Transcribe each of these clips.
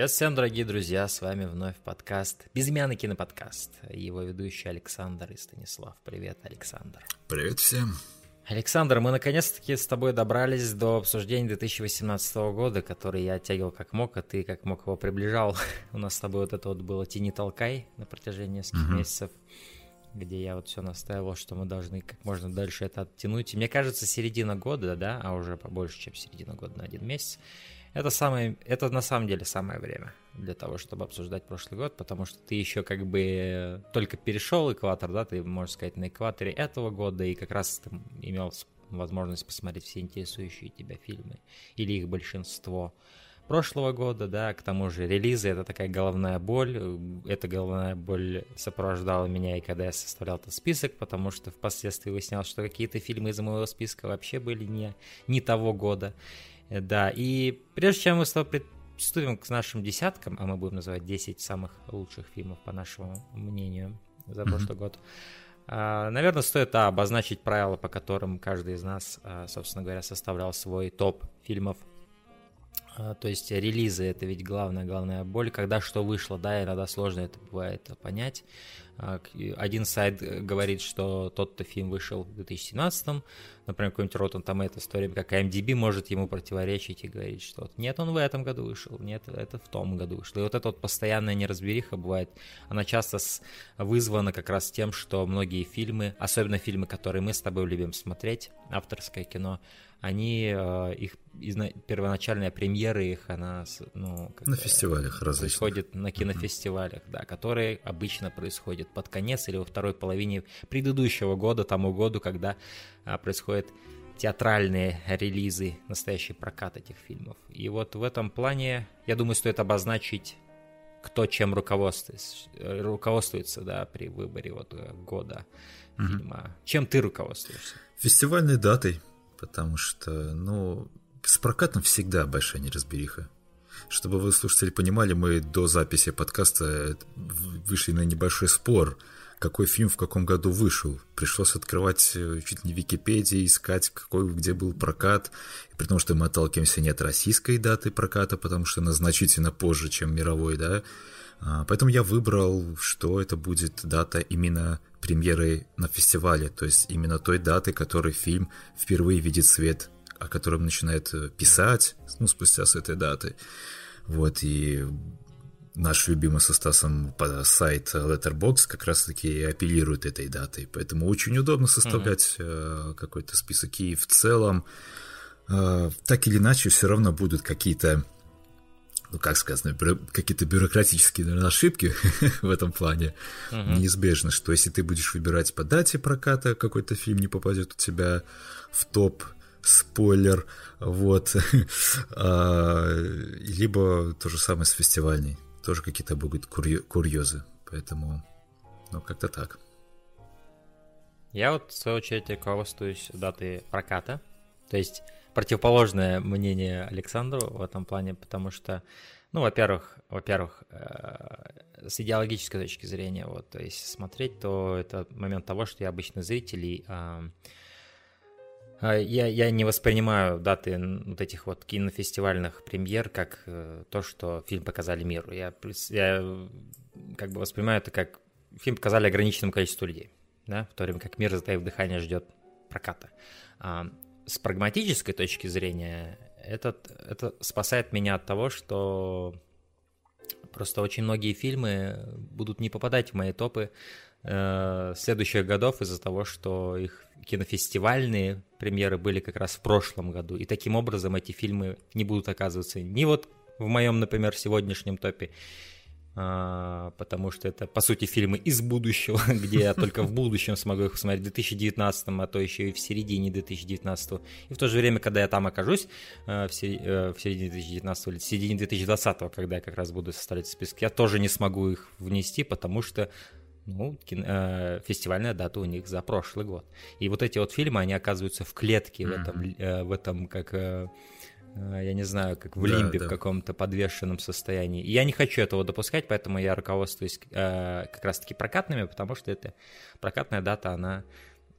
Привет всем, дорогие друзья, с вами вновь подкаст «Безымянный киноподкаст». Его ведущий Александр и Станислав. Привет, Александр. Привет всем. Александр, мы наконец-таки с тобой добрались до обсуждения 2018 года, который я оттягивал как мог, а ты как мог его приближал. У нас с тобой вот это вот было «Тяни-толкай» на протяжении нескольких uh-huh. месяцев где я вот все настаивал, что мы должны как можно дальше это оттянуть. И мне кажется, середина года, да, а уже побольше, чем середина года на один месяц, это самое, это на самом деле самое время для того, чтобы обсуждать прошлый год, потому что ты еще как бы только перешел экватор, да, ты, можешь сказать, на экваторе этого года, и как раз ты имел возможность посмотреть все интересующие тебя фильмы, или их большинство прошлого года, да, к тому же релизы — это такая головная боль, эта головная боль сопровождала меня и когда я составлял этот список, потому что впоследствии выяснялось, что какие-то фильмы из моего списка вообще были не, не того года, да, и прежде чем мы с тобой приступим к нашим десяткам, а мы будем называть 10 самых лучших фильмов, по нашему мнению, за прошлый mm-hmm. год, а, Наверное, стоит да, обозначить правила, по которым каждый из нас, а, собственно говоря, составлял свой топ фильмов. А, то есть релизы это ведь главная, главная боль. Когда что вышло, да, иногда сложно это бывает понять. Один сайт говорит, что тот-то фильм вышел в 2017 например, какой-нибудь Rotten Tomatoes, в то время как IMDb может ему противоречить и говорить, что нет, он в этом году вышел, нет, это в том году вышел. И вот эта вот постоянная неразбериха бывает, она часто вызвана как раз тем, что многие фильмы, особенно фильмы, которые мы с тобой любим смотреть, авторское кино, они, э, их первоначальная премьера их, она, ну... Как, на фестивалях различных. Происходит на кинофестивалях, mm-hmm. да, которые обычно происходят под конец или во второй половине предыдущего года, тому году, когда происходят театральные релизы, настоящий прокат этих фильмов. И вот в этом плане, я думаю, стоит обозначить, кто чем руководствуется, руководствуется да, при выборе вот э, года mm-hmm. фильма. Чем ты руководствуешься? Фестивальной датой потому что, ну, с прокатом всегда большая неразбериха. Чтобы вы, слушатели, понимали, мы до записи подкаста вышли на небольшой спор, какой фильм в каком году вышел. Пришлось открывать э, чуть не Википедии, искать, какой, где был прокат. И при том, что мы отталкиваемся не от российской даты проката, потому что она значительно позже, чем мировой, да. А, поэтому я выбрал, что это будет дата именно премьеры на фестивале, то есть именно той даты, которой фильм впервые видит свет, о котором начинает э, писать, ну, спустя с этой даты. Вот, и наш любимый со Стасом сайт Letterbox как раз-таки апеллирует этой датой, поэтому очень удобно составлять mm-hmm. какой-то список. И в целом, э, так или иначе, все равно будут какие-то ну, как сказано, какие-то бюрократические, наверное, ошибки в этом плане uh-huh. неизбежно, что если ты будешь выбирать по дате проката, какой-то фильм не попадет у тебя в топ, спойлер, вот, а, либо то же самое с фестивальной, тоже какие-то будут курьезы, поэтому, ну, как-то так. Я вот, в свою очередь, руководствуюсь датой проката, то есть противоположное мнение Александру в этом плане, потому что, ну, во-первых, во-первых, э, с идеологической точки зрения, вот, есть смотреть, то это момент того, что я обычно зрителей а, а, я, я не воспринимаю даты вот этих вот кинофестивальных премьер как э, то, что фильм показали миру. Я, я как бы воспринимаю это как фильм показали ограниченному количеству людей, да, в то время как мир, затаив дыхание, ждет проката. А, с прагматической точки зрения, этот, это спасает меня от того, что просто очень многие фильмы будут не попадать в мои топы э, следующих годов из-за того, что их кинофестивальные премьеры были как раз в прошлом году. И таким образом эти фильмы не будут оказываться ни вот в моем, например, сегодняшнем топе, а, потому что это, по сути, фильмы из будущего, где я только в будущем смогу их посмотреть в 2019, а то еще и в середине 2019. И в то же время, когда я там окажусь, э, в э, середине 2019 или в середине 2020, когда я как раз буду составлять список, я тоже не смогу их внести, потому что ну, кино, э, фестивальная дата у них за прошлый год. И вот эти вот фильмы, они оказываются в клетке, mm-hmm. в этом, э, в этом как... Э, Э, я не знаю, как в лимбе да, да. в каком-то подвешенном состоянии. И я не хочу этого допускать, поэтому я руководствуюсь э, как раз-таки прокатными, потому что это прокатная дата, она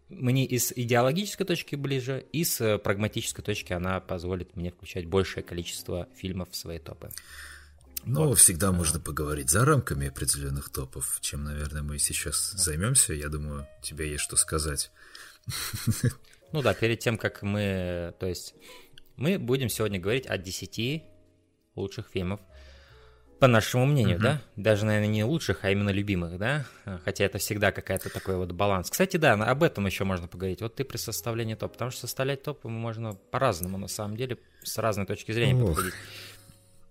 мне и с идеологической точки ближе, и с прагматической точки она позволит мне включать большее количество фильмов в свои топы. Ну, вот. всегда можно поговорить за рамками определенных топов, чем, наверное, мы сейчас займемся. Я думаю, тебе есть что сказать. Ну да, перед тем, как мы... То есть мы будем сегодня говорить о 10 лучших фильмов, по нашему мнению, uh-huh. да? Даже, наверное, не лучших, а именно любимых, да? Хотя это всегда какая-то такой вот баланс. Кстати, да, об этом еще можно поговорить. Вот ты при составлении топа, потому что составлять топ можно по-разному, на самом деле, с разной точки зрения Ох. подходить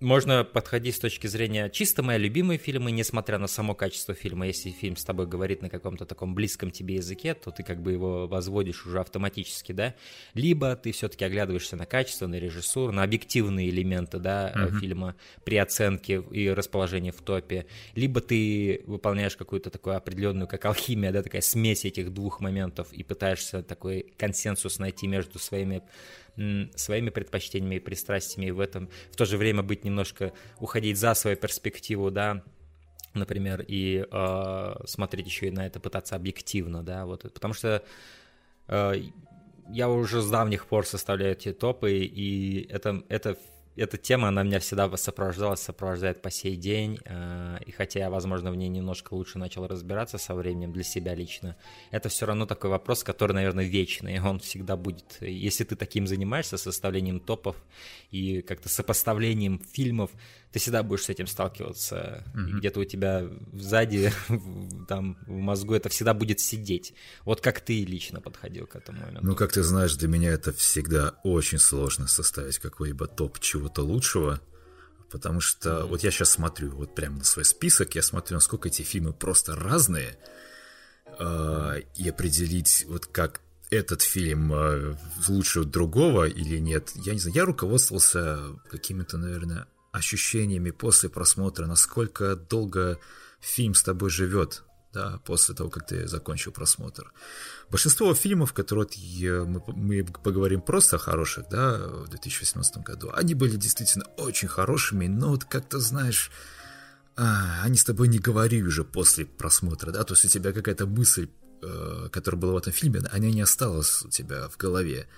можно подходить с точки зрения чисто мои любимые фильмы, несмотря на само качество фильма. Если фильм с тобой говорит на каком-то таком близком тебе языке, то ты как бы его возводишь уже автоматически, да. Либо ты все-таки оглядываешься на качество, на режиссуру, на объективные элементы, да, uh-huh. фильма при оценке и расположении в топе. Либо ты выполняешь какую-то такую определенную, как алхимия, да, такая смесь этих двух моментов и пытаешься такой консенсус найти между своими своими предпочтениями и пристрастиями, в этом в то же время быть немножко, уходить за свою перспективу, да, например, и э, смотреть еще и на это, пытаться объективно, да, вот, потому что э, я уже с давних пор составляю эти топы, и это, это эта тема, она меня всегда сопровождала, сопровождает по сей день, э, и хотя я, возможно, в ней немножко лучше начал разбираться со временем для себя лично, это все равно такой вопрос, который, наверное, вечный, он всегда будет. Если ты таким занимаешься, составлением топов и как-то сопоставлением фильмов, ты всегда будешь с этим сталкиваться. Mm-hmm. Где-то у тебя сзади, там, в мозгу это всегда будет сидеть. Вот как ты лично подходил к этому моменту? Ну, как ты знаешь, для меня это всегда очень сложно составить какой-либо топ чего-то лучшего. Потому что mm-hmm. вот я сейчас смотрю вот прямо на свой список, я смотрю, насколько эти фильмы просто разные, э, и определить вот как этот фильм э, лучше другого или нет, я не знаю, я руководствовался какими-то, наверное, ощущениями после просмотра, насколько долго фильм с тобой живет, да, после того, как ты закончил просмотр. Большинство фильмов, которые мы, мы поговорим просто о хороших, да, в 2018 году, они были действительно очень хорошими, но вот как-то, знаешь, а, они с тобой не говорили уже после просмотра, да, то есть у тебя какая-то мысль, э, которая была в этом фильме, она не осталась у тебя в голове.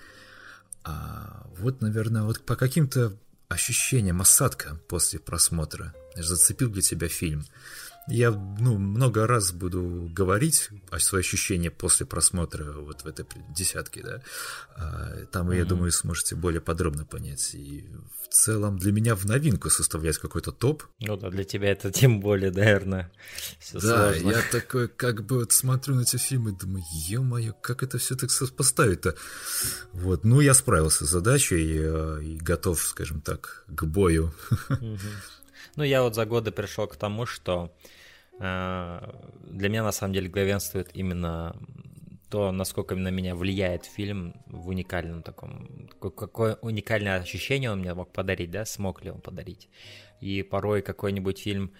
А вот, наверное, вот по каким-то ощущением осадка после просмотра. Зацепил для тебя фильм. Я ну, много раз буду говорить о свои ощущения после просмотра вот в этой десятке, да. А, там, mm-hmm. я думаю, сможете более подробно понять. И в целом для меня в новинку составлять какой-то топ. Ну да, для тебя это тем более, наверное, все Да, сложно. я такой как бы вот смотрю на эти фильмы и думаю, ё-моё, как это все так поставить-то? Вот, ну я справился с задачей и, э, и готов, скажем так, к бою. Mm-hmm. Ну, я вот за годы пришел к тому, что э, для меня на самом деле главенствует именно то, насколько на меня влияет фильм в уникальном таком, какое уникальное ощущение он мне мог подарить, да, смог ли он подарить. И порой какой-нибудь фильм,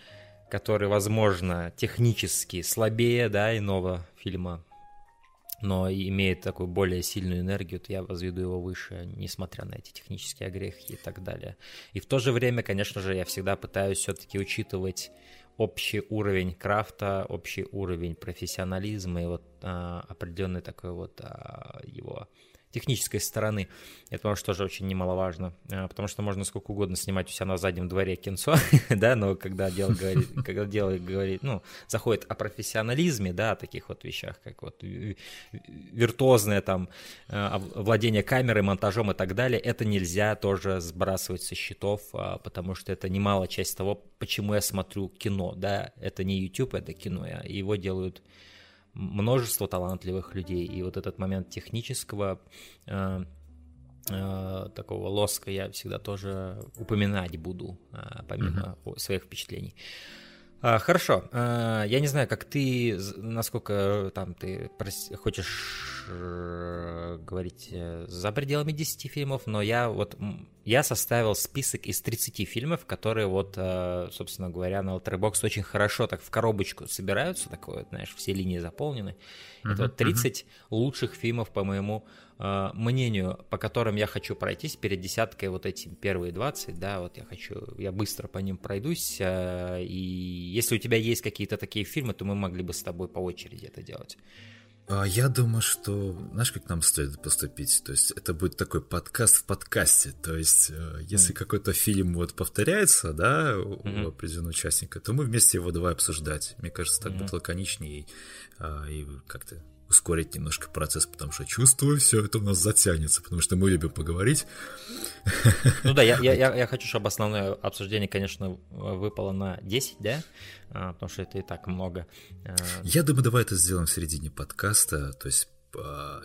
который, возможно, технически слабее, да, иного фильма, но имеет такую более сильную энергию, то я возведу его выше, несмотря на эти технические огрехи и так далее. И в то же время, конечно же, я всегда пытаюсь все-таки учитывать общий уровень крафта, общий уровень профессионализма и вот а, определенный такой вот а, его технической стороны. Это, может, тоже очень немаловажно, э, потому что можно сколько угодно снимать у себя на заднем дворе кинцо, да, но когда дело говорит, когда дело говорит, ну, заходит о профессионализме, да, о таких вот вещах, как вот виртуозное там э, владение камерой, монтажом и так далее, это нельзя тоже сбрасывать со счетов, а, потому что это немалая часть того, почему я смотрю кино, да, это не YouTube, это кино, его делают множество талантливых людей. И вот этот момент технического э, э, такого лоска я всегда тоже упоминать буду, э, помимо mm-hmm. своих впечатлений. А, хорошо. А, я не знаю, как ты, насколько там ты хочешь э, говорить э, за пределами 10 фильмов, но я вот я составил список из 30 фильмов, которые вот, э, собственно говоря, на Letterboxd очень хорошо так в коробочку собираются, такое, вот, знаешь, все линии заполнены. Uh-huh, Это вот 30 uh-huh. лучших фильмов, по моему мнению, по которым я хочу пройтись перед десяткой вот эти первые 20, да, вот я хочу, я быстро по ним пройдусь, и если у тебя есть какие-то такие фильмы, то мы могли бы с тобой по очереди это делать. А я думаю, что, знаешь, как нам стоит поступить? То есть это будет такой подкаст в подкасте. То есть э, если mm. какой-то фильм вот повторяется, да, mm-hmm. у определенного участника, то мы вместе его давай обсуждать. Мне кажется, так mm-hmm. будет лаконичнее а, и как-то ускорить немножко процесс, потому что чувствую, все это у нас затянется, потому что мы любим поговорить. Ну да, я, я, я, я хочу, чтобы основное обсуждение, конечно, выпало на 10, да, а, потому что это и так много. А, я думаю, давай это сделаем в середине подкаста, то есть а,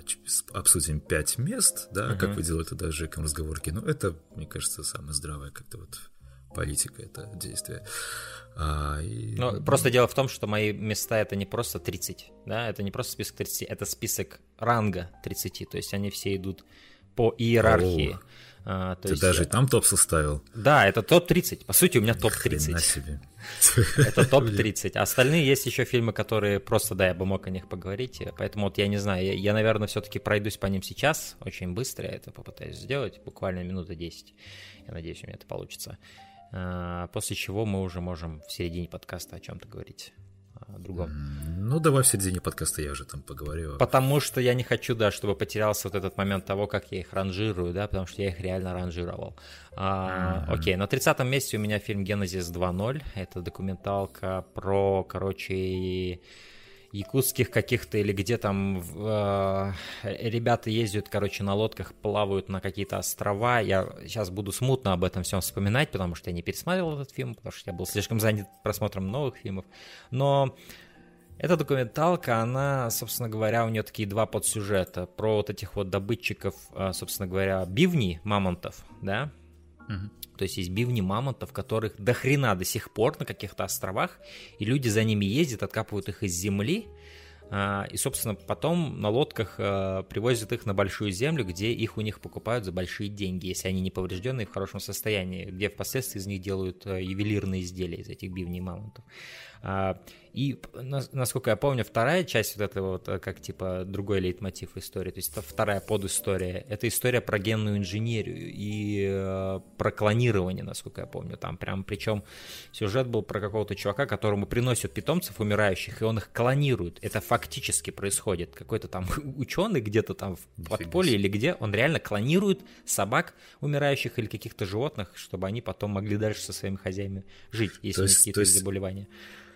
обсудим пять мест, да, uh-huh. как вы делаете даже в разговорке. Ну, это, мне кажется, самое здравое как-то вот политика, это действие. А, и... Ну, просто дело в том, что мои места это не просто 30, да, это не просто список 30, это список ранга 30, то есть они все идут по иерархии. А, то Ты есть, даже там топ составил? Да, это топ-30. По сути, у меня топ-30. себе. Это топ-30. А остальные есть еще фильмы, которые просто, да, я бы мог о них поговорить. Поэтому вот я не знаю, я, я наверное, все-таки пройдусь по ним сейчас. Очень быстро я это попытаюсь сделать. Буквально минуты 10. Я надеюсь, у меня это получится. А, после чего мы уже можем в середине подкаста о чем-то говорить о другом. Ну, давай в середине подкаста я уже там поговорю. Потому что я не хочу, да, чтобы потерялся вот этот момент того, как я их ранжирую, да, потому что я их реально ранжировал. А, mm-hmm. Окей, на 30 месте у меня фильм «Генезис 2.0». Это документалка про, короче, якутских каких-то или где там э, ребята ездят, короче, на лодках, плавают на какие-то острова. Я сейчас буду смутно об этом всем вспоминать, потому что я не пересматривал этот фильм, потому что я был слишком занят просмотром новых фильмов. Но эта документалка, она, собственно говоря, у нее такие два подсюжета про вот этих вот добытчиков, э, собственно говоря, бивни, мамонтов, да, угу. То есть есть бивни мамонтов, которых до хрена до сих пор на каких-то островах, и люди за ними ездят, откапывают их из земли, а, и, собственно, потом на лодках а, привозят их на большую землю, где их у них покупают за большие деньги, если они не поврежденные в хорошем состоянии, где впоследствии из них делают а, ювелирные изделия из этих бивней мамонтов. И, насколько я помню, вторая часть вот этого вот, э, как типа другой лейтмотив истории, то есть это вторая подистория, это история про генную инженерию и э, про клонирование, насколько я помню, там прям, причем сюжет был про какого-то чувака, которому приносят питомцев умирающих, и он их клонирует, это фактически происходит, какой-то там ученый где-то там в подполье или где, он реально клонирует собак умирающих или каких-то животных, чтобы они потом могли дальше со своими хозяевами жить, если у них какие-то заболевания.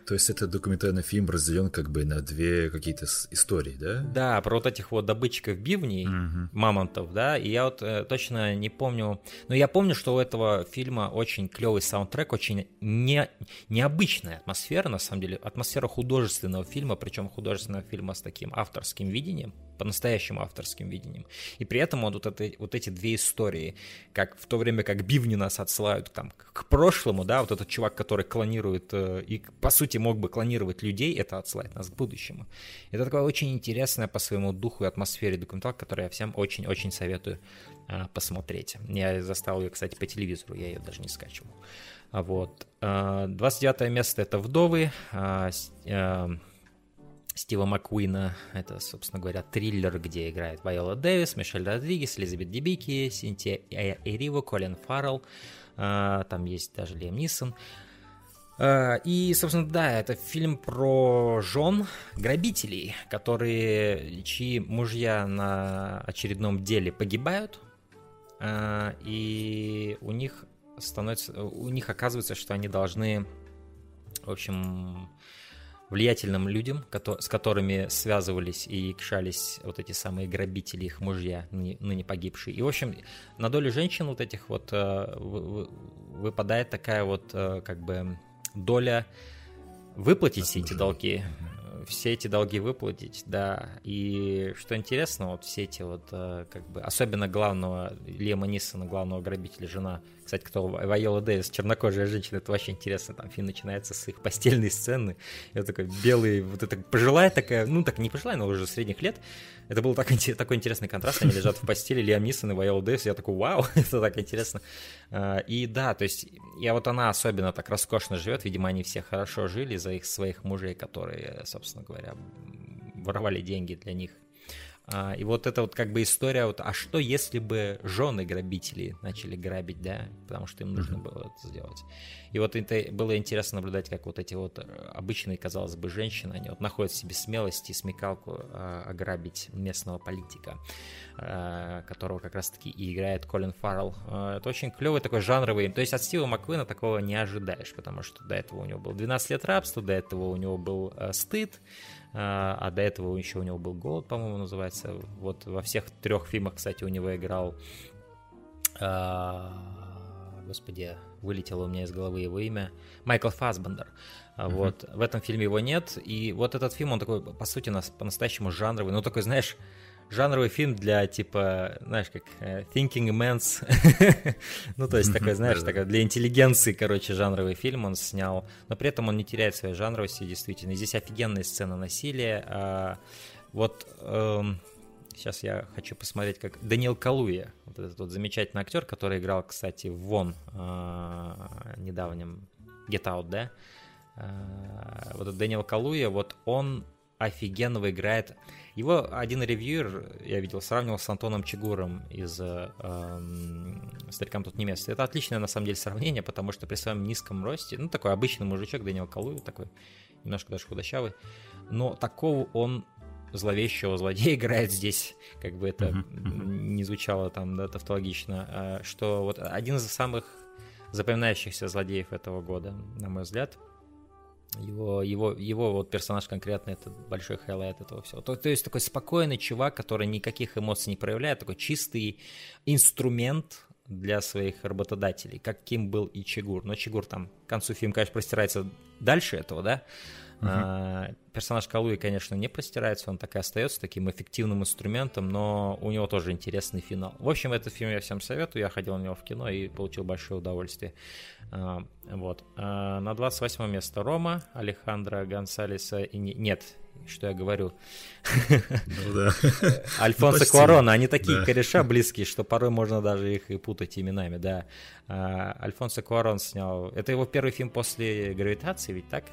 То есть это документальный фильм разделен как бы на две какие-то истории, да? Да, про вот этих вот добытчиков бивней, угу. мамонтов, да, и я вот э, точно не помню, но я помню, что у этого фильма очень клевый саундтрек, очень не, необычная атмосфера, на самом деле, атмосфера художественного фильма, причем художественного фильма с таким авторским видением, по-настоящему авторским видением. И при этом вот, это, вот эти две истории, как в то время как бивни нас отсылают там, к прошлому, да, вот этот чувак, который клонирует э, и, по сути, мог бы клонировать людей, это отсылает нас к будущему. Это такое очень интересное по своему духу и атмосфере документалка, который я всем очень-очень советую э, посмотреть. Я заставил ее, кстати, по телевизору, я ее даже не скачивал. Вот. 29 э, место это «Вдовы». Э, э, Стива Маккуина. Это, собственно говоря, триллер, где играет Вайола Дэвис, Мишель Родригес, Элизабет Дебики, Синтия Эриво, Колин Фаррелл. А, там есть даже Лиам Нисон. А, и, собственно, да, это фильм про жен грабителей, которые, чьи мужья на очередном деле погибают, а, и у них становится, у них оказывается, что они должны, в общем, влиятельным людям, с которыми связывались и якшались вот эти самые грабители, их мужья, ныне погибшие. И, в общем, на долю женщин вот этих вот э, выпадает такая вот э, как бы доля выплатить все эти долги, все эти долги выплатить, да. И что интересно, вот все эти вот, э, как бы, особенно главного, Лема Нисона, главного грабителя, жена, кстати, кто Вайола Дэвис, чернокожая женщина, это вообще интересно, там фильм начинается с их постельной сцены, вот такой белый, вот это пожилая такая, ну так не пожилая, но уже средних лет, это был так, такой интересный контраст, они лежат в постели, Лиам Нисон и Вайола Дэвис, я такой, вау, это так интересно. А, и да, то есть, я вот она особенно так роскошно живет, видимо, они все хорошо жили за их своих мужей, которые, собственно говоря, воровали деньги для них. А, и вот это вот как бы история, вот, а что если бы жены грабителей начали грабить, да, потому что им нужно было это сделать. И вот это было интересно наблюдать, как вот эти вот э, обычные, казалось бы, женщины, они вот находят в себе смелость и смекалку э, ограбить местного политика, э, которого как раз-таки и играет Колин Фаррелл. Э, это очень клевый такой жанровый, то есть от Стива Маккуина такого не ожидаешь, потому что до этого у него был 12 лет рабства, до этого у него был э, стыд, а, а до этого еще у него был «Голод», по-моему, называется. Вот во всех трех фильмах, кстати, у него играл... А, господи, вылетело у меня из головы его имя. Майкл Фасбендер. Uh-huh. Вот, в этом фильме его нет. И вот этот фильм, он такой, по сути, нас по-настоящему жанровый. Ну, такой, знаешь, жанровый фильм для, типа, знаешь, как uh, Thinking Immense. ну, то есть, такой, знаешь, такой для интеллигенции, короче, жанровый фильм он снял. Но при этом он не теряет своей жанровости, действительно. Здесь офигенная сцена насилия. А, вот эм, сейчас я хочу посмотреть, как Даниэл Калуя, вот этот вот замечательный актер, который играл, кстати, в Вон э, недавнем Get Out, да? Э, вот Даниэл Калуя, вот он офигенно играет его один ревьюер, я видел, сравнивал с Антоном Чигуром из э, «Старикам тут не место». Это отличное, на самом деле, сравнение, потому что при своем низком росте, ну, такой обычный мужичок, Даниэл Калуев, такой немножко даже худощавый, но такого он зловещего злодея играет здесь, как бы это не звучало там да, тавтологично, а, что вот один из самых запоминающихся злодеев этого года, на мой взгляд – его, его, его вот персонаж конкретно это большой highlight этого всего. То, то есть такой спокойный чувак, который никаких эмоций не проявляет, такой чистый инструмент для своих работодателей, каким был и Чигур. Но Чигур там к концу фильма, конечно, простирается дальше этого, да, А, персонаж Калуи, конечно, не простирается, он так и остается таким эффективным инструментом, но у него тоже интересный финал. В общем, этот фильм я всем советую, я ходил на него в кино и получил большое удовольствие. А, вот. А, на 28 место Рома, Алехандро Гонсалеса и... Не... Нет, что я говорю. Ну, да. Альфонсо Куарона, они такие да. кореша близкие, что порой можно даже их и путать именами, да. А, Альфонсо Куарон снял... Это его первый фильм после «Гравитации», ведь так?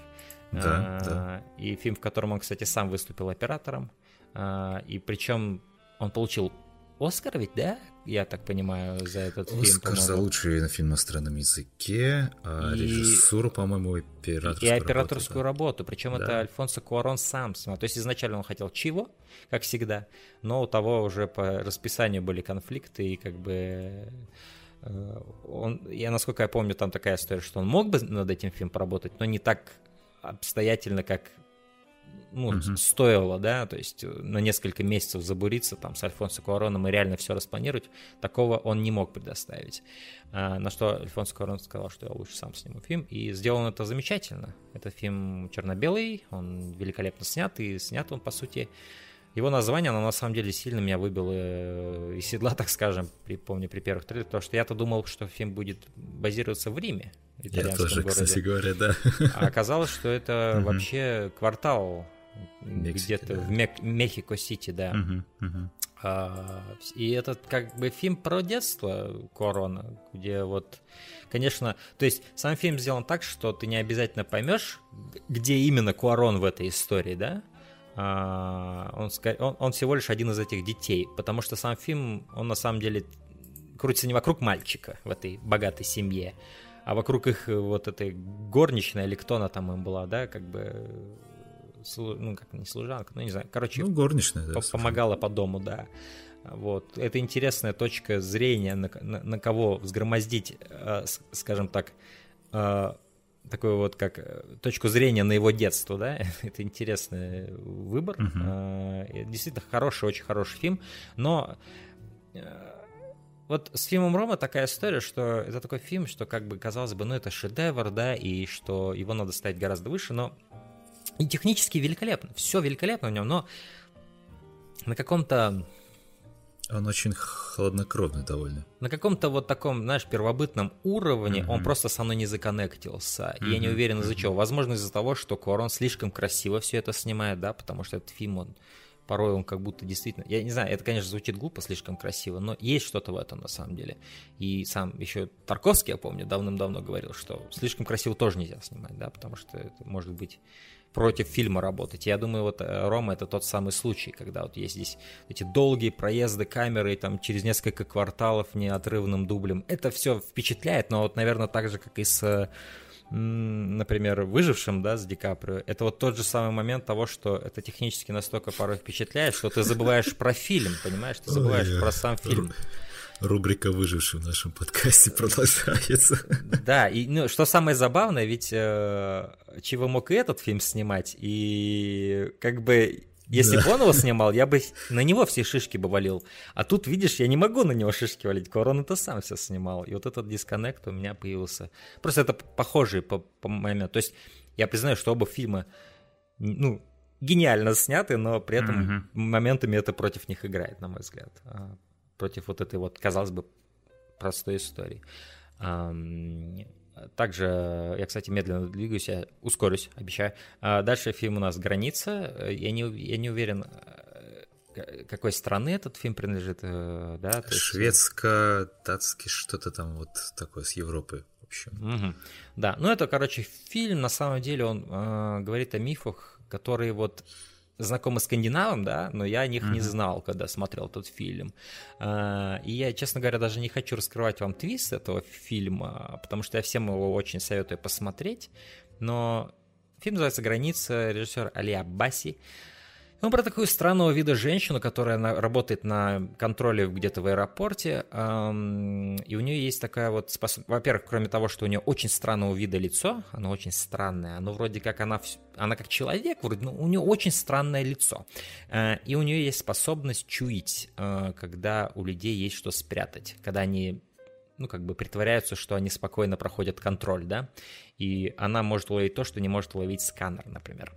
Да, а, да. И фильм, в котором он, кстати, сам выступил оператором. А, и причем он получил Оскар ведь, да? Я так понимаю, за этот Оскар фильм. Оскар за лучший фильм на иностранном языке, а и... режиссуру, по-моему, операторскую И операторскую работу. работу. Причем да. это Альфонсо Куарон сам снял. То есть изначально он хотел чего, как всегда, но у того уже по расписанию были конфликты, и как бы э, он, я насколько я помню, там такая история, что он мог бы над этим фильмом поработать, но не так обстоятельно, как ну, uh-huh. стоило, да, то есть э, на несколько месяцев забуриться там с Альфонсо Куароном и реально все распланировать, такого он не мог предоставить. А, на что Альфонсо Куарон сказал, что я лучше сам сниму фильм, и сделан это замечательно. Это фильм черно-белый, он великолепно снят, и снят он, по сути, его название, оно на самом деле сильно меня выбило э, из седла, так скажем, при, помню, при первых трейлерах, потому что я-то думал, что фильм будет базироваться в Риме, я тоже, городе. кстати говоря, да. А оказалось, что это вообще квартал где-то в Мехико-Сити, да. А, и этот как бы фильм про детство Корона, где вот, конечно, то есть сам фильм сделан так, что ты не обязательно поймешь, где именно Куарон в этой истории, да? А, он, он, он всего лишь один из этих детей, потому что сам фильм, он на самом деле крутится не вокруг мальчика в этой богатой семье, а вокруг их вот этой горничной или кто она там им была, да, как бы ну, как не служанка, ну, не знаю, короче, ну, горничная, да, помогала по дому, да. Вот. Это интересная точка зрения, на, на, на кого взгромоздить, э, скажем так, э, такую вот как э, точку зрения на его детство, да, это интересный выбор. Uh-huh. Действительно хороший, очень хороший фильм, но вот с фильмом Рома такая история, что это такой фильм, что как бы казалось бы, ну это шедевр, да, и что его надо ставить гораздо выше, но и технически великолепно, все великолепно в нем, но на каком-то... Он очень хладнокровный довольно. На каком-то вот таком, знаешь, первобытном уровне mm-hmm. он просто со мной не законнектился. Mm-hmm. И я не уверен из-за чего. Возможно, из-за того, что Корон слишком красиво все это снимает, да, потому что этот фильм, он порой он как будто действительно... Я не знаю, это, конечно, звучит глупо, слишком красиво, но есть что-то в этом на самом деле. И сам еще Тарковский, я помню, давным-давно говорил, что слишком красиво тоже нельзя снимать, да, потому что это может быть против фильма работать. Я думаю, вот э, Рома это тот самый случай, когда вот есть здесь эти долгие проезды камеры там через несколько кварталов неотрывным дублем. Это все впечатляет, но вот, наверное, так же, как и с например, выжившим, да, с Ди Каприо, это вот тот же самый момент того, что это технически настолько порой впечатляет, что ты забываешь про фильм, понимаешь, ты забываешь про сам фильм. Рубрика «Выживший» в нашем подкасте продолжается. Да, и ну, что самое забавное, ведь э, чего мог и этот фильм снимать, и как бы если да. бы он его снимал, я бы на него все шишки бы валил. А тут, видишь, я не могу на него шишки валить. Корон это сам все снимал. И вот этот дисконнект у меня появился. Просто это похожие по, по моменту. То есть я признаю, что оба фильма, ну, гениально сняты, но при этом mm-hmm. моментами это против них играет, на мой взгляд. А, против вот этой вот, казалось бы, простой истории. Также я, кстати, медленно двигаюсь, я ускорюсь, обещаю. А дальше фильм у нас «Граница». Я не, я не уверен, э, какой страны этот фильм принадлежит, э, да? Шведско-датский, что-то там вот такое с Европы, в общем. Угу. Да, ну это, короче, фильм, на самом деле, он э, говорит о мифах, которые вот знакомы скандинавам, да, но я о них mm-hmm. не знал, когда смотрел этот фильм. А, и я, честно говоря, даже не хочу раскрывать вам твист этого фильма, потому что я всем его очень советую посмотреть. Но фильм называется «Граница», режиссер Али Аббаси. Ну, про такую странного вида женщину, которая работает на контроле где-то в аэропорте, и у нее есть такая вот способность, во-первых, кроме того, что у нее очень странного вида лицо, оно очень странное, оно вроде как она, она как человек, вроде, но у нее очень странное лицо, э, и у нее есть способность чуять, э, когда у людей есть что спрятать, когда они ну, как бы притворяются, что они спокойно проходят контроль, да, и она может ловить то, что не может ловить сканер, например.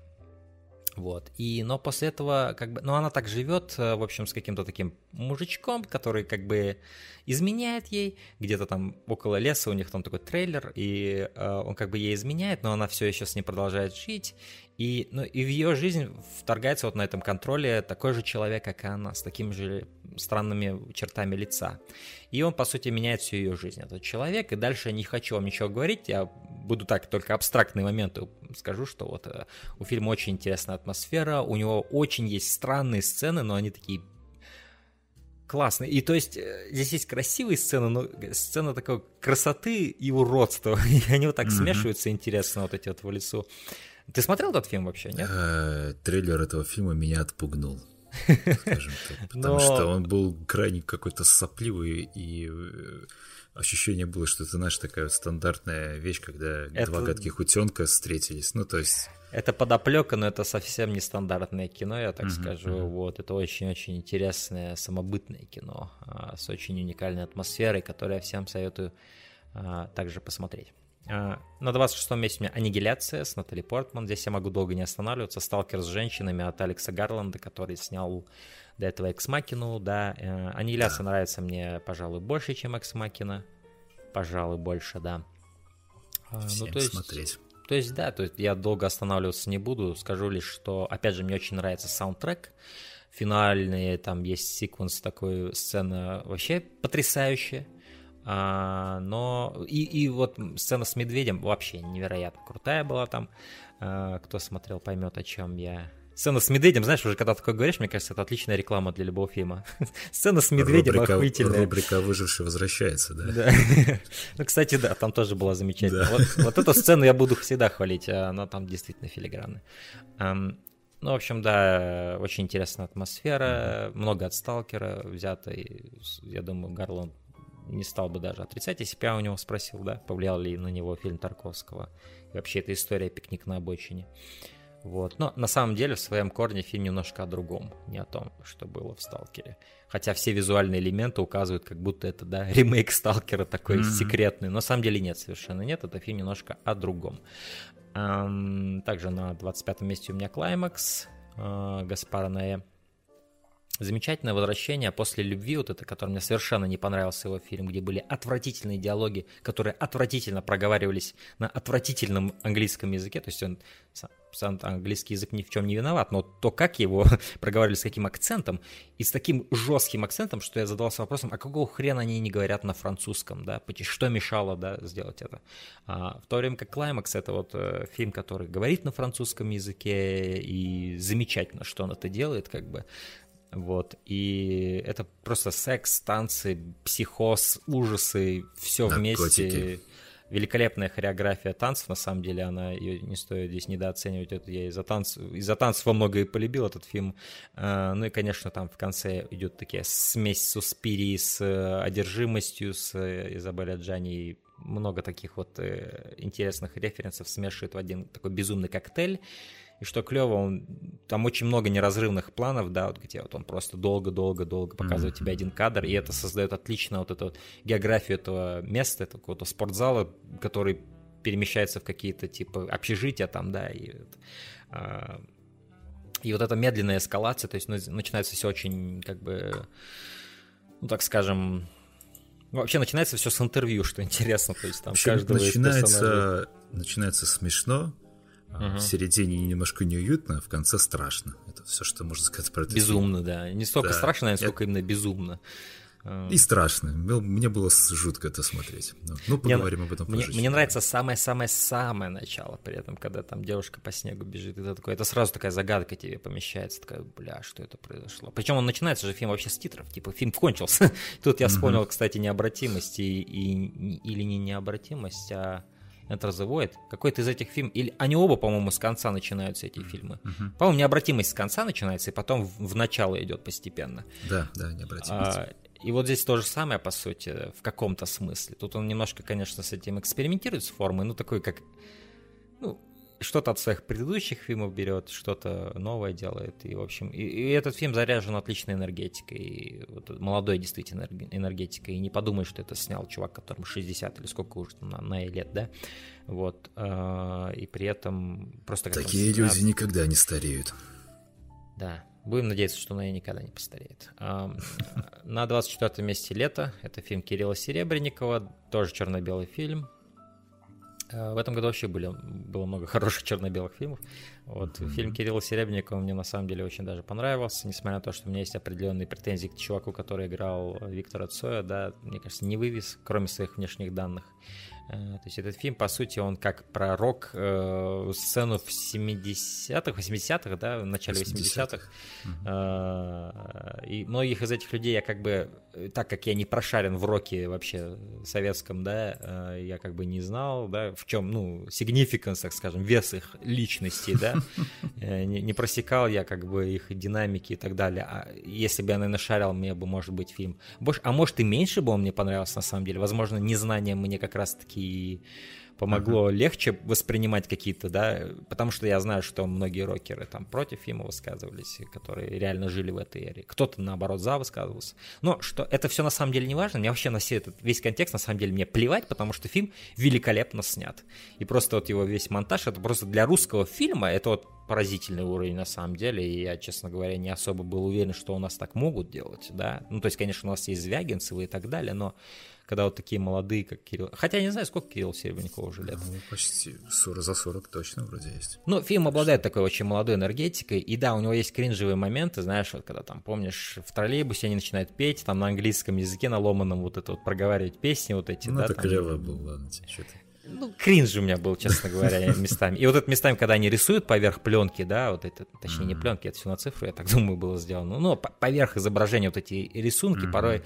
Вот. И, но после этого, как бы, ну, она так живет, э, в общем, с каким-то таким мужичком, который как бы изменяет ей, где-то там около леса у них там такой трейлер, и э, он как бы ей изменяет, но она все еще с ней продолжает жить, и, ну, и в ее жизнь вторгается вот на этом контроле такой же человек, как и она, с такими же странными чертами лица. И он, по сути, меняет всю ее жизнь, этот человек. И дальше я не хочу вам ничего говорить, я буду так только абстрактные моменты скажу, что вот э, у фильма очень интересная атмосфера, у него очень есть странные сцены, но они такие классные. И то есть э, здесь есть красивые сцены, но сцена такой красоты и уродства. И они вот так mm-hmm. смешиваются интересно, вот эти вот в лесу. Ты смотрел этот фильм вообще, нет? Э, трейлер этого фильма меня отпугнул. Скажем так, потому что он был крайне какой-то сопливый и э, ощущение было, что это, знаешь, такая стандартная вещь, когда это... два гадких утенка встретились. Ну, то есть... Это подоплека, но это совсем не стандартное кино, я так uh-huh, скажу. Uh-huh. Вот, это очень-очень интересное, самобытное кино а, с очень уникальной атмосферой, которое я всем советую а, также посмотреть. А, на 26-м месте у меня «Аннигиляция» с Натали Портман. Здесь я могу долго не останавливаться. «Сталкер с женщинами» от Алекса Гарланда, который снял до этого «Экс Макину». Да, э, «Аннигиляция» нравится мне, пожалуй, больше, чем «Экс Макина». Пожалуй, больше, да. А, ну, Всем ну, то есть, смотреть. То есть, да, то есть я долго останавливаться не буду. Скажу лишь, что, опять же, мне очень нравится саундтрек. Финальные, там есть секвенс такой, сцена вообще потрясающая. А, но и, и вот сцена с медведем вообще невероятно крутая была там. А, кто смотрел, поймет, о чем я. Сцена с медведем, знаешь, уже когда такое говоришь, мне кажется, это отличная реклама для любого фильма. Сцена с медведем рубрика, охуительная. Рубрика «Выживший возвращается», да? Да. ну, кстати, да, там тоже была замечательная. Да. Вот, вот эту сцену я буду всегда хвалить, а она там действительно филигранная. Ну, в общем, да, очень интересная атмосфера, mm-hmm. много от сталкера взято, и, я думаю, Гарланд не стал бы даже отрицать, если бы я у него спросил, да, повлиял ли на него фильм Тарковского. И вообще эта история «Пикник на обочине». Вот. Но на самом деле в своем корне фильм немножко о другом, не о том, что было в «Сталкере». Хотя все визуальные элементы указывают, как будто это, да, ремейк «Сталкера» такой mm-hmm. секретный. Но на самом деле нет, совершенно нет. Это фильм немножко о другом. Также на 25 месте у меня «Клаймакс» э, Гаспара Ноэ. Замечательное возвращение после любви, вот это, который мне совершенно не понравился его фильм, где были отвратительные диалоги, которые отвратительно проговаривались на отвратительном английском языке, то есть он сам английский язык ни в чем не виноват, но то, как его проговаривали, с каким акцентом, и с таким жестким акцентом, что я задался вопросом, а какого хрена они не говорят на французском, да, что мешало, да, сделать это. А, в то время как «Клаймакс» — это вот э, фильм, который говорит на французском языке, и замечательно, что он это делает, как бы, вот, и это просто секс, танцы, психоз, ужасы, все вместе. Великолепная хореография танцев, на самом деле, она ее не стоит здесь недооценивать. Это я из-за танцев, из-за танцев во много и полюбил этот фильм. А, ну и, конечно, там в конце идет такая смесь суспирии с э, одержимостью, с э, Изабеллой Джани много таких вот э, интересных референсов смешивает в один такой безумный коктейль. И что клево, он, там очень много неразрывных планов, да, вот где вот он просто долго-долго-долго показывает mm-hmm. тебе один кадр, и это создает отлично вот эту вот географию этого места, этого какого-то спортзала, который перемещается в какие-то типа общежития там, да, и, а, и вот эта медленная эскалация, то есть ну, начинается все очень как бы, ну так скажем, Вообще начинается все с интервью, что интересно, то есть там Вообще каждого начинается, начинается смешно, Угу. В середине немножко неуютно, а в конце страшно. Это все, что можно сказать про это. Безумно, фильм. да. Не столько да. страшно, наверное, сколько это... именно безумно. И страшно. Мне было жутко это смотреть. Ну, поговорим мне, об этом позже. Мне, мне нравится самое-самое-самое начало при этом, когда там девушка по снегу бежит. Это, такое, это сразу такая загадка тебе помещается. Такая, бля, что это произошло? Причем он начинается же фильм вообще с титров. Типа, фильм кончился. Тут я вспомнил, кстати, необратимость и, и, или не необратимость, а The Void. Какой-то из этих фильмов, или они оба, по-моему, с конца начинаются, эти фильмы. Uh-huh. По-моему, необратимость с конца начинается, и потом в, в начало идет постепенно. Да, да, необратимость. А, и вот здесь то же самое, по сути, в каком-то смысле. Тут он немножко, конечно, с этим экспериментирует с формой, ну, такой как... Ну, что-то от своих предыдущих фильмов берет, что-то новое делает. И, в общем, и, и этот фильм заряжен отличной энергетикой. И вот молодой действительно энергетикой. И не подумай, что это снял чувак, которому 60 или сколько уже на, на лет, да? Вот. Э, и при этом просто... Такие люди снят... никогда не стареют. Да. Будем надеяться, что она никогда не постареет. На 24 месте лето. Это фильм Кирилла Серебренникова. Тоже черно-белый фильм. Э, в этом году вообще были, было много хороших черно-белых фильмов. Вот mm-hmm. фильм Кирилла Серебренникова мне на самом деле очень даже понравился, несмотря на то, что у меня есть определенные претензии к чуваку, который играл Виктора Цоя, да, мне кажется, не вывез, кроме своих внешних данных. Э, то есть этот фильм, по сути, он как про рок-сцену э, в 70-х, 80-х, да, в начале 80-х. 80-х. Угу. И многих из этих людей я как бы, так как я не прошарен в роке вообще советском, да, я как бы не знал, да, в чем, ну, significance, так скажем, вес их личности, да, не просекал я как бы их динамики и так далее. А если бы я, наверное, шарил, мне бы, может быть, фильм... А может и меньше бы он мне понравился, на самом деле. Возможно, незнание мне как раз-таки и помогло uh-huh. легче воспринимать какие-то, да, потому что я знаю, что многие рокеры там против фильма высказывались, которые реально жили в этой эре. Кто-то, наоборот, за высказывался. Но что это все на самом деле не важно. Мне вообще на все этот весь контекст, на самом деле, мне плевать, потому что фильм великолепно снят. И просто вот его весь монтаж, это просто для русского фильма, это вот поразительный уровень на самом деле, и я, честно говоря, не особо был уверен, что у нас так могут делать, да. Ну, то есть, конечно, у нас есть Звягинцевы и так далее, но когда вот такие молодые, как Кирилл. Хотя я не знаю, сколько Кирилл Серебренников уже лет. Ну, почти 40, за 40 точно вроде есть. Ну, фильм обладает такой очень молодой энергетикой, и да, у него есть кринжевые моменты, знаешь, вот когда там, помнишь, в троллейбусе они начинают петь, там на английском языке, на ломаном вот это вот проговаривать песни вот эти, ну, да. это там... клево было, ладно, что-то ну, кринж у меня был, честно говоря, местами. И вот это местами, когда они рисуют поверх пленки, да, вот это, точнее, не пленки, это все на цифру, я так думаю, было сделано. Ну, поверх изображения вот эти рисунки порой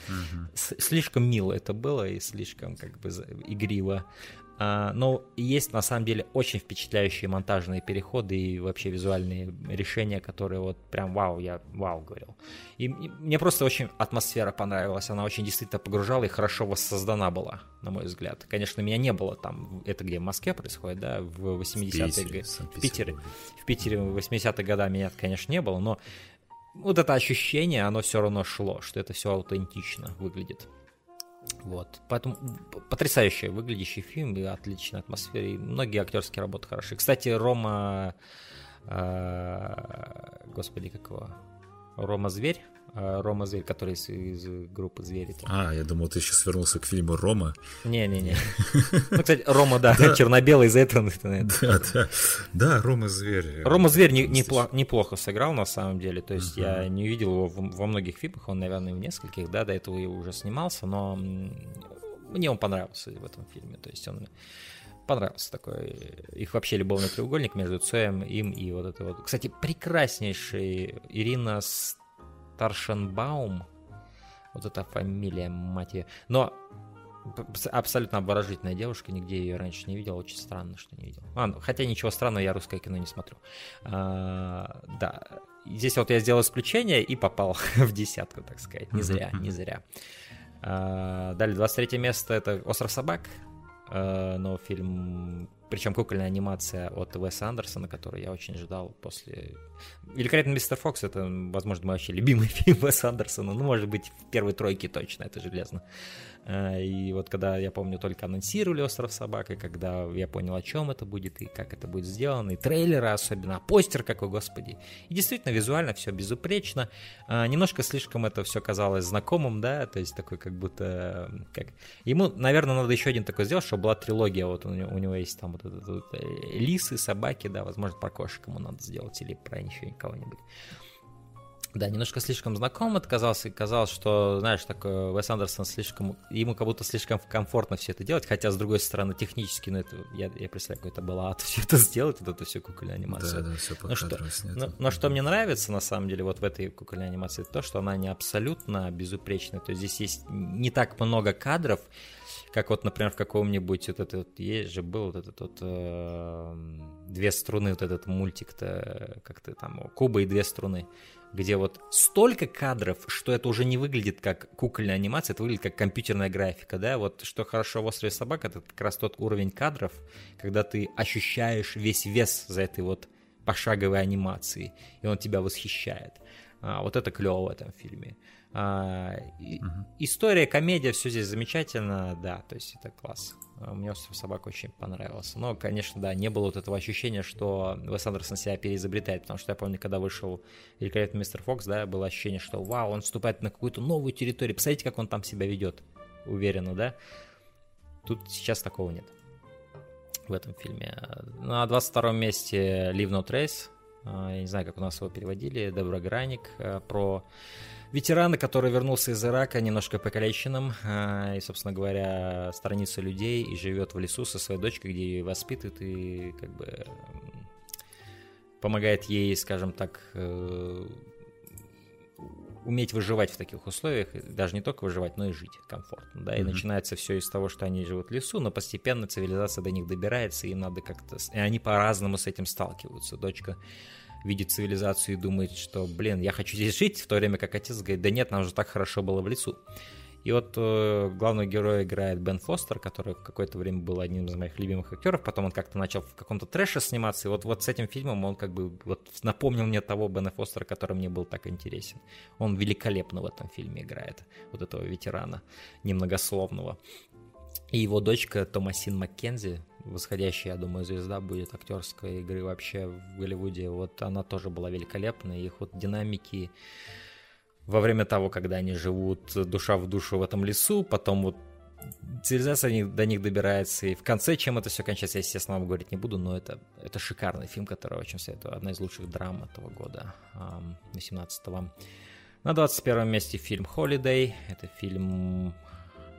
слишком мило это было и слишком, как бы, игриво. А, но есть на самом деле очень впечатляющие монтажные переходы и вообще визуальные решения, которые вот прям вау, я вау говорил. И мне просто очень атмосфера понравилась, она очень действительно погружала и хорошо воссоздана была, на мой взгляд. Конечно, меня не было там, это где в Москве происходит, да, в 80-е, в Питере, в Питере в 80-е годы меня, конечно, не было, но вот это ощущение, оно все равно шло, что это все аутентично выглядит. Вот. Поэтому потрясающий выглядящий фильм и отличная атмосфера. И многие актерские работы хороши. Кстати, Рома... Э, господи, как его? Рома Зверь, Рома Зверь, который из, из группы Звери. Там. А, я думал, ты сейчас вернулся к фильму Рома. Не-не-не. Ну, кстати, Рома, да, черно-белый из этого. Да, да. Да, Рома Зверь. Рома Зверь неплохо сыграл, на самом деле. То есть я не видел его во многих фильмах, он, наверное, в нескольких, да, до этого уже снимался, но мне он понравился в этом фильме. То есть он понравился такой. Их вообще любовный треугольник между Цоем, им и вот это вот. Кстати, прекраснейший Ирина Старшенбаум. Вот эта фамилия, мать ее. Но абсолютно обворожительная девушка, нигде ее раньше не видел, очень странно, что не видел. А, ну, хотя ничего странного, я русское кино не смотрю. А, да, здесь вот я сделал исключение и попал в десятку, так сказать, не зря, не зря. А, далее, 23 место это «Остров собак», а, но фильм причем кукольная анимация от Уэса Андерсона, который я очень ждал после... Великолепный мистер Фокс — это, возможно, мой вообще любимый фильм Уэса Андерсона. Ну, может быть, в первой тройке точно, это железно. А, и вот когда, я помню, только анонсировали «Остров собак», и когда я понял, о чем это будет, и как это будет сделано, и трейлеры особенно, а постер какой, господи. И действительно, визуально все безупречно. А, немножко слишком это все казалось знакомым, да, то есть такой как будто... Как... Ему, наверное, надо еще один такой сделать, чтобы была трилогия, вот у него, есть там вот вот, э, лисы, собаки, да, возможно, про кошек ему надо сделать, или про еще кого-нибудь. Да, немножко слишком знаком это казалось, и казалось, что, знаешь, такой Вес Андерсон слишком, ему как будто слишком комфортно все это делать, хотя, с другой стороны, технически, ну, это, я, я представляю, какой это было ад все это сделать, вот эту всю кукольную анимацию. Да, да, все но что, но, но что мне нравится, на самом деле, вот в этой кукольной анимации, то, что она не абсолютно безупречная, то есть здесь есть не так много кадров, как вот, например, в каком-нибудь вот этот, есть же был вот этот вот э, две струны, вот этот мультик-то, как-то там, Куба и две струны где вот столько кадров, что это уже не выглядит как кукольная анимация, это выглядит как компьютерная графика, да, вот что хорошо в «Острове собак», это как раз тот уровень кадров, когда ты ощущаешь весь вес за этой вот пошаговой анимации, и он тебя восхищает. А, вот это клево в этом фильме. А, и, угу. История, комедия, все здесь замечательно, да, то есть это класс. А, мне «Остров собак» очень понравился. Но, конечно, да, не было вот этого ощущения, что Вес Андерсон себя переизобретает, потому что я помню, когда вышел «Великолепный мистер Фокс», да, было ощущение, что вау, он вступает на какую-то новую территорию, посмотрите, как он там себя ведет, уверенно, да. Тут сейчас такого нет в этом фильме. На 22 месте «Leave No Trace», а, я не знаю, как у нас его переводили, Дебра Граник, а, про ветерана, который вернулся из Ирака немножко покалеченным а, и, собственно говоря, сторонится людей и живет в лесу со своей дочкой, где ее воспитывает и как бы помогает ей, скажем так, э, уметь выживать в таких условиях, даже не только выживать, но и жить комфортно, да, и mm-hmm. начинается все из того, что они живут в лесу, но постепенно цивилизация до них добирается, и им надо как-то, и они по-разному с этим сталкиваются. Дочка видит цивилизацию и думает, что, блин, я хочу здесь жить, в то время как отец говорит, да нет, нам же так хорошо было в лесу. И вот э, главного героя играет Бен Фостер, который какое-то время был одним из моих любимых актеров, потом он как-то начал в каком-то трэше сниматься, и вот, вот с этим фильмом он как бы вот напомнил мне того Бена Фостера, который мне был так интересен. Он великолепно в этом фильме играет, вот этого ветерана немногословного. И его дочка Томасин Маккензи, восходящая, я думаю, звезда будет актерской игры вообще в Голливуде. Вот она тоже была великолепна. Их вот динамики во время того, когда они живут душа в душу в этом лесу, потом вот цивилизация до них добирается, и в конце, чем это все кончается, я, естественно, вам говорить не буду, но это, это шикарный фильм, который очень советую. Одна из лучших драм этого года, 18-го. На 21 месте фильм «Holiday». Это фильм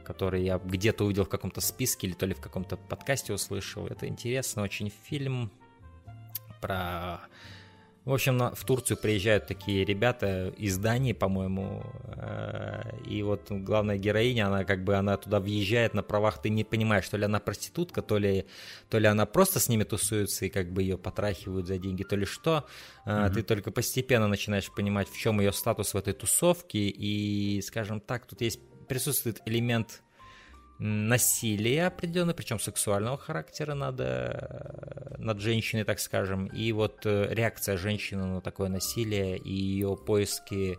который я где-то увидел в каком-то списке или то ли в каком-то подкасте услышал. Это интересно очень фильм про... В общем, в Турцию приезжают такие ребята из Дании, по-моему, э, и вот главная героиня, она как бы, она туда въезжает на правах, ты не понимаешь, то ли она проститутка, то ли, то ли она просто с ними тусуется и как бы ее потрахивают за деньги, то ли что. Mm-hmm. Ты только постепенно начинаешь понимать, в чем ее статус в этой тусовке, и, скажем так, тут есть присутствует элемент насилия определенного, причем сексуального характера над, э, над женщиной, так скажем, и вот э, реакция женщины на такое насилие и ее поиски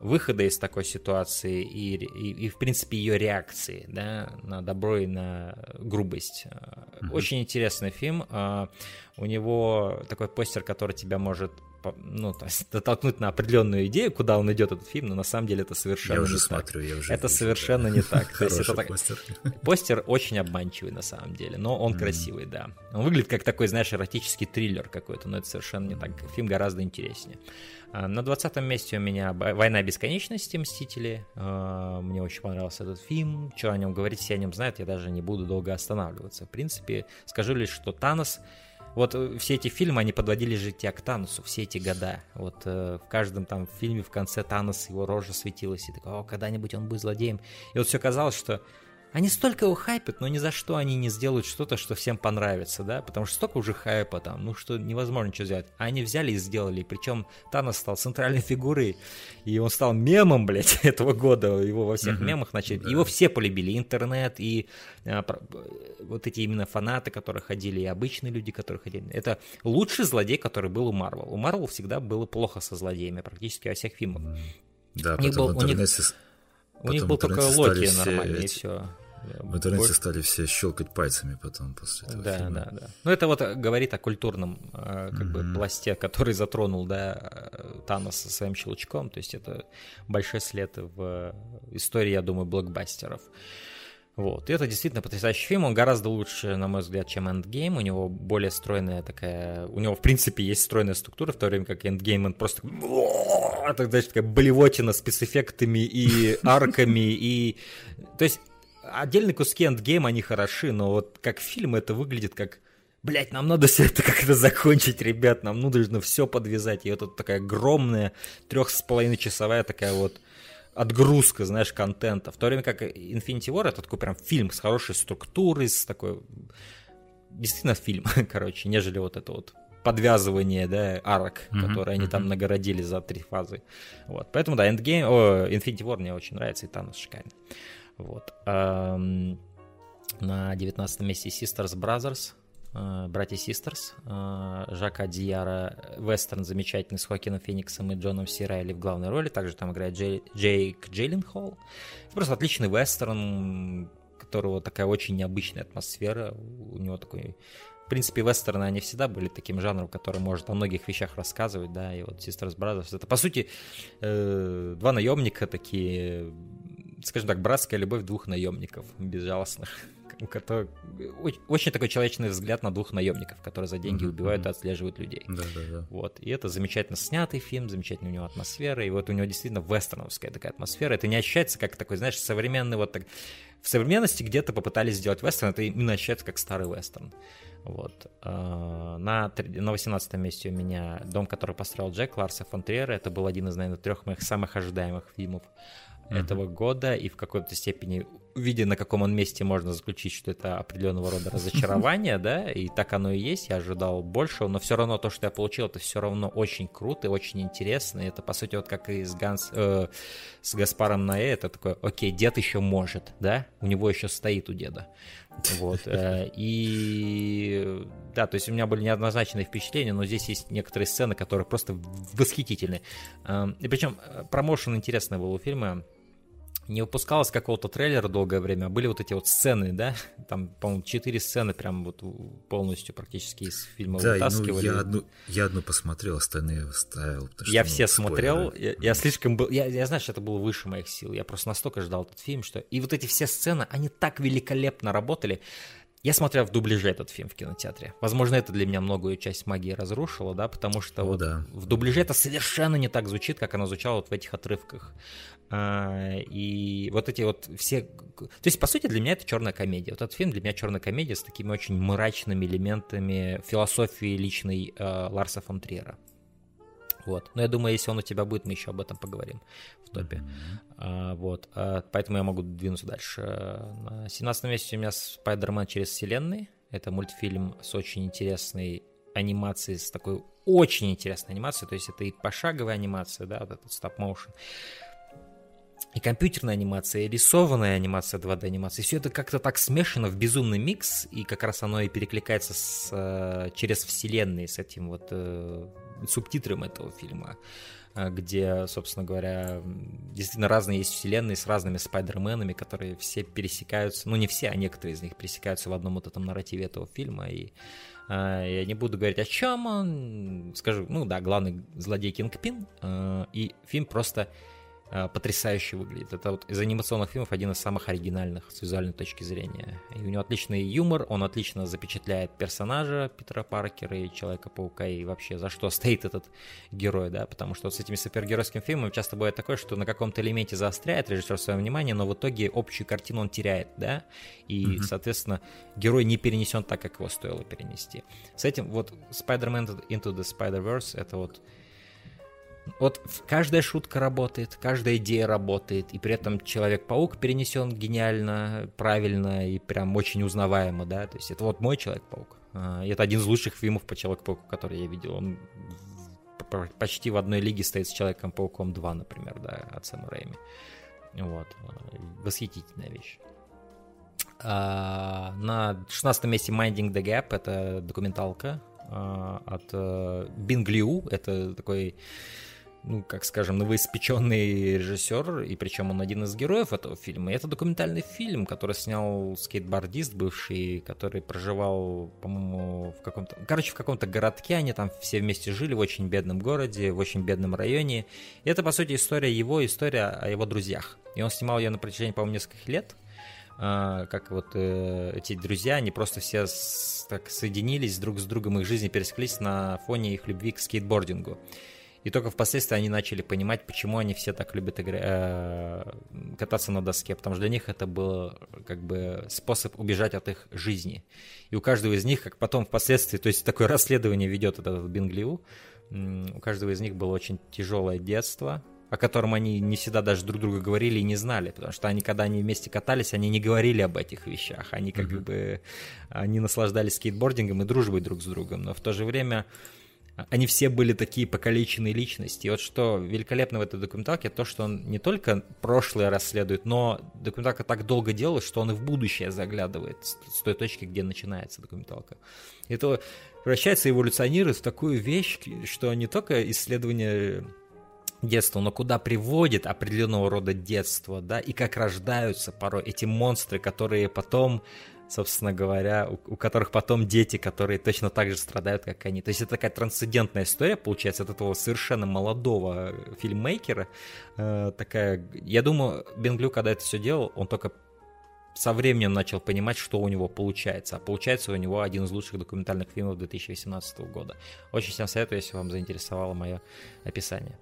выхода из такой ситуации и, и, и в принципе, ее реакции да, на добро и на грубость. Mm-hmm. Очень интересный фильм. У него такой постер, который тебя может ну, то есть натолкнуть на определенную идею, куда он идет этот фильм, но на самом деле это совершенно я не уже так. смотрю, я уже Это вижу, совершенно да. не так. То есть это так- постер. Постер очень обманчивый на самом деле, но он красивый, да. Он выглядит как такой, знаешь, эротический триллер какой-то, но это совершенно не так. Фильм гораздо интереснее. А, На 20 месте у меня «Б- «Война бесконечности. Мстители». А, Мне очень понравился этот фильм. Что о нем говорить, все о нем знают, я даже не буду долго останавливаться. В принципе, скажу лишь, что Танос вот э, все эти фильмы, они подводили же тебя к Таносу все эти года. Вот э, в каждом там фильме в конце Танос, его рожа светилась, и такой, о, когда-нибудь он будет злодеем. И вот все казалось, что они столько его хайпят, но ни за что они не сделают что-то, что всем понравится, да, потому что столько уже хайпа там, ну что невозможно ничего сделать. А они взяли и сделали, причем Танос стал центральной фигурой, и он стал мемом, блядь, этого года, его во всех Мгм, мемах начали, да. его все полюбили, интернет, и а, вот эти именно фанаты, которые ходили, и обычные люди, которые ходили. Это лучший злодей, который был у Марвел. У Марвел всегда было плохо со злодеями, практически во всех фильмах. Да, У них был- у них- У них был только Локи нормальный, и эти- все. В интернете стали все щелкать пальцами потом после этого Да, фильма. да, да. Ну, это вот э, говорит о культурном э, как бы Мгм. пласте, который затронул, да, э, Танос со своим щелчком. То есть это большой след в истории, я думаю, блокбастеров. Вот. И это действительно потрясающий фильм. Он гораздо лучше, на мой взгляд, чем Endgame. У него более стройная такая... У него, в принципе, есть стройная структура, в то время как Endgame, он просто... Знаешь, такая блевотина с спецэффектами и арками, и... То есть отдельные куски Endgame, они хороши, но вот как фильм это выглядит как... Блять, нам надо все это как-то закончить, ребят, нам нужно все подвязать. И вот тут такая огромная трех с половиной часовая такая вот отгрузка, знаешь, контента. В то время как Infinity War это такой прям фильм с хорошей структурой, с такой... Действительно фильм, короче, нежели вот это вот подвязывание, да, арок, Мгм, которые они там нагородили за три фазы. Вот, поэтому, да, Endgame, о, Infinity War мне очень нравится, и Танос шикарный. Вот. На 19 месте Sisters Brothers, э, братья Систерс, Жака Дияра, вестерн замечательный с Хоакином Фениксом и Джоном Си Райли в главной роли, также там играет Джей- Джейк Джилленхол. Просто отличный вестерн, которого такая очень необычная атмосфера, у него такой... В принципе, вестерны, они всегда были таким жанром, который может о многих вещах рассказывать, да, и вот Sisters Brothers, это, по сути, э, два наемника такие, скажем так, братская любовь двух наемников безжалостных, у которых очень, такой человечный взгляд на двух наемников, которые за деньги Мгм, убивают и отслеживают людей. Да, да, да. Вот, и это замечательно снятый фильм, замечательная у него атмосфера, и вот у него действительно вестерновская такая атмосфера, это не ощущается как такой, знаешь, современный вот так... В современности где-то попытались сделать вестерн, это именно ощущается как старый вестерн. Вот. А, На, на 18 месте у меня «Дом, который построил Джек» Ларса фон Триера. Это был один из, наверное, трех моих самых ожидаемых фильмов Мгм. этого года, и в какой-то степени, видя на каком он месте, можно заключить, что это определенного рода разочарование, да, и так оно и есть, я ожидал большего, но все равно то, что я получил, это все равно очень круто и очень интересно, и это, по сути, вот как и с, Ганс, э, с Гаспаром Наэ, это такое, окей, дед еще может, да, у него еще стоит у деда, вот, э, и да, то есть у меня были неоднозначные впечатления, но здесь есть некоторые сцены, которые просто восхитительны. Эм, И причем э, промоушен интересный был у фильма. Не выпускалось какого-то трейлера долгое время, а были вот эти вот сцены, да, там, по-моему, четыре сцены прям вот полностью практически из фильма Да, ну, вытаскивали. я одну, я одну посмотрел, остальные вставил. потому Я что, ну, все спойлеры. смотрел, я, я слишком был, я, я знаю, что это было выше моих сил, я просто настолько ждал этот фильм, что... И вот эти все сцены, они так великолепно работали. Я смотрел в дубляже этот фильм в кинотеатре. Возможно, это для меня многую часть магии разрушило, да, потому что О, вот да. в дубляже это совершенно не так звучит, как оно звучало вот в этих отрывках. А, и вот эти вот все... То есть, по сути, для меня это черная комедия. Вот этот фильм для меня черная комедия с такими очень мрачными элементами философии личной э, Ларса фон Триера. Вот. Но я думаю, если он у тебя будет, мы еще об этом поговорим в топе. А, вот. А, поэтому я могу двинуться дальше. На 17 месте у меня Спайдермен через вселенные. Это мультфильм с очень интересной анимацией, с такой очень интересной анимацией. То есть это и пошаговая анимация, да, вот этот стоп-моушен. И компьютерная анимация, и рисованная анимация, 2D-анимация. Все это как-то так смешано в безумный микс, и как раз оно и перекликается с, э, через вселенные с этим вот э, субтитрам этого фильма, э, где, собственно говоря, действительно разные есть вселенные с разными спайдерменами, которые все пересекаются, ну не все, а некоторые из них пересекаются в одном вот этом нарративе этого фильма, и э, я не буду говорить о чем он, скажу, ну да, главный злодей Кингпин, э, и фильм просто Э, потрясающе выглядит. Это вот из анимационных фильмов один из самых оригинальных с визуальной точки зрения. И у него отличный юмор, он отлично запечатляет персонажа Питера Паркера и Человека-паука, и вообще за что стоит этот герой, да, потому что вот с этими супергеройскими фильмами часто бывает такое, что на каком-то элементе заостряет режиссер свое внимание, но в итоге общую картину он теряет, да, и, mm-hmm. соответственно, герой не перенесен так, как его стоило перенести. С этим вот Spider-Man Into the Spider-Verse это вот вот каждая шутка работает, каждая идея работает, и при этом Человек-паук перенесен гениально, правильно и прям очень узнаваемо, да, то есть это вот мой Человек-паук. А, это один из лучших фильмов по Человеку-пауку, который я видел. Он почти в одной лиге стоит с Человеком-пауком 2, например, да, от Сэма Рэйми. Вот. Восхитительная вещь. А, на 16 месте Minding the Gap, это документалка а, от uh, Бинг Лиу, это такой ну, как скажем, новоиспеченный режиссер, и причем он один из героев этого фильма. И это документальный фильм, который снял скейтбордист бывший, который проживал, по-моему, в каком-то... Короче, в каком-то городке, они там все вместе жили в очень бедном городе, в очень бедном районе. И это, по сути, история его, история о его друзьях. И он снимал ее на протяжении, по-моему, нескольких лет. Uh, как вот uh, эти друзья, они просто все с, так соединились друг с другом, их жизни пересеклись на фоне их любви к скейтбордингу. И только впоследствии они начали понимать, почему они все так любят игра... э... кататься на доске, потому что для них это был как бы способ убежать от их жизни. И у каждого из них, как потом впоследствии, то есть такое расследование ведет этот Бинглиу, у каждого из них было очень тяжелое детство, о котором они не всегда даже друг друга говорили и не знали, потому что они, когда они вместе катались, они не говорили об этих вещах, они как mm-hmm. бы, они наслаждались скейтбордингом и дружбой друг с другом, но в то же время они все были такие покалеченные личности. И вот что великолепно в этой документалке, то, что он не только прошлое расследует, но документалка так долго делает, что он и в будущее заглядывает с той точки, где начинается документалка. Это превращается, эволюционирует в такую вещь, что не только исследование детства, но куда приводит определенного рода детство, да, и как рождаются порой эти монстры, которые потом собственно говоря, у, у которых потом дети, которые точно так же страдают, как они. То есть это такая трансцендентная история, получается, от этого совершенно молодого фильммейкера. Э, такая, я думаю, Бенглю, когда это все делал, он только со временем начал понимать, что у него получается. А получается у него один из лучших документальных фильмов 2018 года. Очень всем советую, если вам заинтересовало мое описание.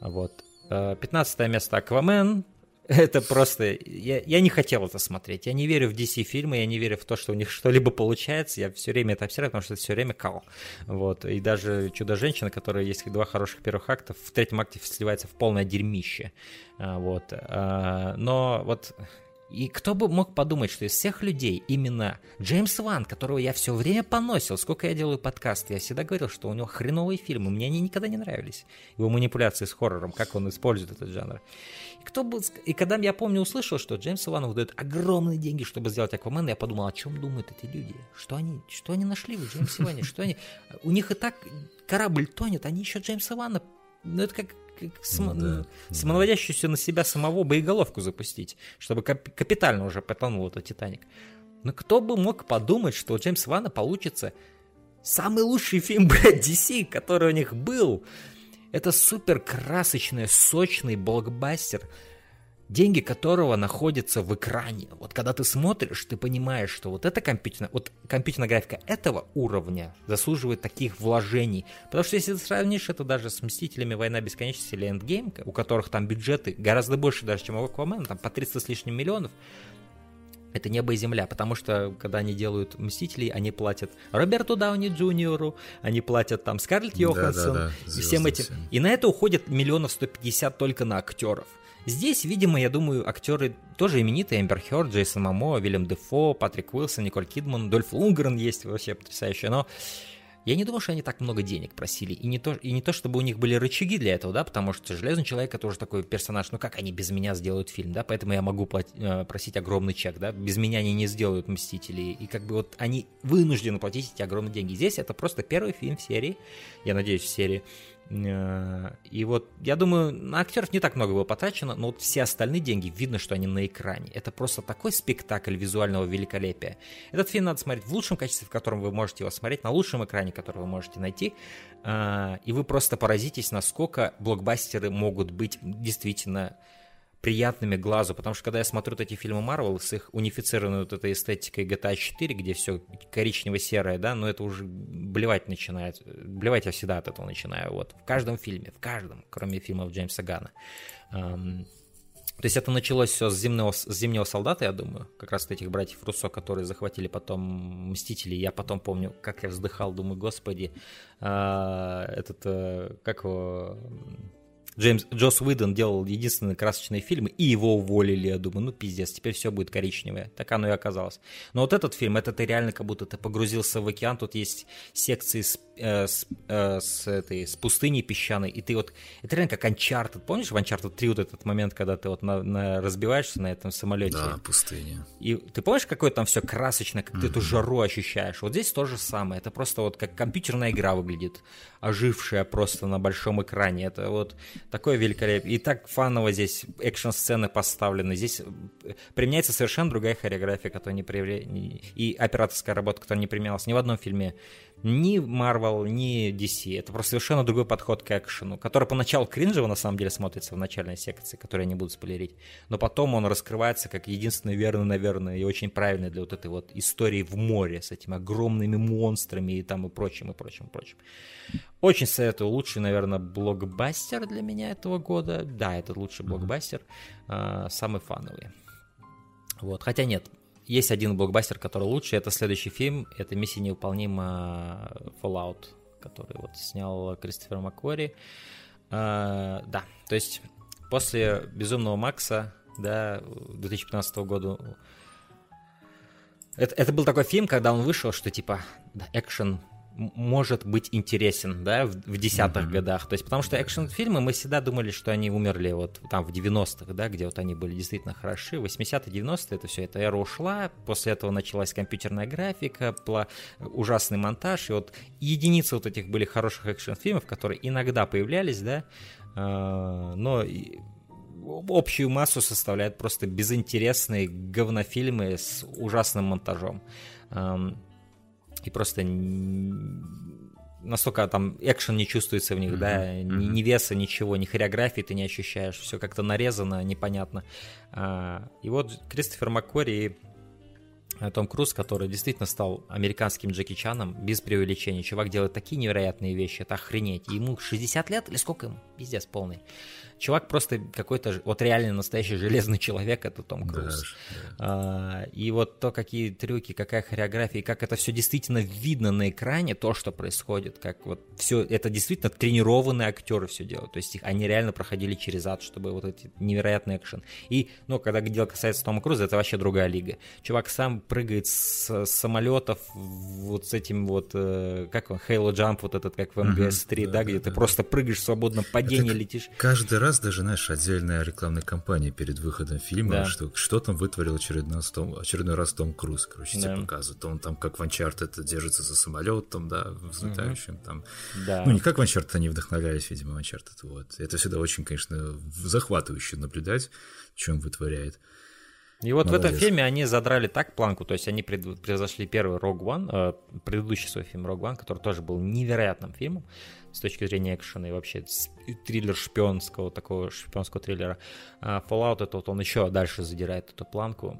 Вот. 15 э, место Аквамен, это просто... Я, я не хотел это смотреть. Я не верю в DC-фильмы, я не верю в то, что у них что-либо получается. Я все время это обсираю, потому что это все время кал. Вот. И даже «Чудо-женщина», которая есть два хороших первых акта, в третьем акте сливается в полное дерьмище. А, вот. А, но вот и кто бы мог подумать, что из всех людей именно Джеймс Ван, которого я все время поносил, сколько я делаю подкасты, я всегда говорил, что у него хреновые фильмы, мне они никогда не нравились. Его манипуляции с хоррором, как он использует этот жанр. И, кто бы, и когда я помню услышал, что Джеймс Ван выдает огромные деньги, чтобы сделать Аквамена, я подумал, о чем думают эти люди? Что они, что они нашли в Джеймсе Ване? Что они... У них и так корабль тонет, они еще Джеймса Вана ну, это как сам, ну, да, самонаводящуюся на себя самого боеголовку запустить, чтобы кап- капитально уже потонул этот Титаник. Но кто бы мог подумать, что у Джеймса Вана получится самый лучший фильм, блядь, DC, который у них был. Это супер красочный, сочный блокбастер деньги которого находятся в экране. Вот когда ты смотришь, ты понимаешь, что вот эта компьютерная, вот компьютерная графика этого уровня заслуживает таких вложений. Потому что если ты сравнишь это даже с Мстителями Война Бесконечности или Эндгейм, у которых там бюджеты гораздо больше даже, чем у Аквамена, там по 300 с лишним миллионов, это небо и земля, потому что когда они делают Мстителей, они платят Роберту Дауни Джуниору, они платят там Скарлетт Йоханссон да, да, да, и всем этим. Всем. И на это уходит миллионов 150 только на актеров. Здесь, видимо, я думаю, актеры тоже именитые. Эмбер Хёрд, Джейсон Мамо, Вильям Дефо, Патрик Уилсон, Николь Кидман, Дольф Лунгрен есть вообще потрясающий. Но Я не думаю, что они так много денег просили. И не то, и не то чтобы у них были рычаги для этого, да, потому что Железный Человек это уже такой персонаж, ну как они без меня сделают фильм, да, поэтому я могу платить, э, просить огромный чек, да, без меня они не сделают Мстители. И как бы вот они вынуждены платить эти огромные деньги. Здесь это просто первый фильм в серии, я надеюсь, в серии, и вот, я думаю, на актеров не так много было потрачено, но вот все остальные деньги, видно, что они на экране. Это просто такой спектакль визуального великолепия. Этот фильм надо смотреть в лучшем качестве, в котором вы можете его смотреть, на лучшем экране, который вы можете найти. Э, и вы просто поразитесь, насколько блокбастеры могут быть действительно приятными глазу, потому что когда я смотрю вот эти фильмы Марвел с их унифицированной вот этой эстетикой GTA 4, где все коричнево-серое, да, но это уже блевать начинает, блевать я всегда от этого начинаю, вот, в каждом фильме, в каждом, кроме фильмов Джеймса Гана. То есть это началось все с зимнего, с зимнего солдата, я думаю, как раз этих братьев Руссо, которые захватили потом Мстители. Я потом помню, как я вздыхал, думаю, господи, э, этот, э, как его, Джеймс Джос Уидон делал единственные красочные фильмы, и его уволили. Я думаю, ну пиздец, теперь все будет коричневое. Так оно и оказалось. Но вот этот фильм, это ты реально как будто ты погрузился в океан. Тут есть секции с, э, с, э, с, этой, с пустыней песчаной, и ты вот... Это реально как Uncharted. Помнишь в Uncharted 3 вот этот момент, когда ты вот на, на, разбиваешься на этом самолете? Да, пустыня. И ты помнишь, какое там все красочно, как mm-hmm. ты эту жару ощущаешь? Вот здесь то же самое. Это просто вот как компьютерная игра выглядит, ожившая просто на большом экране. Это вот такое великолепие. И так фаново здесь экшн-сцены поставлены. Здесь э, применяется совершенно другая хореография, которая не проявля... и операторская работа, которая не применялась ни в одном фильме ни Marvel, ни DC. Это просто совершенно другой подход к экшену, который поначалу кринжево на самом деле смотрится в начальной секции, которую я не буду спойлерить, но потом он раскрывается как единственный верный, наверное, и очень правильный для вот этой вот истории в море с этими огромными монстрами и там и прочим, и прочим, и прочим. Очень советую. Лучший, наверное, блокбастер для меня этого года. Да, это лучший блокбастер. Mm-hmm. Самый фановый. Вот. Хотя нет, есть один блокбастер, который лучше. Это следующий фильм. Это «Миссия невыполнима Fallout», который вот снял Кристофер Маккори. А, да, то есть после «Безумного Макса», да, 2015 года это, это был такой фильм, когда он вышел, что типа да, экшен может быть интересен, да, в, в десятых mm-hmm. годах. То есть, потому что экшн-фильмы, мы всегда думали, что они умерли вот там в 90-х, да, где вот они были действительно хороши. 80-е, 90-е, это все, эта эра ушла, после этого началась компьютерная графика, пла- ужасный монтаж, и вот единицы вот этих были хороших экшн-фильмов, которые иногда появлялись, да, э- но общую массу составляют просто безинтересные говнофильмы с ужасным монтажом и просто настолько там экшен не чувствуется в них, mm-hmm. да, mm-hmm. Ни, ни веса, ничего, ни хореографии ты не ощущаешь, все как-то нарезано, непонятно. А, и вот Кристофер Маккори и Том Круз, который действительно стал американским Джеки Чаном, без преувеличения. Чувак делает такие невероятные вещи, это охренеть. Ему 60 лет или сколько ему? Пиздец полный. Чувак просто какой-то вот реально настоящий железный человек, это Том Круз. Да, да. И вот то, какие трюки, какая хореография, и как это все действительно видно на экране, то, что происходит, как вот все, это действительно тренированные актеры все делают. То есть их, они реально проходили через ад, чтобы вот эти невероятный экшен. И, ну, когда дело касается Тома Круза, это вообще другая лига. Чувак сам прыгает с, самолетов вот с этим вот, э, как он, Halo Jump, вот этот, как в МГС-3, да, да, где да, ты да. просто прыгаешь в свободном падении, это летишь. Каждый раз даже, знаешь, отдельная рекламная кампания перед выходом фильма, да. что, что там вытворил очередной раз, Том, очередной раз Том Круз, короче, да. тебе показывают. Он там, как в Uncharted, держится за самолетом, да, взлетающим угу. там. Да. Ну, не как в они вдохновлялись, видимо, в Uncharted, вот. Это всегда очень, конечно, захватывающе наблюдать, он вытворяет. И вот Молодец. в этом фильме они задрали так планку, то есть они превзошли первый Rogue One, э, предыдущий свой фильм Rogue One, который тоже был невероятным фильмом с точки зрения экшена и вообще триллер шпионского, такого шпионского триллера. А Fallout это вот он еще дальше задирает эту планку.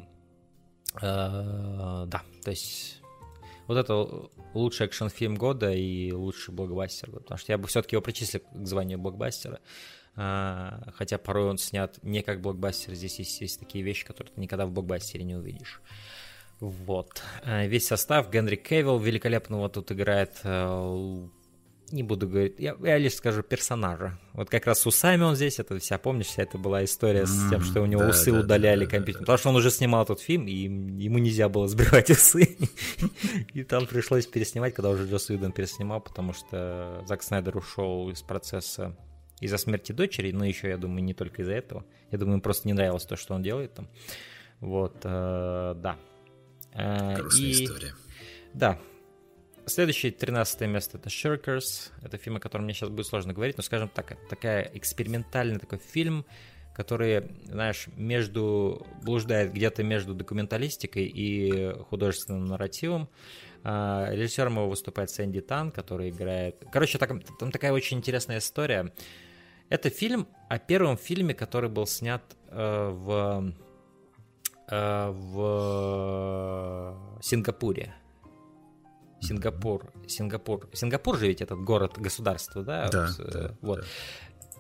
А, да, то есть вот это лучший экшн-фильм года и лучший блокбастер. Потому что я бы все-таки его причислил к званию блокбастера. А, хотя порой он снят не как блокбастер. Здесь есть, есть такие вещи, которые ты никогда в блокбастере не увидишь. Вот. А, весь состав. Генри Кевилл великолепно вот тут играет. не буду говорить, я, я лишь скажу персонажа. Вот как раз с усами он здесь, это вся, помнишь, вся это была история mm, с тем, что у него да, усы да, удаляли да, компьютер. Да, да. Потому что он уже снимал этот фильм, и ему нельзя было сбривать усы. И там пришлось переснимать, когда уже Джос Уидон переснимал, потому что Зак Снайдер ушел из процесса из-за смерти дочери, но еще, я думаю, не только из-за этого. Я думаю, им просто не нравилось то, что он делает там. Вот, э, да. Э, Грустная и... история. Да, Следующее, 13 место, это Shirkers. Это фильм, о котором мне сейчас будет сложно говорить, но, скажем так, такая экспериментальный такой фильм, который, знаешь, между блуждает где-то между документалистикой и художественным нарративом. А, режиссером его выступает Сэнди Тан, который играет... Короче, так, там такая очень интересная история. Это фильм о первом фильме, который был снят э, в, э, в Сингапуре. Сингапур, Сингапур, Сингапур же ведь этот город, государство, да? Да, вот, да, вот. Да.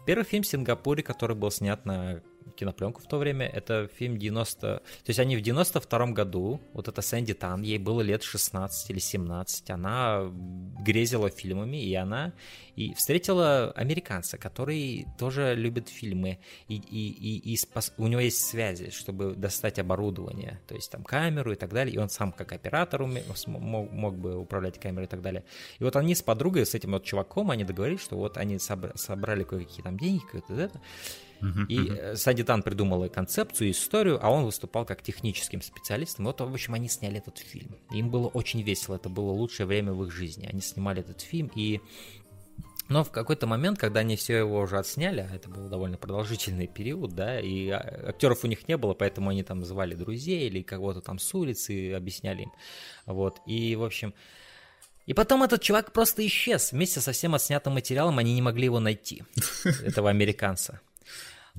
Первый фильм в Сингапуре, который был снят на кинопленку в то время. Это фильм 90... То есть они в 92 году, вот эта Сэнди Тан, ей было лет 16 или 17, она грезила фильмами, и она и встретила американца, который тоже любит фильмы, и, и, и, и спас... у него есть связи, чтобы достать оборудование, то есть там камеру и так далее, и он сам как оператор уме... мог, мог бы управлять камерой и так далее. И вот они с подругой, с этим вот чуваком, они договорились, что вот они собрали кое-какие там деньги, какое-то это, и uh Садитан придумал концепцию, историю, а он выступал как техническим специалистом. вот, в общем, они сняли этот фильм. Им было очень весело, это было лучшее время в их жизни. Они снимали этот фильм, и но в какой-то момент, когда они все его уже отсняли, а это был довольно продолжительный период, да, и а, актеров у них не было, поэтому они там звали друзей или кого-то там с улицы и объясняли им. Вот, и, в общем, и потом этот чувак просто исчез. Вместе со всем отснятым материалом они не могли его найти, этого американца.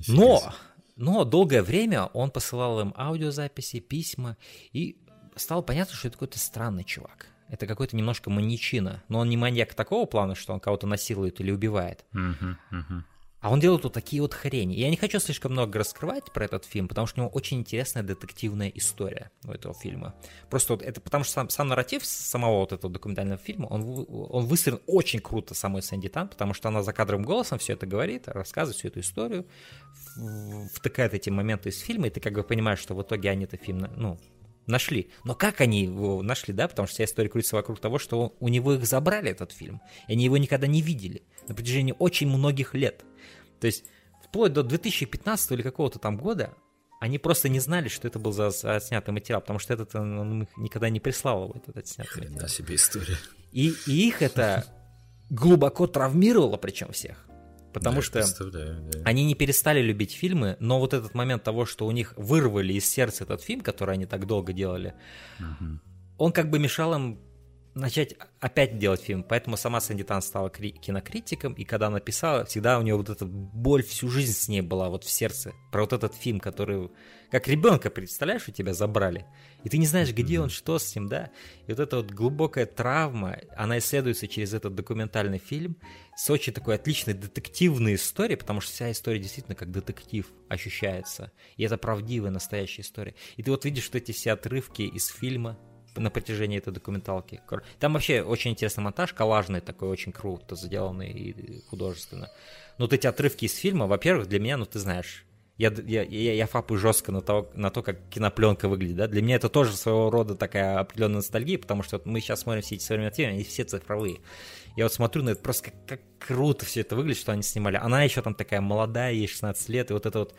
Но, но долгое время он посылал им аудиозаписи, письма, и стало понятно, что это какой-то странный чувак. Это какой-то немножко маньячина. Но он не маньяк такого плана, что он кого-то насилует или убивает. Uh-huh, uh-huh. А он делает вот такие вот хрени. Я не хочу слишком много раскрывать про этот фильм, потому что у него очень интересная детективная история у этого фильма. Просто вот это потому что сам, сам нарратив самого вот этого документального фильма, он, он выстроен очень круто самой Сэнди Тан, потому что она за кадровым голосом все это говорит, рассказывает всю эту историю, втыкает эти моменты из фильма, и ты как бы понимаешь, что в итоге они это фильм, ну, нашли. Но как они его нашли, да? Потому что вся история крутится вокруг того, что у него их забрали, этот фильм. И они его никогда не видели на протяжении очень многих лет. То есть вплоть до 2015 или какого-то там года они просто не знали, что это был за, за отснятый материал, потому что этот он их никогда не прислал, этот отснятый материал. На себе история. И, и их это глубоко травмировало, причем всех. Потому да, что да. они не перестали любить фильмы, но вот этот момент того, что у них вырвали из сердца этот фильм, который они так долго делали, угу. он как бы мешал им начать опять делать фильм. Поэтому сама Сэнди Тан стала кинокритиком, и когда она писала, всегда у нее вот эта боль всю жизнь с ней была вот в сердце. Про вот этот фильм, который... Как ребенка, представляешь, у тебя забрали. И ты не знаешь, где он, что с ним, да? И вот эта вот глубокая травма, она исследуется через этот документальный фильм с очень такой отличной детективной историей, потому что вся история действительно как детектив ощущается. И это правдивая, настоящая история. И ты вот видишь что эти все отрывки из фильма, на протяжении этой документалки. Там вообще очень интересный монтаж, коллажный такой, очень круто сделанный и художественно. Но вот эти отрывки из фильма, во-первых, для меня, ну ты знаешь, я, я, я, я фапаю жестко на то, на то, как кинопленка выглядит, да, для меня это тоже своего рода такая определенная ностальгия, потому что вот мы сейчас смотрим все эти современные фильмы, они все цифровые. Я вот смотрю на это, просто как, как круто все это выглядит, что они снимали. Она еще там такая молодая, ей 16 лет, и вот это вот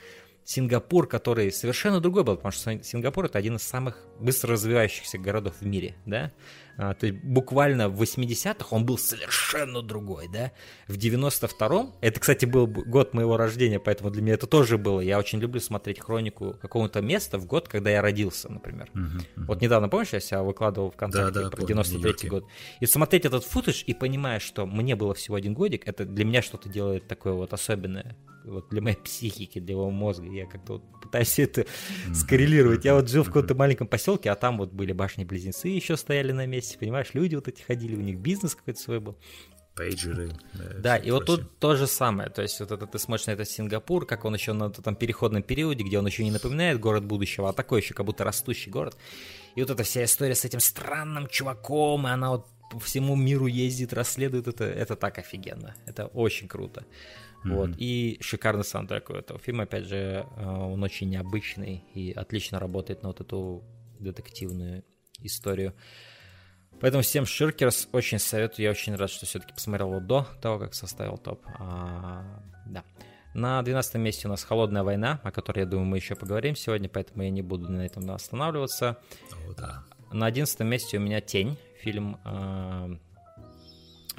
Сингапур, который совершенно другой был, потому что Сингапур это один из самых быстро развивающихся городов в мире, да, а, то есть буквально в 80-х он был совершенно другой, да. В 92-м, это, кстати, был год моего рождения, поэтому для меня это тоже было. Я очень люблю смотреть хронику какого-то места в год, когда я родился, например. Uh-huh, uh-huh. Вот недавно, помнишь, я себя выкладывал в конце да, да, про 93-й год. И смотреть этот футаж и понимая, что мне было всего один годик, это для меня что-то делает такое вот особенное. Вот для моей психики, для его мозга. Я как-то вот пытаюсь это uh-huh, скоррелировать. Я вот жил в каком-то маленьком поселке, а там вот были башни-близнецы еще стояли на месте месте, понимаешь, люди вот эти ходили, у них бизнес какой-то свой был. Пейджеры. Да, да и вот тут то же самое. То есть вот это ты смотришь на этот Сингапур, как он еще на этом переходном периоде, где он еще не напоминает город будущего, а такой еще как будто растущий город. И вот эта вся история с этим странным чуваком, и она вот по всему миру ездит, расследует это, это так офигенно. Это очень круто. Mm-hmm. Вот. И шикарный саундтрек у этого фильма, опять же, э, он очень необычный и отлично работает на вот эту детективную историю. Поэтому всем Ширкерс очень советую. Я очень рад, что все-таки посмотрел его до того, как составил топ. А, да. На 12 месте у нас «Холодная война», о которой, я думаю, мы еще поговорим сегодня, поэтому я не буду на этом останавливаться. О, да. На 11 месте у меня «Тень», фильм э,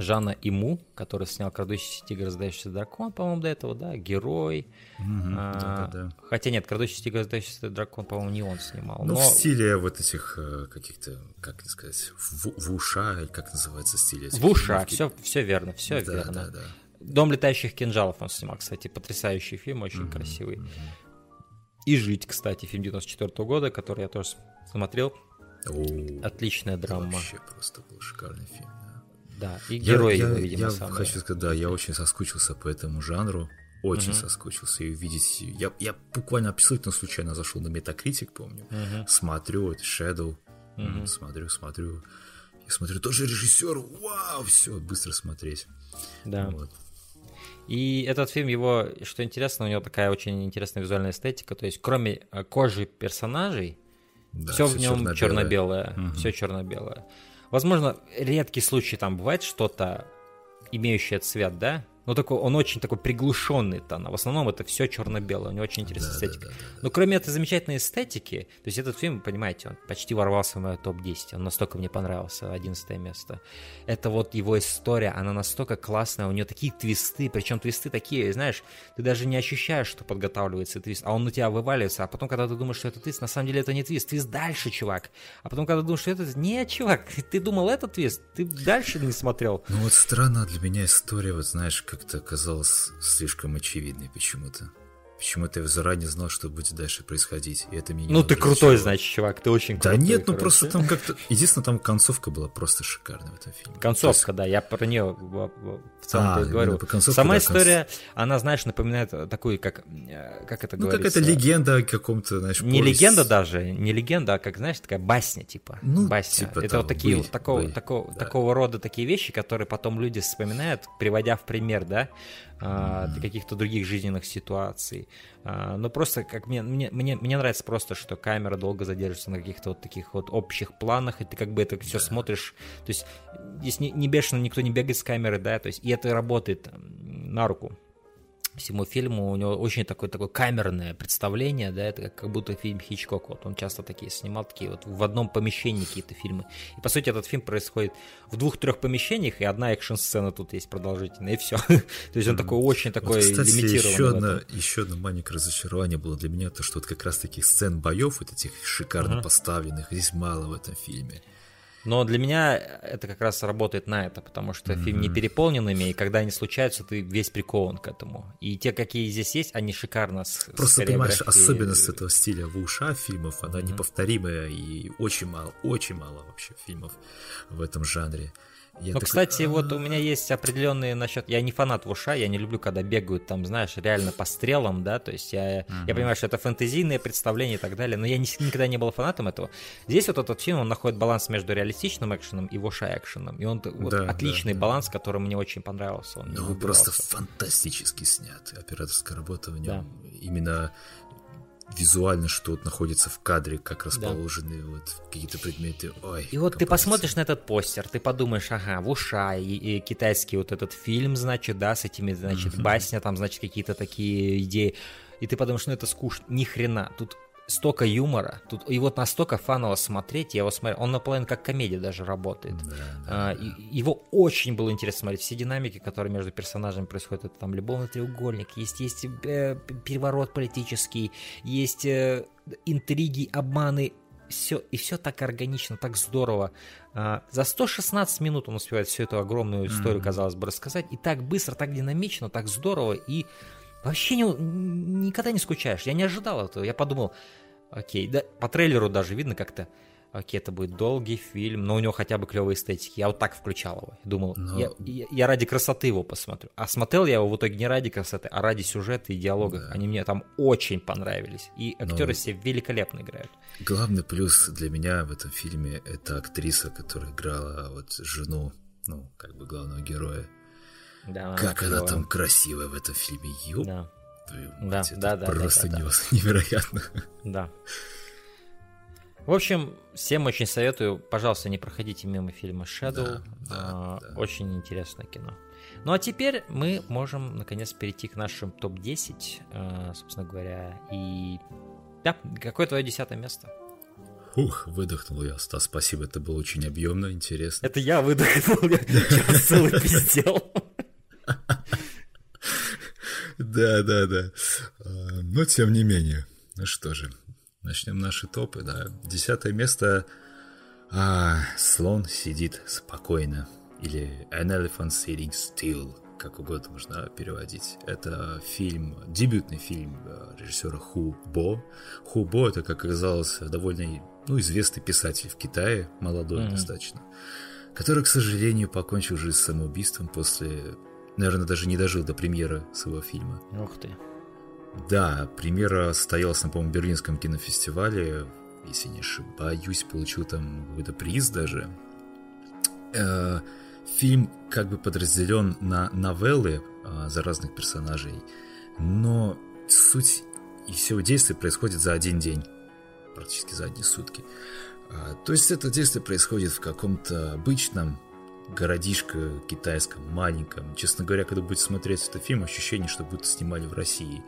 Жана Иму, который снял «Крадущийся тигр, раздающийся дракон», по-моему, до этого, да, «Герой». Угу, а, да, да, да. Хотя нет, «Крадущийся тигр, раздающийся дракон», по-моему, не он снимал. Ну, но... в стиле вот этих э, каких-то, как сказать, в, в уша, как называется стиль этих В уша, все, все верно, все да, верно. Да, да. «Дом летающих кинжалов» он снимал, кстати, потрясающий фильм, очень mm-hmm. красивый. Mm-hmm. «И жить», кстати, фильм 94 года, который я тоже смотрел. О, Отличная драма. Вообще просто был шикарный фильм. Да, и герой я, его, я, видимо, я хочу сказать, да, я очень соскучился по этому жанру. Очень uh-huh. соскучился. И увидеть... Я, я буквально абсолютно случайно зашел на Metacritic, помню. Uh-huh. Смотрю, это Shadow. Uh-huh. Смотрю, смотрю. Я смотрю, тоже режиссер. Вау, все, быстро смотреть. Да. Вот. И этот фильм, его, что интересно, у него такая очень интересная визуальная эстетика. То есть, кроме э, кожи персонажей, Да, все всё в нем черно-белое. черно-белое. Мгм. Все черно-белое. Возможно, редкий случай там бывает что-то, имеющее цвет, да? Но такой, он очень такой приглушенный тона. В основном это все черно-белое. У него очень интересная Да, эстетика. да, да, да. Но кроме этой замечательной эстетики, то есть этот фильм, понимаете, он почти ворвался в мое топ-10. Он настолько мне понравился, 11 место. Это вот его история, она настолько классная, у нее такие твисты, причем твисты такие, знаешь, ты даже не ощущаешь, что подготавливается твист, а он на тебя вываливается, а потом, когда ты думаешь, что это твист, на самом деле это не твист, твист дальше, чувак. А потом, когда ты думаешь, что это... Нет, чувак, ты думал, это твист, ты дальше не смотрел. Ну вот странно для меня история, вот знаешь, как-то казалась слишком очевидной почему-то. Почему-то я заранее знал, что будет дальше происходить, и это меня Ну, ты крутой, значит, чувак, ты очень Да крутой. нет, ну короче. просто там как-то... Единственное, там концовка была просто шикарная в этом фильме. Концовка, да, я про нее в, целом А, говорю. по концовке, Сама да, история, она, знаешь, напоминает такую, как, э, как это Ну, говорится? какая-то легенда о каком-то, знаешь, Не повесть. легенда даже, не легенда, а как, знаешь, такая басня, типа. Ну, басня. типа это того, вот такие, быль, вот такого, быль, такого, да. такого рода такие вещи, которые потом люди вспоминают, приводя в пример, да, для каких-то других жизненных ситуаций. А, но просто, как мне, мне, мне, мне нравится просто, что камера долго задерживается на каких-то вот таких вот общих планах, и ты как бы это все смотришь. То есть здесь не, не бешено никто не бегает с камеры, да, то есть и это работает на руку всему фильму. У него очень такое, такое камерное представление, да, это как, будто фильм Хичкок. Вот он часто такие снимал, такие вот в одном помещении какие-то фильмы. И по сути этот фильм происходит в двух-трех помещениях, и одна экшн-сцена тут есть продолжительная, и все. То есть он такой очень Вот, такой кстати, лимитированный. еще, одно, еще одно маленькое разочарование было для меня, то, что вот как раз таких сцен боев, вот этих шикарно Ага. поставленных, здесь мало в этом фильме. Но для меня это как раз работает на это, потому что фильм не переполнен ими, и когда они случаются, ты весь прикован к этому. И те, какие здесь есть, они шикарно с с Просто, понимаешь, особенность этого стиля в уша фильмов, она неповторимая, и очень мало, очень мало вообще фильмов в этом жанре. Я Ну, такой, кстати, вот у меня есть определенные насчет... Я не фанат Вуша, я не люблю, когда бегают там, знаешь, реально по стрелам, да, то есть я, я понимаю, что это фэнтезийное представление и так далее, но я ни- никогда не был фанатом этого. Здесь вот этот фильм, он находит баланс между реалистичным экшеном и Вуша экшеном, и он вот Да, да, отличный да. баланс, который мне очень понравился. Он не Ну, он просто фантастически снят. Операторская работа в нем. Да. Именно визуально, что вот находится в кадре, как расположены вот какие-то предметы. Ой, И вот ты композиция. посмотришь на этот постер, ты подумаешь, ага, Вуша, и, и китайский вот этот фильм, значит, да, с этими, значит, басня, там, значит, какие-то такие идеи. И ты подумаешь, ну это скучно, ни хрена. Тут столько юмора, тут и вот настолько фаново смотреть, я его смотрел, он наполовину как комедия даже работает. А, и- его очень было интересно смотреть, все динамики, которые между персонажами происходят, это там любовный треугольник, есть, есть э, переворот политический, есть э, интриги, обманы, все, и все так органично, так здорово. А, за 116 минут он успевает всю эту огромную историю, казалось бы, рассказать, и так быстро, так динамично, так здорово, и вообще не, никогда не скучаешь. Я не ожидал этого, я подумал, окей, да, по трейлеру даже видно как-то, окей, это будет долгий фильм, но у него хотя бы клевые эстетики. Я вот так включал его. Думал, Но- я, я- я ради красоты его посмотрю. А смотрел я его в итоге не ради красоты, а ради сюжета и диалогов. Да. Они мне там очень понравились. И актеры Но- все великолепно играют. Главный плюс для меня в этом фильме это актриса, которая играла вот жену, ну, как бы главного героя. Да, как она там красивая в этом фильме, ёп Да, твою мать, да, да, да, просто да, да. невероятно. да. В общем, всем очень советую, пожалуйста, не проходите мимо фильма Shadow. Да, да, А, да. Очень интересное кино. Ну а теперь мы можем наконец перейти к нашим топ-10, э, собственно говоря. И да, какое твое десятое место? Ух, выдохнул я, Стас, спасибо, это было очень объемно, интересно. Это я выдохнул, я целый пиздел. Да, да, да. А, Но тем не менее. Ну что же, начнем наши топы, да. Десятое место. А, слон сидит спокойно. Или An Elephant Sitting Still, как угодно можно переводить. Это фильм, дебютный фильм э, режиссера Ху Бо. Ху Бо это, как оказалось, довольно ну, известный писатель в Китае, молодой Мгм. достаточно, который, к сожалению, покончил жизнь самоубийством после, наверное, даже не дожил до премьеры своего фильма. Ух ты. Да, премьера состоялась на, по-моему, Берлинском кинофестивале. Если не ошибаюсь, получил там какой-то приз даже. Э, Фильм как бы подразделен на новеллы а, за разных персонажей, но суть и все действие происходит за один день, практически за одни сутки. А, То есть это действие происходит в каком-то обычном городишко китайском, маленьком. Честно говоря, когда будете смотреть этот фильм, ощущение, что будто снимали в России.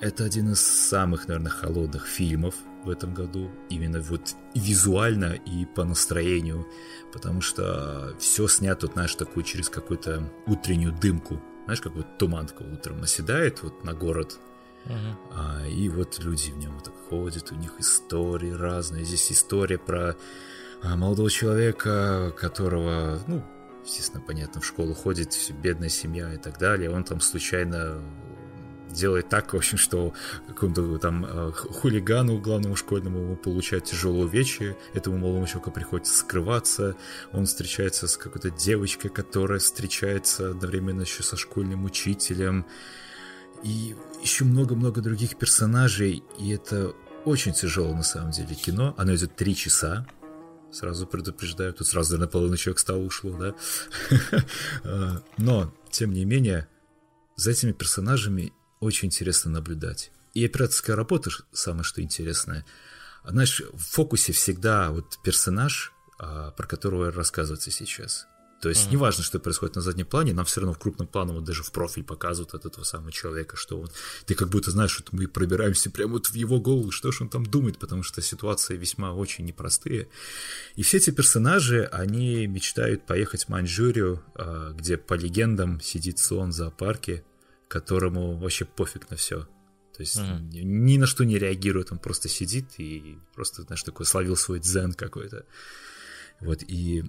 Это один из самых, наверное, холодных фильмов в этом году. Именно вот визуально и по настроению. Потому что все снято, вот, знаешь, такую через какую-то утреннюю дымку. Знаешь, как вот туман такой утром наседает вот на город. Мгм. А, и вот люди в нем вот так ходят, у них истории разные. Здесь история про а, молодого человека, которого, ну, естественно, понятно, в школу ходит, бедная семья и так далее. Он там случайно делает так, в общем, что какому-то там э, хулигану главному школьному ему получает тяжелое увечье, этому молодому человеку приходится скрываться, он встречается с какой-то девочкой, которая встречается одновременно еще со школьным учителем, и еще много-много других персонажей, и это очень тяжело на самом деле кино. Оно идет три часа, сразу предупреждаю, тут сразу на половину человек стало ушло, да. А, Но, тем не менее, за этими персонажами очень интересно наблюдать. И операторская работа, самое что интересное, знаешь, в фокусе всегда вот персонаж, а, про которого рассказывается сейчас. То есть неважно, что происходит на заднем плане, нам все равно в крупном плане вот даже в профиль показывают от этого самого человека, что он... Ты как будто знаешь, что мы пробираемся прямо вот в его голову, что же он там думает, потому что ситуации весьма очень непростые. И все эти персонажи, они мечтают поехать в Маньчжурию, а, где по легендам сидит слон в зоопарке, которому вообще пофиг на все. То есть Мгм. ни- на что не реагирует, он просто сидит и просто, знаешь, такой словил свой дзен какой-то. Вот, и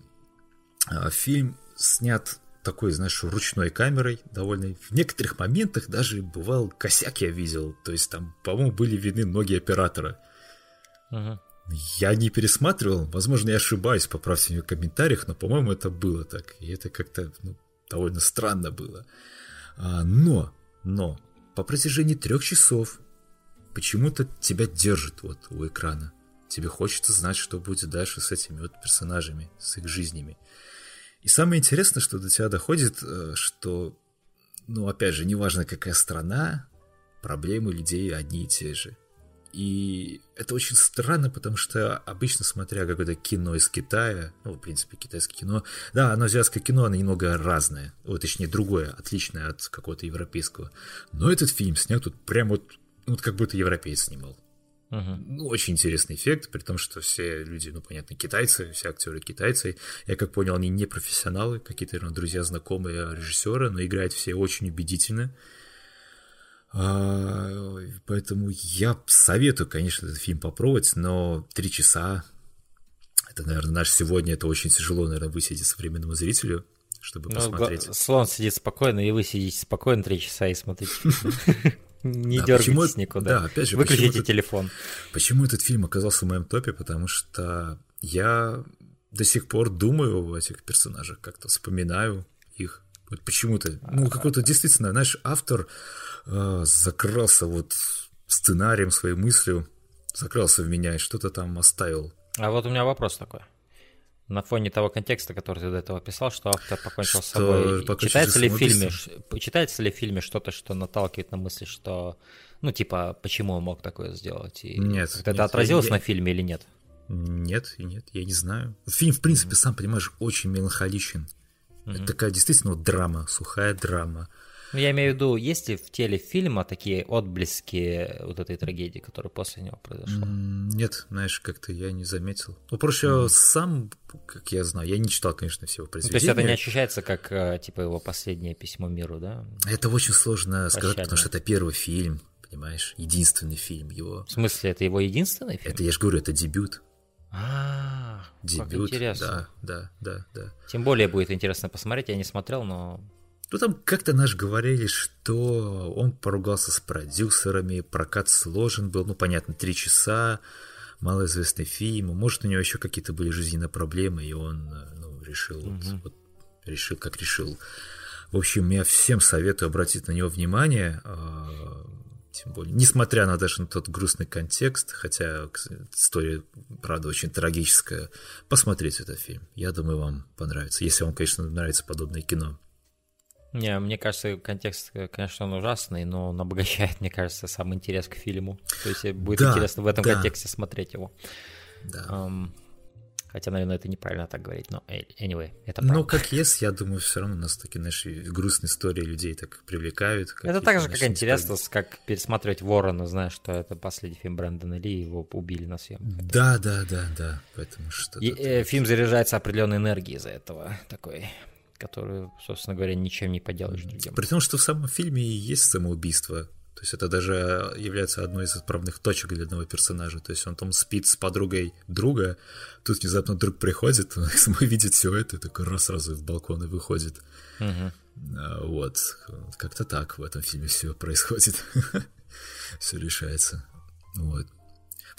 фильм снят такой, знаешь, ручной камерой довольно. В некоторых моментах даже бывал косяк я видел. То есть там, по-моему, были видны ноги оператора. Мгм. Я не пересматривал, возможно, я ошибаюсь, поправьте меня в комментариях, но, по-моему, это было так. И это как-то ну, довольно странно было. А, но, но, по протяжении трех часов почему-то тебя держит вот у экрана. Тебе хочется знать, что будет дальше с этими вот персонажами, с их жизнями. И самое интересное, что до тебя доходит, э, что, ну, опять же, неважно, какая страна, проблемы людей одни и те же. И это очень странно, потому что обычно, смотря какое-то кино из Китая, ну, в принципе, китайское кино, да, оно азиатское кино, оно немного разное, вот, точнее, другое, отличное от какого-то европейского. Но этот фильм снят тут прям вот, ну, вот как будто европеец снимал. Мгм. Ну, очень интересный эффект, при том, что все люди, ну, понятно, китайцы, все актеры китайцы. Я как понял, они не профессионалы, какие-то, наверное, друзья, знакомые режиссера, но играют все очень убедительно. А, поэтому я советую, конечно, этот фильм попробовать, но три часа это, наверное, наш сегодня это очень тяжело, наверное, высидеть современному зрителю, чтобы Ну, посмотреть. слон сидит спокойно, и вы сидите спокойно три часа и смотрите. Не Да, почему дергайтесь это- никуда. да, опять же, Выключите почему это- телефон. Почему этот фильм оказался в моем топе? Потому что я до сих пор думаю об этих персонажах, как-то вспоминаю их. Вот почему-то, ну, какой-то действительно, знаешь, автор э, закрался вот сценарием, своей мыслью, закрался в меня и что-то там оставил. А вот у меня вопрос такой. На фоне того контекста, который ты до этого писал, что автор покончил что с собой, читается ли, в фильме, читается ли в фильме что-то, что наталкивает на мысли, что, ну, типа, почему он мог такое сделать? И нет. Это нет, отразилось я... на фильме или нет? Нет, и нет, я не знаю. Фильм, в принципе, сам, понимаешь, очень меланхоличен. Mm-hmm. Это такая действительно вот драма, сухая драма. Ну, я имею в виду, есть ли в теле фильма такие отблески вот этой трагедии, которая после него произошла? Нет, знаешь, как-то я не заметил. Ну, проще mm-hmm. сам, как я знаю, я не читал, конечно, всего произведения. Ну, то есть это не ощущается как, э, типа, его последнее письмо миру, да? Это очень сложно Прощальное. сказать, потому что это первый фильм, понимаешь, единственный фильм его. В смысле, это его единственный фильм? Это, я же говорю, это дебют. А, Дебют, как интересно. Да, да, да, да. Тем более будет интересно посмотреть, я не смотрел, но... Ну там как-то наш говорили, что он поругался с продюсерами, прокат сложен был, ну понятно, три часа, малоизвестный фильм, может у него еще какие-то были жизненные проблемы, и он ну, решил, угу. вот, вот, решил, как решил. В общем, я всем советую обратить на него внимание. А, тем более, несмотря на даже на тот грустный контекст, хотя история, правда, очень трагическая, посмотрите этот фильм. Я думаю, вам понравится, если вам, конечно, нравится подобное кино. Не, мне кажется, контекст, конечно, он ужасный, но он обогащает, мне кажется, сам интерес к фильму. То есть будет да, интересно в этом да. контексте смотреть его. Да. Um, Хотя, наверное, это неправильно так говорить, но anyway, это правда. Ну, как есть, я думаю, все равно нас такие наши грустные истории людей так привлекают. Это так же, как интересно, как пересматривать Ворона, знаешь, что это последний фильм Брэндона Ли, его убили на съемках. Да, да, да, да, поэтому что И, э, Фильм заряжается определенной энергией из-за этого, такой которую, собственно говоря, ничем не поделаешь другим. При том, что в самом фильме и есть самоубийство. То есть это даже является одной из отправных точек для одного персонажа. То есть он там спит с подругой друга, тут внезапно друг приходит, он видит все это, и такой раз сразу в балкон и выходит. Угу. Вот, как-то так в этом фильме все происходит. все решается. Вот.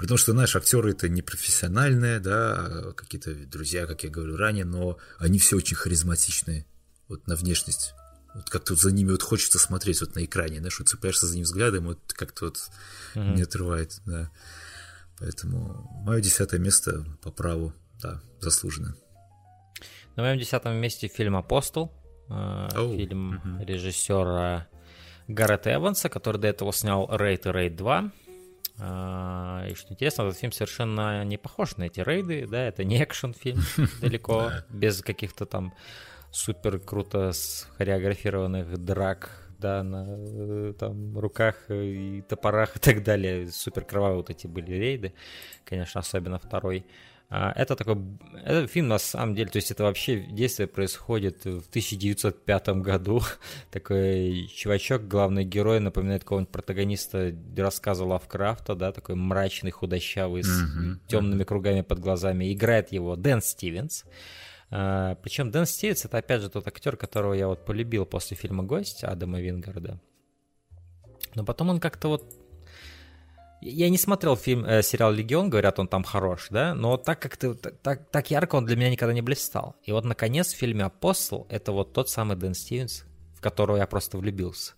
При том, что, знаешь, актеры это не профессиональные, да, а какие-то друзья, как я говорил ранее, но они все очень харизматичные, вот на внешность. Вот как-то вот за ними вот хочется смотреть вот на экране, знаешь, вот цепляешься за ним взглядом, вот как-то вот mm-hmm. не отрывает, да. Поэтому мое десятое место по праву, да, заслуженно. На моем десятом месте фильм «Апостол», oh. фильм mm-hmm. режиссера Гаррета Эванса, который до этого снял «Рейд» и «Рейд 2». А, и что интересно, этот фильм совершенно не похож на эти рейды, да, это не экшн-фильм далеко, без каких-то там супер круто хореографированных драк, да, на э, там руках и топорах и так далее. Супер кровавые вот эти были рейды, конечно, особенно второй. А, это такой, этот фильм на самом деле, то есть это вообще действие происходит в 1905 году. такой чувачок, главный герой, напоминает какого-нибудь протагониста рассказа Лавкрафта, да, такой мрачный, худощавый, с mm-hmm. темными кругами под глазами. Играет его Дэн Стивенс. А, причем Дэн Стивенс это опять же тот актер, которого я вот полюбил после фильма «Гость» Адама Вингарда. Но потом он как-то вот я не смотрел фильм, э, сериал «Легион», говорят, он там хорош, да, но так как ты, так, так ярко он для меня никогда не блистал. И вот, наконец, в фильме «Апостол» это вот тот самый Дэн Стивенс, в которого я просто влюбился.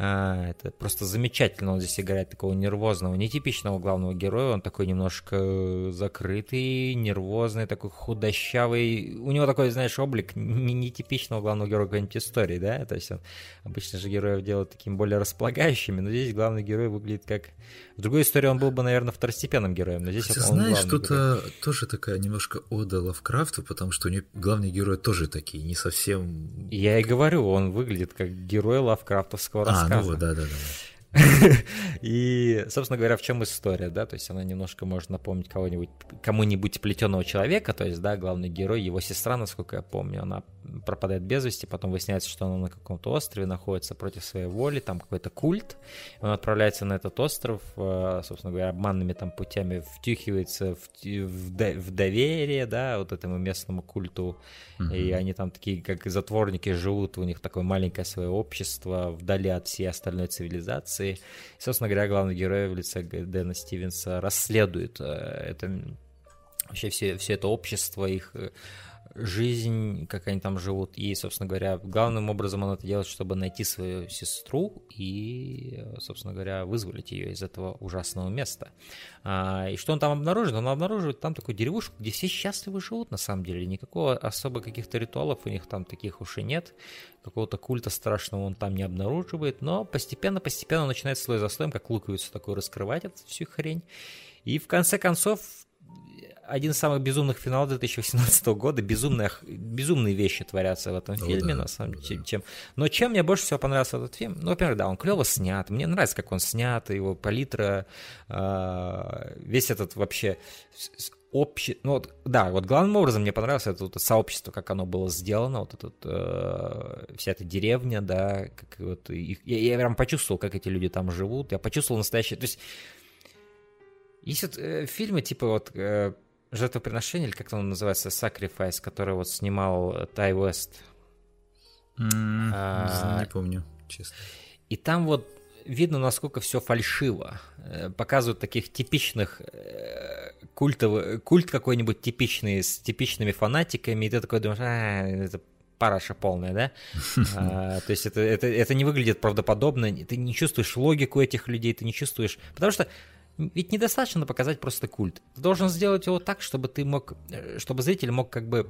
А, это просто замечательно, он здесь играет такого нервозного, нетипичного главного героя, он такой немножко закрытый, нервозный, такой худощавый, у него такой, знаешь, облик нетипичного главного героя какой-нибудь истории, да, то есть он обычно же героев делают таким более располагающими, но здесь главный герой выглядит как... В другой истории он был бы, наверное, второстепенным героем, но здесь Ты он знаешь, что-то тоже такая немножко ода Лавкрафту, потому что у него главные герои тоже такие, не совсем... Я и говорю, он выглядит как герой лавкрафтовского рассказа. А, ну да, да, да. И, собственно говоря, в чем история, да, то есть она немножко может напомнить кого-нибудь, кому-нибудь плетеного человека, то есть, да, главный герой, его сестра, насколько я помню, она пропадает без вести, потом выясняется, что она на каком-то острове находится против своей воли, там какой-то культ, он отправляется на этот остров, э, собственно говоря, обманными там путями втюхивается в, в, в доверие, да, вот этому местному культу, uh-huh. и они там такие, как затворники, живут, у них такое маленькое свое общество, вдали от всей остальной цивилизации, информации. И, собственно говоря, главный герой в лице Дэна Стивенса расследует э, это вообще все, все это общество, их э, жизнь, как они там живут. И, собственно говоря, главным образом он это делает, чтобы найти свою сестру и, собственно говоря, вызволить ее из этого ужасного места. А, и что он там обнаружит? Он обнаруживает там такую деревушку, где все счастливо живут, на самом деле. Никакого особо каких-то ритуалов у них там таких уж и нет. Какого-то культа страшного он там не обнаруживает. Но постепенно-постепенно начинает слой за слоем, как луковицу такой, раскрывать эту всю хрень. И в конце концов один из самых безумных финалов 2018 года. Безумные, безумные вещи творятся в этом ну, фильме, да, на самом деле. Да. Чем... Но чем мне больше всего понравился этот фильм? Ну, во-первых, да, он клево снят. Мне нравится, как он снят, его палитра, э, весь этот вообще общий, ну вот, да, вот главным образом мне понравилось это вот сообщество, как оно было сделано, вот этот, э, вся эта деревня, да, как вот, их, я, я прям почувствовал, как эти люди там живут, я почувствовал настоящее, то есть есть вот э, фильмы типа вот э, жертвоприношение, или как он называется, Sacrifice, который вот снимал Тай Уэст. Mm, а, не помню, честно. И там вот видно, насколько все фальшиво. Э, показывают таких типичных э, культовых, культ какой-нибудь типичный, с типичными фанатиками, и ты такой думаешь, а, это параша полная, да? а, то есть это, это, это не выглядит правдоподобно, ты не чувствуешь логику этих людей, ты не чувствуешь... Потому что ведь недостаточно показать просто культ. Ты должен сделать его так, чтобы ты мог, э, чтобы зритель мог как бы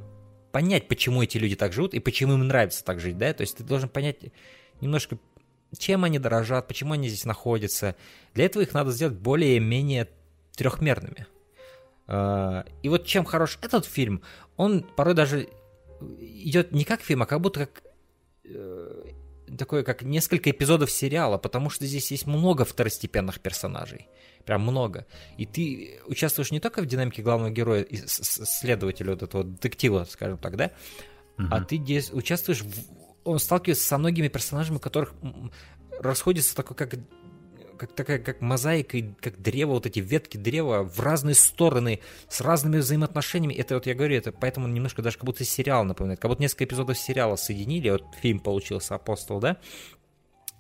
понять, почему эти люди так живут и почему им нравится так жить, да? То есть ты должен понять немножко, чем они дорожат, почему они здесь находятся. Для этого их надо сделать более-менее трехмерными. А, и вот чем хорош этот фильм, он порой даже идет не как фильм, а как будто как э, такое, как несколько эпизодов сериала, потому что здесь есть много второстепенных персонажей. Прям много. И ты участвуешь не только в динамике главного героя, следователя вот этого детектива, скажем так, да, угу. а ты здесь участвуешь в... Он сталкивается со многими персонажами, у которых расходится такой, как как такая, как мозаика, как древо, вот эти ветки древа в разные стороны, с разными взаимоотношениями. Это вот я говорю, это поэтому немножко даже как будто сериал напоминает, как будто несколько эпизодов сериала соединили, вот фильм получился «Апостол», да?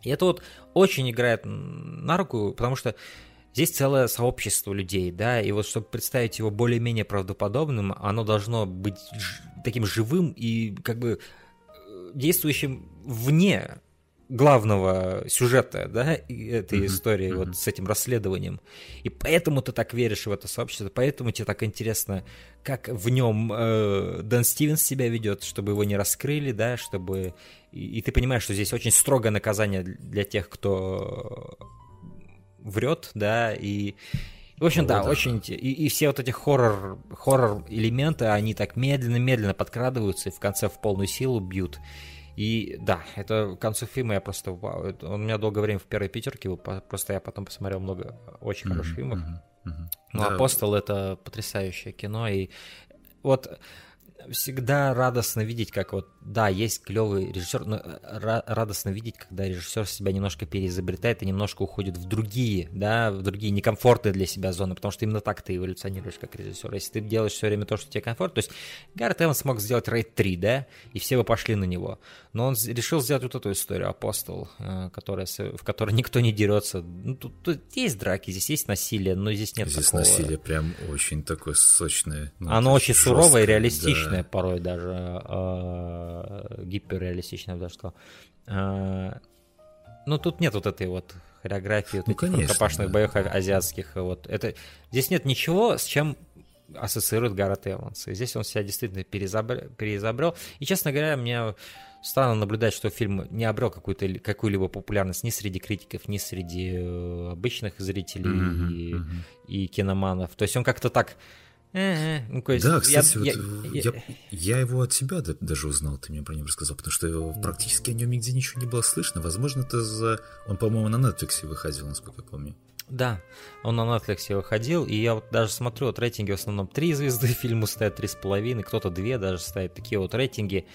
И это вот очень играет на руку, потому что здесь целое сообщество людей, да, и вот чтобы представить его более-менее правдоподобным, оно должно быть таким живым и как бы э, действующим вне главного сюжета, да, этой mm-hmm. истории, mm-hmm. вот с этим расследованием. И поэтому ты так веришь в это сообщество, поэтому тебе так интересно, как в нем э, Дэн Стивенс себя ведет, чтобы его не раскрыли, да, чтобы... И, и ты понимаешь, что здесь очень строгое наказание для тех, кто врет, да, и... В общем, ну, да, да, очень... И, и все вот эти хоррор, хоррор элементы, они так медленно-медленно подкрадываются и в конце в полную силу бьют. И да, это к концу фильма я просто... Вау, он у меня долгое время в первой пятерке был, просто я потом посмотрел много очень mm-hmm, хороших фильмов. Mm-hmm, mm-hmm. Ну, да. «Апостол» — это потрясающее кино, и вот всегда радостно видеть, как вот, да, есть клевый режиссер, но э, радостно видеть, когда режиссер себя немножко переизобретает и немножко уходит в другие, да, в другие некомфортные для себя зоны, потому что именно так ты эволюционируешь как режиссер. Если ты делаешь все время то, что тебе комфорт, то есть Гаррет Эванс смог сделать Рейд 3, да, и все бы пошли на него, но он решил сделать вот эту историю, Апостол, э, которая, в которой никто не дерется. Ну, тут, тут есть драки, здесь есть насилие, но здесь нет здесь такого. Здесь насилие прям очень такое сочное. Ну, Оно очень жесткое, суровое и реалистичное да. Порой даже, э, гиперреалистичное, я бы даже сказал. Э, ну, тут нет вот этой вот хореографии, вот ну, этих рукопашных да. боев азиатских. Вот. Это, здесь нет ничего, с чем ассоциирует Гаррет Эванс. И здесь он себя действительно переизобрел. переизобрел. И, честно говоря, мне странно наблюдать, что фильм не обрел какую-то, какую-либо популярность ни среди критиков, ни среди э, обычных зрителей mm-hmm, и, mm-hmm. и киноманов. То есть он как-то так... Ну, есть, да, кстати, я, вот я, я, я его от тебя даже узнал, ты мне про него рассказал, потому что практически о нем нигде ничего не было слышно. Возможно, это за... Он, по-моему, на Netflix выходил, насколько я помню. Да, он на Netflix выходил, и я вот даже смотрю, вот рейтинги в основном 3 звезды фильму ставят 3,5, кто-то 2 даже ставит такие вот рейтинги.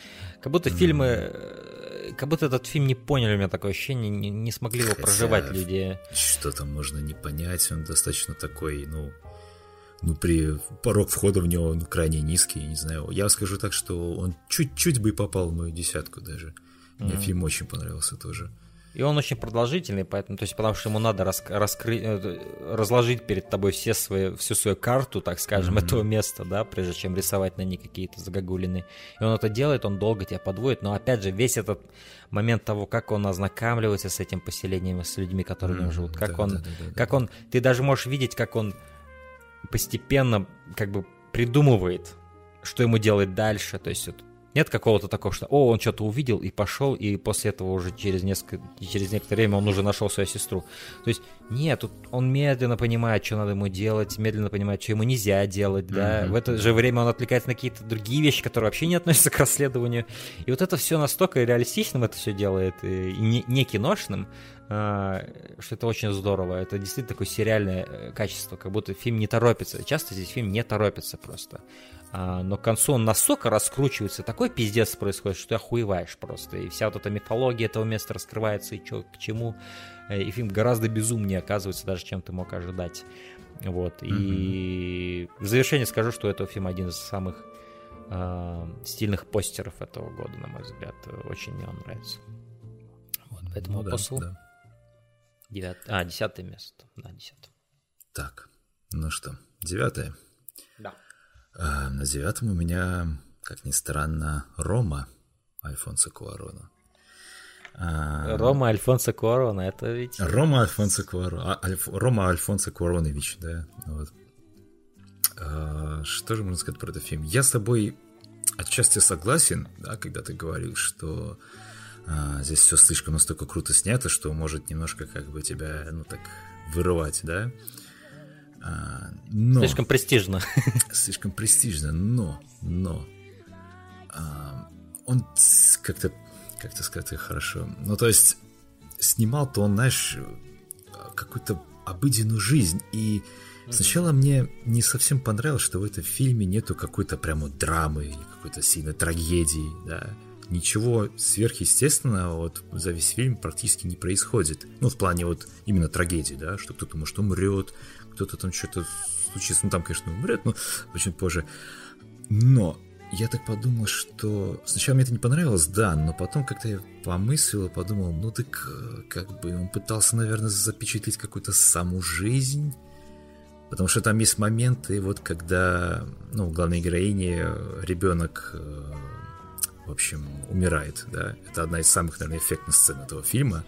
Как будто mm-hmm. фильмы, э, как будто этот фильм не поняли, у меня такое ощущение, не, не смогли его Хотя, проживать люди. Что там можно не понять, он достаточно такой, ну, ну, при порог входа в него ну, крайне низкий, не знаю. Я скажу так, что он чуть-чуть бы и попал в мою десятку даже. Мне mm-hmm. фильм очень понравился тоже. И он очень продолжительный, поэтому, то есть, потому что ему надо рас, раскрыть, э, разложить перед тобой все свои, всю свою карту, так скажем, mm-hmm. этого места, да, прежде чем рисовать на ней какие-то загогулины. И он это делает, он долго тебя подводит, но опять же, весь этот момент того, как он ознакомливается с этим поселением, с людьми, которые mm-hmm. живут, как да, он, да, да, да, как да. он, ты даже можешь видеть, как он постепенно как бы придумывает, что ему делать дальше, то есть вот нет какого-то такого, что «О, он что-то увидел и пошел, и после этого уже через, несколько, через некоторое время он уже нашел свою сестру». То есть нет, тут он медленно понимает, что надо ему делать, медленно понимает, что ему нельзя делать, да. Mm-hmm. В это же время он отвлекается на какие-то другие вещи, которые вообще не относятся к расследованию. И вот это все настолько реалистичным это все делает, и не, не киношным, что это очень здорово. Это действительно такое сериальное э, качество, как будто фильм не торопится. Часто здесь фильм не торопится просто. А, но к концу он настолько раскручивается, такой пиздец происходит, что ты охуеваешь просто. И вся вот эта мифология этого места раскрывается, и чё, к чему. Э, и фильм гораздо безумнее оказывается, даже чем ты мог ожидать. Вот. Mm-hmm. И в завершение скажу, что этого фильма один из самых э, стильных постеров этого года, на мой взгляд. Очень мне он нравится. Вот, поэтому ну, посыл. Да, да. Девят... А, десятое место. Да, десятое. Так, ну что, девятое. Да. А, на девятом у меня, как ни странно, Рома Альфонсо Куарона. А, Рома Альфонсо Куарона, это ведь... Рома Альфонсо Куарона, Альф... Рома Альфонсо Куаронович, да. Вот. А, что же можно сказать про этот фильм? Я с тобой отчасти согласен, да, когда ты говорил, что здесь все слишком настолько круто снято, что может немножко как бы тебя, ну так, вырывать, да. А, но, слишком престижно. Слишком престижно, но, но а, он как-то, как-то сказать хорошо. Ну, то есть, снимал-то он, знаешь, какую-то обыденную жизнь. И сначала мне не совсем понравилось, что в этом фильме нету какой-то прямо драмы или какой-то сильной трагедии, да. Ничего сверхъестественного вот за весь фильм практически не происходит. Ну, в плане вот именно трагедии, да, что кто-то может умрет, кто-то там что-то случится, ну там, конечно, умрет, но очень позже. Но я так подумал, что сначала мне это не понравилось, да, но потом как-то я помыслил, подумал, ну так как бы он пытался, наверное, запечатлеть какую-то саму жизнь, потому что там есть моменты, вот когда, ну, главной героине ребенок, э, в общем, умирает, да, это одна из самых, наверное, эффектных сцен этого фильма.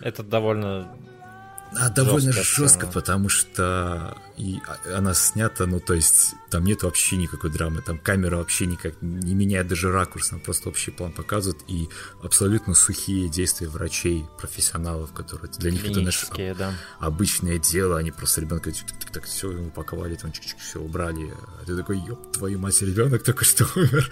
Это довольно а довольно жестко, потому что и она снята, ну то есть там нет вообще никакой драмы, там камера вообще никак не меняет даже ракурс, она просто общий план показывает и абсолютно сухие действия врачей, профессионалов, которые для них это наше да. обычное дело, они просто ребенка так, все упаковали, там чик-чик все убрали, а ты такой, ёб твою мать, ребенок только что умер.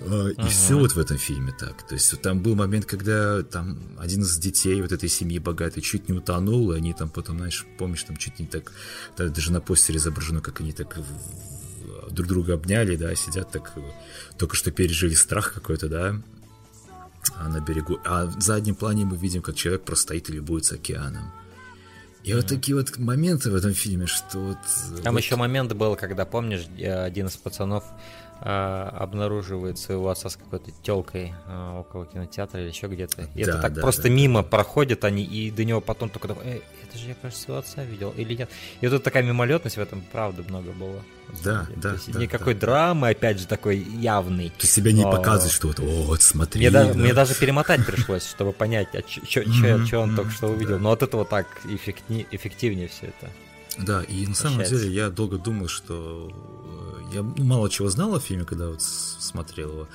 А, и все вот в этом фильме так, то есть там был момент, когда там один из детей вот этой семьи богатой чуть не утонул, и они там потом, знаешь, помнишь, там чуть не так, даже на постере изображено, как они так друг друга обняли, да, сидят так, только что пережили страх какой-то, да, а на берегу. А в заднем плане мы видим, как человек просто стоит и любуется океаном. И вот такие вот моменты в этом фильме, что вот... Там вот... еще момент был, когда, помнишь, один из пацанов э, обнаруживает своего отца с какой-то телкой э, около кинотеатра или еще где-то. И да, это так да, просто да, мимо да. проходят они, и до него потом только э, это же я, кажется, своего отца видел, или нет. И вот такая мимолетность в этом, правда, много было. Да, да. То есть да, никакой да. драмы, опять же, такой явный. Ты себя не показываешь, что вот, о, вот смотри. Мне, да. даже, мне даже перемотать пришлось, чтобы понять, а что он только что увидел. Но от этого так эффективнее все это. Да, и на самом деле я долго думал, что я мало чего знал о фильме, когда вот смотрел его,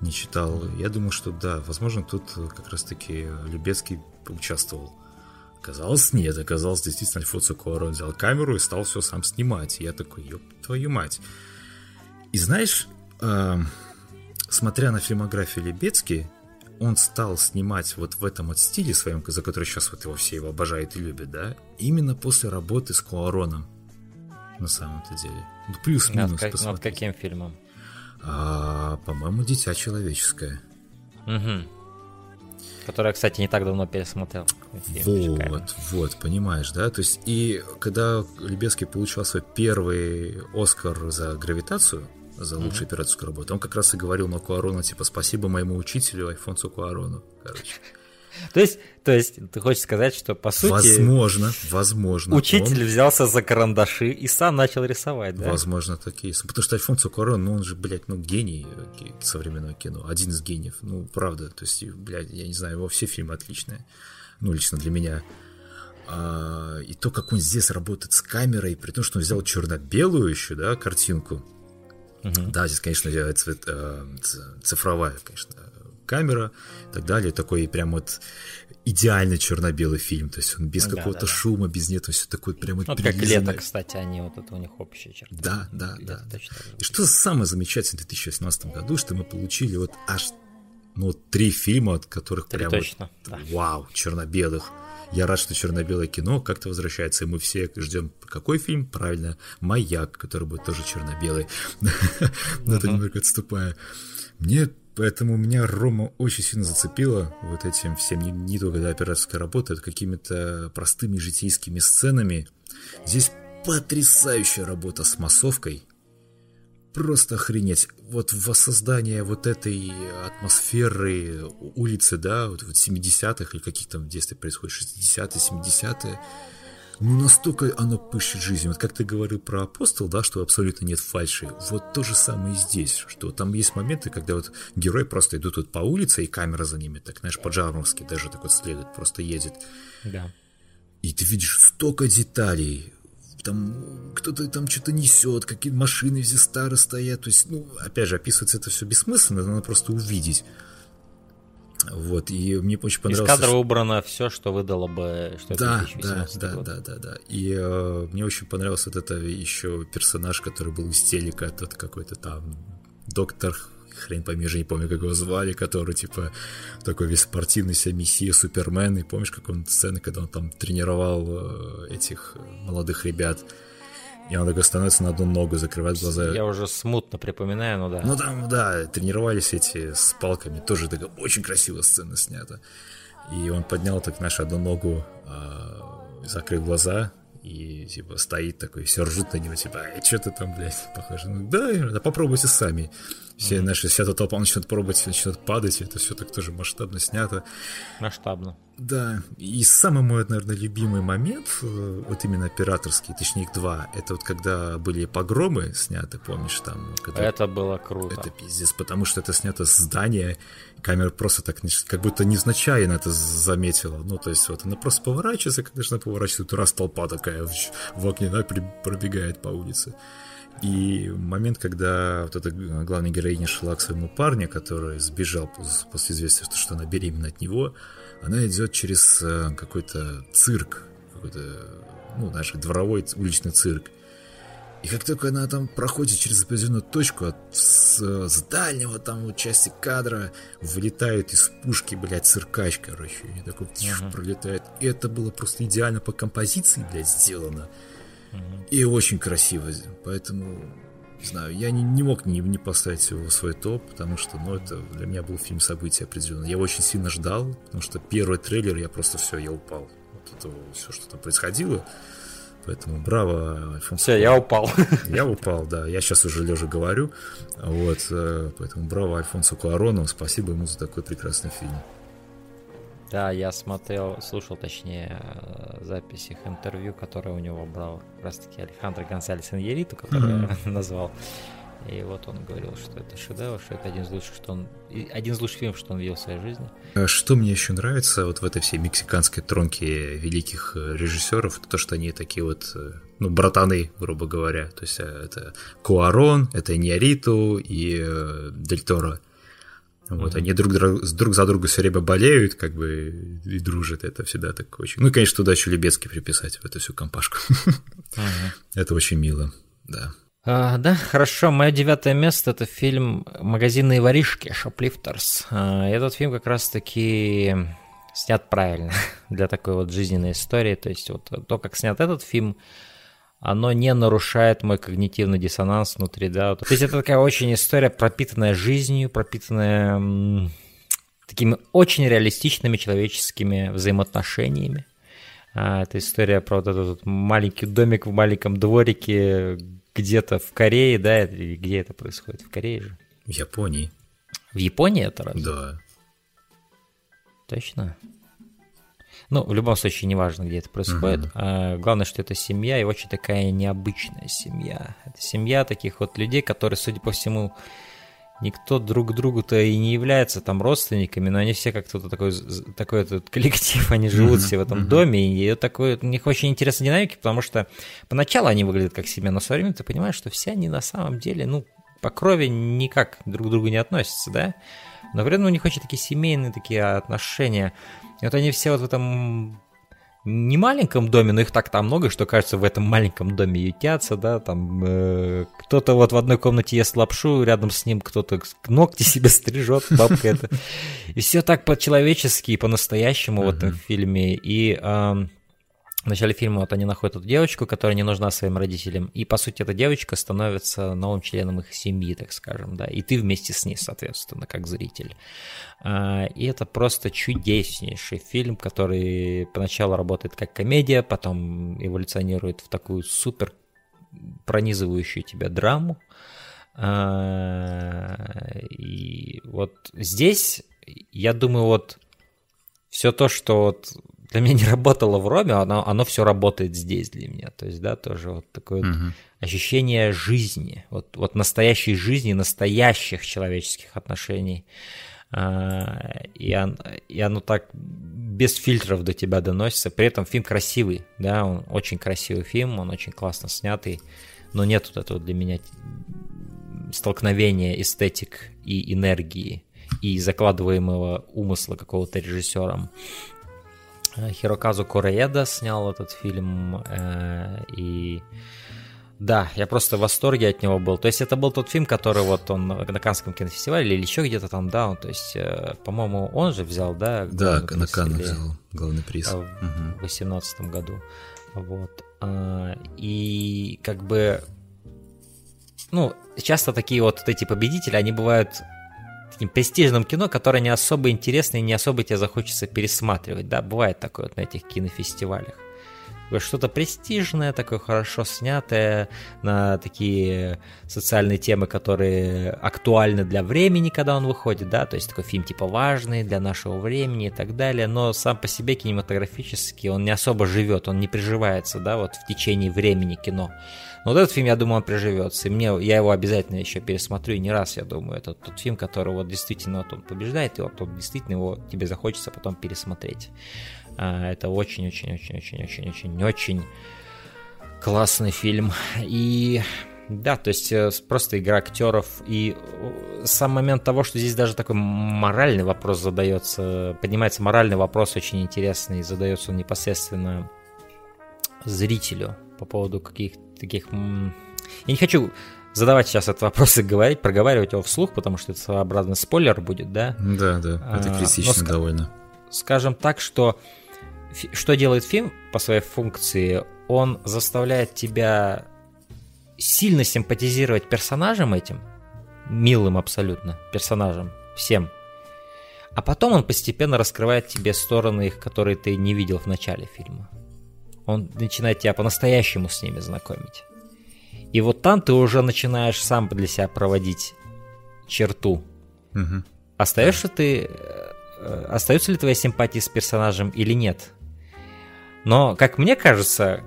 не читал. Я думал, что да, возможно, тут как раз-таки Любецкий участвовал. Оказалось, нет, оказалось, действительно, Альфонсо Куарон взял камеру и стал все сам снимать. И я такой, ёб твою мать. И знаешь, э, смотря на фильмографию Лебецки, он стал снимать вот в этом вот стиле своем, за который сейчас вот его все его обожают и любят, да, именно после работы с Куароном, на самом-то деле. Ну, плюс-минус над, над каким фильмом? А, по-моему, «Дитя человеческое». Угу. Которое, кстати, не так давно пересмотрел. Вот, вот, понимаешь, да? То есть, и когда Лебецкий получал свой первый Оскар за гравитацию, за лучшую mm-hmm. операторскую работу, он как раз и говорил на Куарона, типа, спасибо моему учителю Альфонсу Куарону, короче. То есть, то есть, ты хочешь сказать, что по сути... Возможно, возможно. Учитель он... взялся за карандаши и сам начал рисовать, да? Возможно, такие. Потому что Альфонсо Куарон, ну он же, блядь, ну гений современного кино. Один из гениев. Ну, правда. То есть, блядь, я не знаю, его все фильмы отличные. Ну, лично для меня. А, и то, как он здесь работает с камерой, при том, что он взял черно-белую еще, да, картинку. Угу. Да, здесь, конечно, цвет, э, цифровая, конечно, камера и так далее. Такой прям вот идеально черно-белый фильм. То есть он без да, какого-то да, шума, без нет, все такое прям вот, как лето, кстати, они вот это у них общая черта. Да, да, да. Точно и что самое замечательное в 2018 году, что мы получили вот аж ну, три фильма, от которых три прям точно, вот, да. вау, черно-белых. Я рад, что черно-белое кино как-то возвращается, и мы все ждем какой фильм? Правильно, «Маяк», который будет тоже черно-белый. Но это немного отступая. Мне Поэтому меня Рома очень сильно зацепило вот этим всем, не, не только да, операторская работа, это какими-то простыми житейскими сценами. Здесь потрясающая работа с массовкой. Просто охренеть. Вот воссоздание вот этой атмосферы улицы, да, вот, вот 70-х или каких там в детстве происходит, 60-е, 70-е ну настолько оно пышет жизнью. Вот как ты говорил про апостол, да, что абсолютно нет фальши. Вот то же самое и здесь, что там есть моменты, когда вот герои просто идут вот по улице, и камера за ними, так, знаешь, по-джармовски даже так вот следует, просто едет. Да. И ты видишь столько деталей, там кто-то там что-то несет, какие машины все старые стоят. То есть, ну, опять же, описывается это все бессмысленно, надо просто увидеть. Вот, и мне очень понравилось. Из кадра убрано все, что выдало бы, что да, да, да, да, да, да. И э, мне очень понравился вот это еще персонаж, который был из телека, тот какой-то там доктор, хрен пойми, уже не помню, как его звали, который, типа, такой весь спортивный себя мессия, супермен, и помнишь, как он сцены, когда он там тренировал э, этих молодых ребят, и он такой становится на одну ногу, закрывает глаза. Я уже смутно припоминаю, ну да. Ну там, да, тренировались эти с палками, тоже такая очень красивая сцена снята. И он поднял так, нашу одну ногу, э, закрыл глаза, и типа стоит такой, все ржут на него, типа, а что ты там, блядь, похоже. Ну, да, да попробуйте сами. Все, mm-hmm. наши, вся эта толпа начнет пробовать, начнет падать, это все так тоже масштабно снято. Масштабно. Да, и самый мой, наверное, любимый момент, э, вот именно операторский, точнее их два, это вот когда были погромы сняты, помнишь, там... Когда... Это было круто. Это пиздец, потому что это снято с здания, камера просто так, как будто незначайно это заметила, ну, то есть вот она просто поворачивается, конечно, поворачивается, раз толпа такая в, в окне, да, пробегает по улице. И момент, когда вот эта главная героиня шла к своему парню, который сбежал после известия, что она беременна от него, она идет через э, какой-то цирк, какой-то, ну, наш дворовой уличный цирк. И как только она там проходит через определенную точку, от, с, с дальнего там вот части кадра вылетает из пушки, блядь, циркач, короче. И такой uh-huh. пролетает. И это было просто идеально по композиции, блядь, сделано. И очень красиво. Поэтому не знаю, я не, не мог не, не поставить его в свой топ, потому что, ну, это для меня был фильм события определенно. Я очень сильно ждал, потому что первый трейлер, я просто все, я упал. Вот это все, что там происходило. Поэтому браво, Альфонсо. Все, я упал. Я упал, да. Я сейчас уже лежа говорю. Вот, э, поэтому браво Альфонсо Куарону. Спасибо ему за такой прекрасный фильм. Да, я смотрел, слушал, точнее, э, запись их интервью, которое у него брал как раз-таки Александр Гонсалес Иньериту, который mm-hmm. назвал. И вот он говорил, что это шедевр, что это один из лучших, что он, один из лучших фильмов, что он видел в своей жизни. А что мне еще нравится вот в этой всей мексиканской тронке великих э, режиссеров, то, что они такие вот, э, ну, братаны, грубо говоря. То есть это Куарон, это Иньяриту и Дель Торо. Вот, mm-hmm. они друг, друг за друга все время болеют, как бы, и дружат. Это всегда так очень... Ну, конечно, туда еще Любецкий приписать, в эту всю компашку. Mm-hmm. Это очень мило, да. А, да, хорошо. Мое девятое место это фильм «Магазинные воришки» Shoplifters. А, этот фильм как раз-таки снят правильно для такой вот жизненной истории. То есть вот то, как снят этот фильм, оно не нарушает мой когнитивный диссонанс внутри, да. То есть это такая очень история, пропитанная жизнью, пропитанная м, такими очень реалистичными человеческими взаимоотношениями. А, это история про вот этот маленький домик в маленьком дворике где-то в Корее, да, или где это происходит? В Корее же? В Японии. В Японии это раз? Да. Точно? Ну, в любом случае, неважно, где это происходит. Uh-huh. А, главное, что это семья, и очень такая необычная семья. Это семья таких вот людей, которые, судя по всему, никто друг другу-то и не является там родственниками, но они все как-то такой, такой этот коллектив, они живут mm-hmm. все в этом mm-hmm. доме, и такой, у них очень интересная динамика, потому что поначалу они выглядят как семья, но со временем ты понимаешь, что все они на самом деле, ну, по крови никак друг к другу не относятся, да, но при этом у них очень такие семейные такие отношения, вот они все вот в этом не маленьком доме, но их так там много, что кажется, в этом маленьком доме ютятся, да, там э, кто-то вот в одной комнате ест лапшу, рядом с ним кто-то ногти себе стрижет, бабка это. И все так по-человечески и по-настоящему в этом фильме. И в начале фильма вот они находят эту девочку, которая не нужна своим родителям, и, по сути, эта девочка становится новым членом их семьи, так скажем, да, и ты вместе с ней, соответственно, как зритель. А, и это просто чудеснейший фильм, который поначалу работает как комедия, потом эволюционирует в такую супер пронизывающую тебя драму. А, и вот здесь, я думаю, вот все то, что вот для меня не работало в Роме, оно, оно все работает здесь для меня. То есть, да, тоже вот такое uh-huh. вот ощущение жизни, вот, вот настоящей жизни, настоящих человеческих отношений. А, и, он, и оно так без фильтров до тебя доносится. При этом фильм красивый, да, он очень красивый фильм, он очень классно снятый, но нет вот этого для меня столкновения эстетик и энергии и закладываемого умысла какого-то режиссером. Э, Хироказу Корееда снял этот фильм, э, и да, я просто в восторге от него был. То есть это был тот фильм, который вот он на Канском кинофестивале или еще где-то там, да, он, то есть, э, по-моему, он же взял, да? Да, на Канн взял главный приз. В 2018 угу. году. Вот. И как бы, ну, часто такие вот эти победители, они бывают таким престижным кино, которое не особо интересно и не особо тебе захочется пересматривать, да, бывает такое вот на этих кинофестивалях. Что-то престижное, такое хорошо снятое на такие социальные темы, которые актуальны для времени, когда он выходит, да, то есть такой фильм типа важный для нашего времени и так далее, но сам по себе кинематографически он не особо живет, он не приживается, да, вот в течение времени кино. Но вот этот фильм, я думаю, он приживется. И мне, я его обязательно еще пересмотрю, и не раз, я думаю. Это тот фильм, который вот действительно вот он побеждает, и вот он действительно его тебе захочется потом пересмотреть. А, это очень-очень-очень-очень-очень-очень классный фильм. И да, то есть э, просто игра актеров и э, сам момент того, что здесь даже такой моральный вопрос задается, поднимается моральный вопрос очень интересный, задается он непосредственно зрителю по поводу каких таких... Я не хочу задавать сейчас этот вопрос и говорить, проговаривать его вслух, потому что это своеобразный спойлер будет, да? Да, да, это критично а, довольно. Скажем так, что что делает фильм по своей функции? Он заставляет тебя сильно симпатизировать персонажем этим, милым абсолютно персонажем, всем. А потом он постепенно раскрывает тебе стороны их, которые ты не видел в начале фильма. Он начинает тебя по-настоящему с ними знакомить. И вот там ты уже начинаешь сам для себя проводить черту. Угу. Остаешься ты... Э, остаются ли твои симпатии с персонажем или нет? Но, как мне кажется,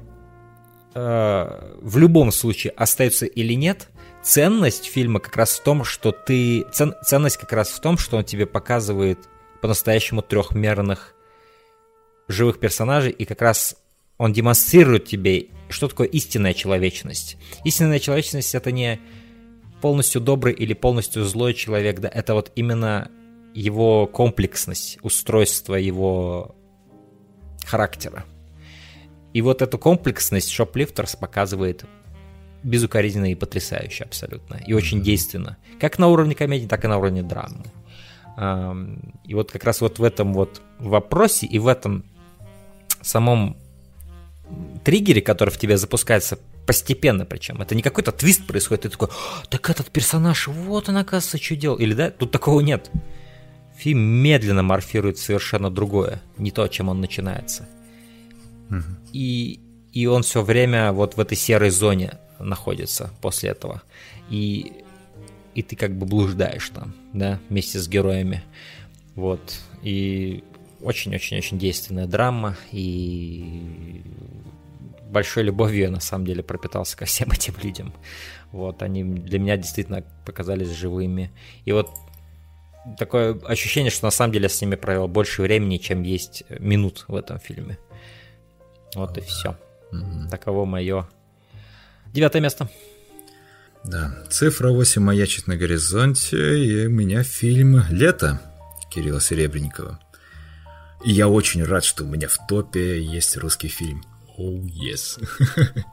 э, в любом случае, остается или нет, ценность фильма как раз в том, что ты... Цен, ценность как раз в том, что он тебе показывает по-настоящему трехмерных живых персонажей, и как раз он демонстрирует тебе, что такое истинная человечность. Истинная человечность это не полностью добрый или полностью злой человек, да, это вот именно его комплексность, устройство его характера. И вот эту комплексность Шоплифтерс показывает безукоризненно и потрясающе абсолютно. И очень действенно. Как на уровне комедии, так и на уровне драмы. И вот как раз вот в этом вот вопросе и в этом самом триггере, который в тебе запускается постепенно причем. Это не какой-то твист происходит, ты такой, так этот персонаж, вот он, оказывается, что делал. Или да, тут такого нет. Фильм медленно морфирует совершенно другое, не то, чем он начинается. Угу. И, и он все время вот в этой серой зоне находится после этого. И, и ты как бы блуждаешь там, да, вместе с героями. Вот. И очень-очень-очень действенная драма, и большой любовью я на самом деле пропитался ко всем этим людям. Вот, они для меня действительно показались живыми. И вот такое ощущение, что на самом деле я с ними провел больше времени, чем есть минут в этом фильме. Вот и все. Mm-hmm. Таково мое девятое место. Да, цифра 8 маячит на горизонте, и у меня фильм «Лето» Кирилла Серебренникова. И я очень рад, что у меня в топе есть русский фильм. Oh, yes.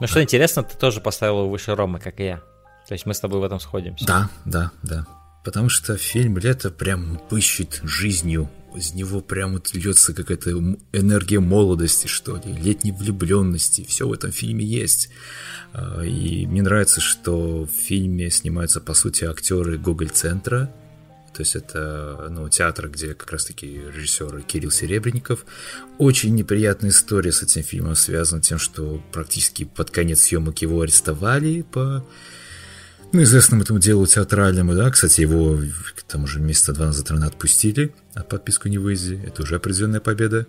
Ну что интересно, ты тоже поставил его выше Ромы, как и я. То есть мы с тобой в этом сходимся. Да, да, да. Потому что фильм «Лето» прям пыщет жизнью. Из него прям вот льется какая-то энергия молодости, что ли, летней влюбленности. Все в этом фильме есть. А, и мне нравится, что в фильме снимаются, по сути, актеры Гоголь-центра. То есть это ну, театр, где как раз-таки режиссер Кирилл Серебренников. Очень неприятная история с этим фильмом связана тем, что практически под конец съемок его арестовали по ну, известному этому делу театральному, да, кстати, его там уже месяца два назад рано отпустили, а подписку не выйди, это уже определенная победа.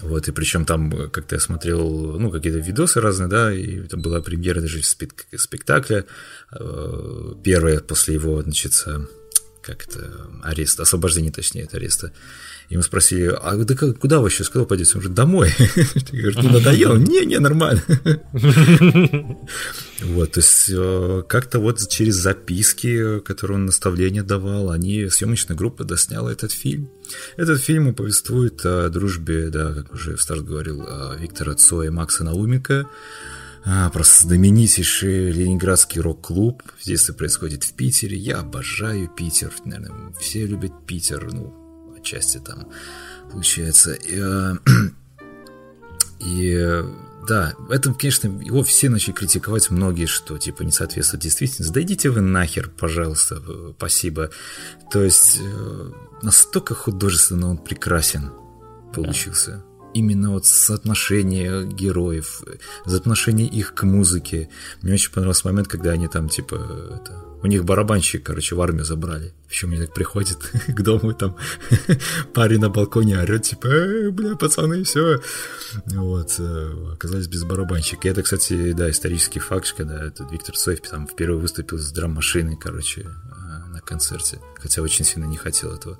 Вот, и причем там, как-то я смотрел, ну, какие-то видосы разные, да, и там была премьера даже спек- спектакля, э, первая после его, значит, как это, арест, освобождение, точнее, от ареста. Ему спросили, а да как, куда вы сейчас, куда пойдете? Он говорит, домой. Говорит, ну надоело? Не, не, нормально. Вот, то есть э, как-то вот через записки, которые он наставления давал, они, съемочная группа досняла этот фильм. Этот фильм повествует о дружбе, да, как уже в старт говорил, Виктора Цоя и Макса Наумика, а, просто знаменитейший ленинградский рок-клуб. Здесь это происходит в Питере. Я обожаю Питер. Наверное, все любят Питер. Ну, отчасти там получается. И, э, и да, в этом, конечно, его все начали критиковать многие, что типа не соответствует действительности. Да идите вы нахер, пожалуйста, спасибо. То есть э, настолько художественно он прекрасен получился. Да. Именно вот соотношение героев, соотношение их к музыке. Мне очень понравился момент, когда они там типа это, у них барабанщик, короче, в армию забрали. Еще мне так приходит к дому, там парень на балконе орет, типа, э, бля, пацаны, все. Вот, э, оказались без барабанщика. И это, кстати, да, исторический факт, когда этот Виктор Цоев там впервые выступил с драм-машиной, короче, э, на концерте. Хотя очень сильно не хотел этого.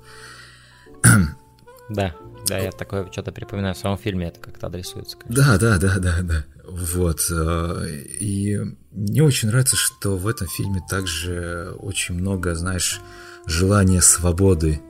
Да, да, я такое что-то припоминаю. В самом фильме это как-то адресуется. Конечно. Да, да, да, да, да. Вот. И мне очень нравится, что в этом фильме также очень много, знаешь, желания свободы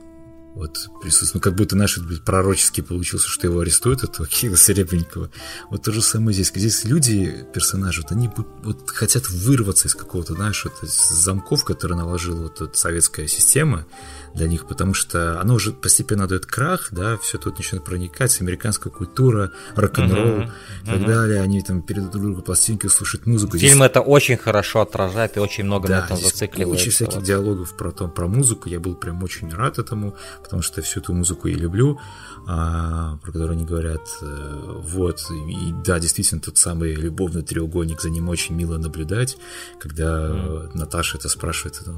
вот присутствует. Ну, как будто наш пророческий получился, что его арестуют, этого Кирилла Серебренникова. Вот то же самое здесь. Здесь люди, персонажи, вот они вот хотят вырваться из какого-то, знаешь, вот, из замков, которые наложила вот эта советская система, для них, потому что оно уже постепенно дает крах, да, все тут начинает проникать, американская культура, рок-н-ролл uh-huh, и так uh-huh. далее, они там перед друг другу пластинки слушают музыку. Фильм здесь... это очень хорошо отражает и очень много да, на этом зацикливается. Очень всяких диалогов про, то, про музыку, я был прям очень рад этому, потому что всю эту музыку я люблю, а, про которую они говорят, э, вот, и да, действительно, тот самый любовный треугольник, за ним очень мило наблюдать, когда mm. Наташа это спрашивает э,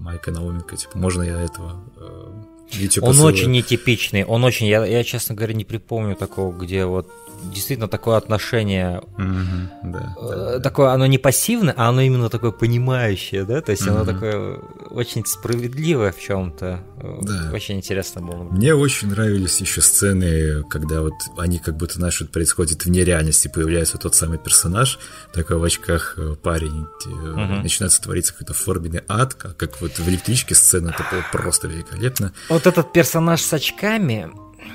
Майка Науменко, типа, можно я этого э, Он очень нетипичный, он очень, я, я, честно говоря, не припомню такого, где вот действительно такое отношение, mm-hmm, да, да, такое, оно не пассивное, а оно именно такое понимающее, да, то есть mm-hmm. оно такое очень справедливое в чем-то, да. очень интересно было. Мне очень нравились еще сцены, когда вот они как будто, знаешь, вот происходит вне реальности, появляется тот самый персонаж, такой в очках э, парень, mm-hmm. начинается твориться какой-то форменный ад, как, как вот в электричке сцена, это было просто великолепно. Вот этот персонаж с очками,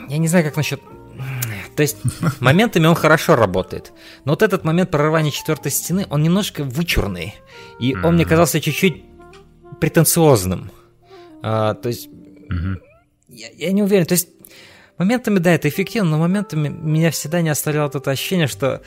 я не знаю, как насчет то есть моментами он хорошо работает. Но вот этот момент прорывания четвертой стены, он немножко вычурный. И он мне казался чуть-чуть претенциозным. А, то есть я, я не уверен. То есть моментами, да, это эффективно, но моментами меня всегда не оставляло это ощущение, что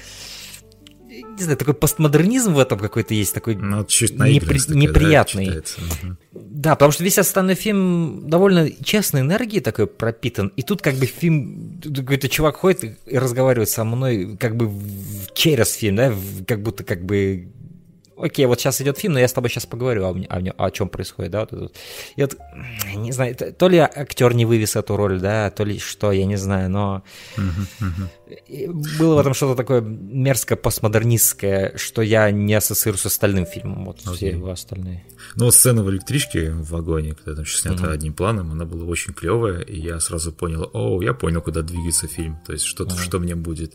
не знаю, такой постмодернизм в этом какой-то есть, такой ну, чуть непри... такая, неприятный. Да, угу. да, потому что весь остальной фильм довольно честной энергией такой пропитан, и тут как бы фильм, какой-то чувак ходит и разговаривает со мной как бы через фильм, да, как будто как бы окей, вот сейчас идет фильм, но я с тобой сейчас поговорю о, о, о чем происходит, да, вот это. И вот, не знаю, то ли актер не вывез эту роль, да, то ли что, я не знаю, но было в этом что-то такое мерзко постмодернистское, что я не ассоциирую с остальным фильмом, вот okay. все его остальные. Ну, вот сцена в электричке в вагоне, когда там сейчас снята mm-hmm. одним планом, она была очень клевая, и я сразу понял, о, я понял, куда двигается фильм, то есть что-то, mm-hmm. что мне будет.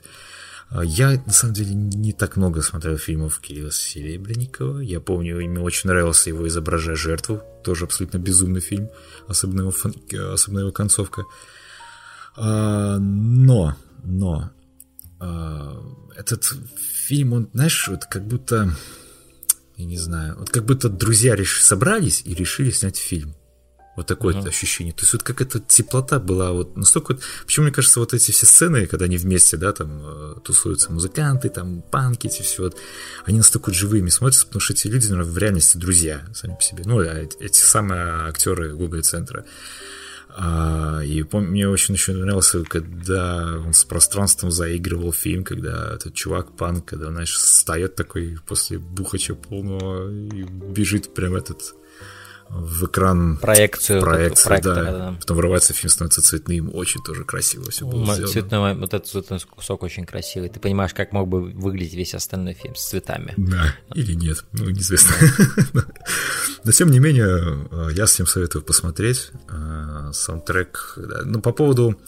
А, я, на самом деле, не так много смотрел фильмов Кирилла Серебренникова. Я помню, мне очень нравился его «Изображая жертву». Тоже абсолютно безумный фильм, особенно его, фан... особенно его концовка. А, но, но, а, этот фильм, он, знаешь, вот как будто, я не знаю, вот как будто друзья реш... собрались и решили снять фильм. Вот такое uh-huh. ощущение. То есть вот как эта теплота была, вот настолько... Вот, почему, мне кажется, вот эти все сцены, когда они вместе, да, там э, тусуются музыканты, там панки, эти все вот, они настолько вот живыми смотрятся, потому что эти люди, наверное, в реальности друзья сами по себе. Ну, а эти, эти самые актеры Google центра. А, и помню, мне очень еще нравился, когда он с пространством заигрывал фильм, когда этот чувак, панк, когда, знаешь, встает такой после бухача полного и бежит прям этот в экран проекцию, проекцию проектора, да. да. Потом вырывается фильм, становится цветным, очень тоже красиво все было сделано. Цветной, вот этот цветной кусок очень красивый. Ты понимаешь, как мог бы выглядеть весь остальной фильм с цветами. Да, или нет, ну, неизвестно. Но, тем не менее, э, я всем советую посмотреть э, саундтрек. Ну, по поводу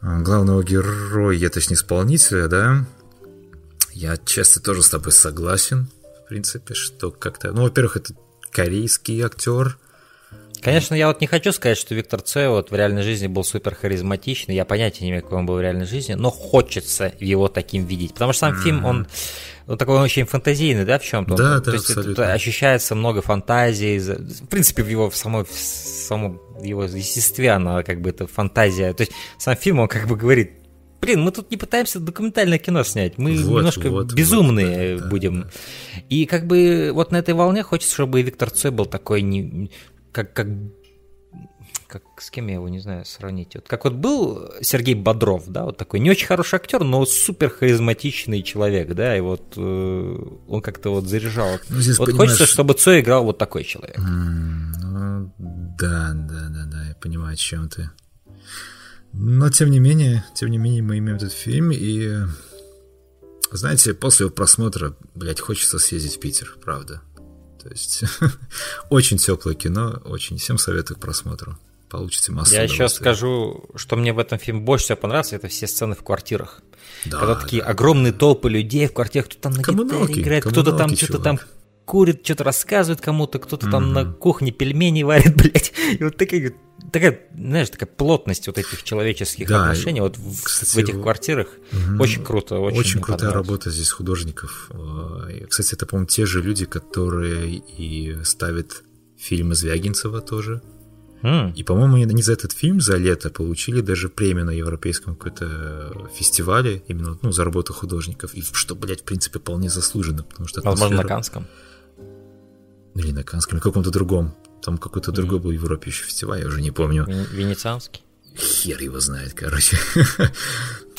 э, главного героя, точнее, исполнителя, да, я часто тоже с тобой согласен, в принципе, что как-то... Ну, во-первых, это корейский актер. Конечно, я вот не хочу сказать, что Виктор Цой вот в реальной жизни был супер харизматичный, я понятия не имею, какой он был в реальной жизни, но хочется его таким видеть, потому что сам mm-hmm. фильм, он, он такой очень фантазийный, да, в чем-то? Да, да, То есть это, ощущается много фантазий, в принципе, в его в самой, в самом его естестве она как бы это фантазия, то есть сам фильм, он как бы говорит, блин, мы тут не пытаемся документальное кино снять, мы вот, немножко вот, безумные вот, да, будем. Да, да. И как бы вот на этой волне хочется, чтобы Виктор Цой был такой, не, как, как как с кем я его не знаю сравнить. Вот как вот был Сергей Бодров, да, вот такой не очень хороший актер, но супер харизматичный человек, да, и вот э, он как-то вот заряжал. Ну, здесь, вот хочется, чтобы Цой играл вот такой человек. Mm, ну, да, да, да, да, я понимаю, о чем ты. Но тем не менее, тем не менее, мы имеем этот фильм, и знаете, после просмотра, блядь, хочется съездить в Питер, правда. То есть очень теплое кино, очень всем советую к просмотру. Получите массу Я еще скажу, что мне в этом фильме больше всего понравилось, это все сцены в квартирах. Да, Когда такие да, огромные да. толпы людей в квартирах, кто-то там на коммуналки, гитаре играет, кто-то там что-то там курит, что-то рассказывает кому-то, кто-то mm-hmm. там на кухне пельмени варит, блядь. И вот такая, такая, знаешь, такая плотность вот этих человеческих да, отношений вот в, кстати, в этих квартирах. Mm-hmm. Очень круто. Очень, очень крутая работа здесь художников. Кстати, это, по-моему, те же люди, которые и ставят фильмы Звягинцева тоже. Mm. И, по-моему, они за этот фильм за лето получили даже премию на европейском какой-то фестивале, именно ну, за работу художников. И что, блядь, в принципе, вполне заслуженно, потому что атмосфера... Возможно, на Канском. Или на Канском, или каком-то другом. Там какой-то другой был в Европе еще фестиваль, я уже не помню. Венецианский? Хер его знает, короче.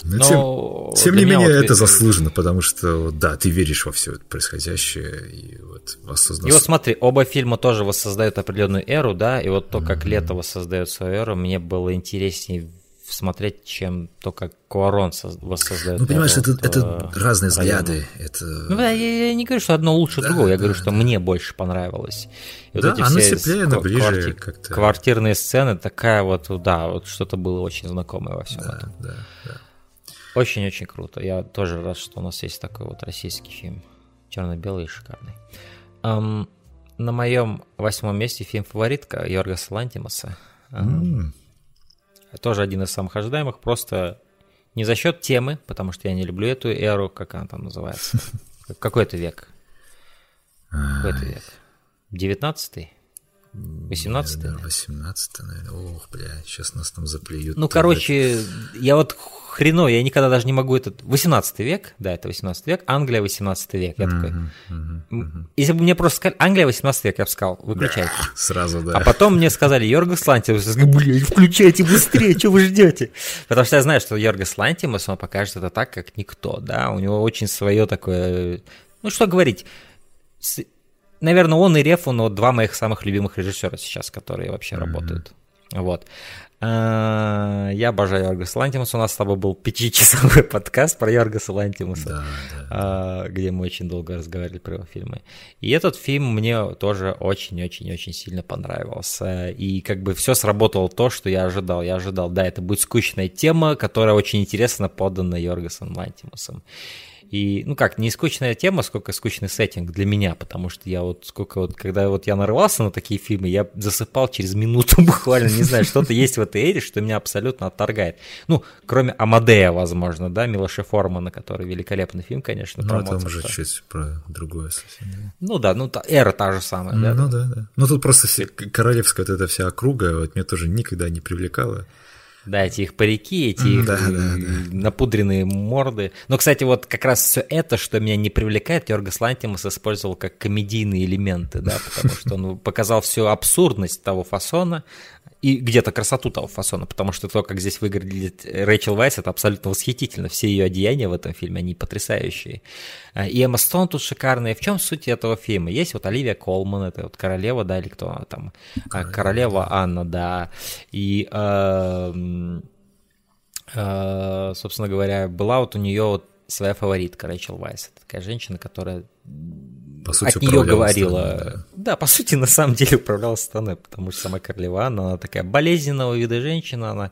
Но, Но тем, тем не менее, вот это заслуженно, потому что, да, ты веришь во все это происходящее, и вот воссоздал... И вот смотри, оба фильма тоже воссоздают определенную эру, да, и вот то, как mm-hmm. лето воссоздает свою эру, мне было интереснее смотреть, чем то, как Куарон воссоздает. Ну, понимаешь, это, вот, это разные взгляды. Это... Ну, я, я не говорю, что одно лучше да, другого, я да, говорю, что да. мне больше понравилось. И да, вот эти оно все теплее, оно ближе кварти... как-то. Квартирные сцены, такая вот, да, вот что-то было очень знакомое во всем да, этом. Да, да. Очень-очень круто. Я тоже рад, что у нас есть такой вот российский фильм. Черно-белый и шикарный. Um, на моем восьмом месте фильм «Фаворитка» Йоргаса Лантимаса. Mm. Тоже один из самых ожидаемых, просто не за счет темы, потому что я не люблю эту эру, как она там называется. Какой это век? Какой это век? 19 18 наверное, 18 наверное. Ох, бля, сейчас нас там заплюют. Ну, короче, я вот хреново, я никогда даже не могу этот... 18 век, да, это 18 век, Англия 18 век. Я такой... Если бы мне просто сказали, Англия 18 век, я бы сказал, выключайте. Да, сразу, да. А потом мне сказали, Йоргас Лантимус, блядь, включайте быстрее, что вы ждете? Потому что я знаю, что Йоргас Лантимус, он покажет это так, как никто, да, у него очень свое такое... Ну, что говорить, наверное, он и Рефу, но два моих самых любимых режиссера сейчас, которые вообще mm-hmm. работают. Вот. А, я обожаю Йоргаса Лантимуса. У нас с тобой был пятичасовой подкаст про Йоргаса Лантимуса, да, да, да. где мы очень долго разговаривали про его фильмы. И этот фильм мне тоже очень-очень-очень сильно понравился. И как бы все сработало то, что я ожидал. Я ожидал, да, это будет скучная тема, которая очень интересно подана Йоргасом Лантимусом. И, ну как, не скучная тема, сколько скучный сеттинг для меня, потому что я вот сколько вот, когда вот я нарывался на такие фильмы, я засыпал через минуту буквально, не знаю, что-то есть в этой эре, что меня абсолютно отторгает. Ну, кроме Амадея, возможно, да, Милоша Формана, который великолепный фильм, конечно, Ну, там уже чуть про другое совсем. Ну да, ну та, эра та же самая, да. Ну да, да. Ну тут просто все, королевская вот эта вся округа, вот меня тоже никогда не привлекала. Да, эти их парики, эти их да, да, да. напудренные морды. Но, кстати, вот как раз все это, что меня не привлекает, Йоргас Лантимас использовал как комедийные элементы, да, потому что он показал всю абсурдность того фасона, и где-то красоту того фасона, потому что то, как здесь выглядит Рэйчел Вайс, это абсолютно восхитительно. Все ее одеяния в этом фильме, они потрясающие. А, и Эмма Стоун тут шикарная. В чем суть этого фильма? Есть вот Оливия Колман, это вот королева, да, или кто она там? А, королева, королева. Анна, да. И, э, э, собственно говоря, была вот у нее вот своя фаворитка Рэйчел Вайс. Это такая женщина, которая по сути, от нее говорила. Страной, да. да, по сути, на самом деле управляла страной, потому что сама королева Анна, она такая болезненного вида женщина, она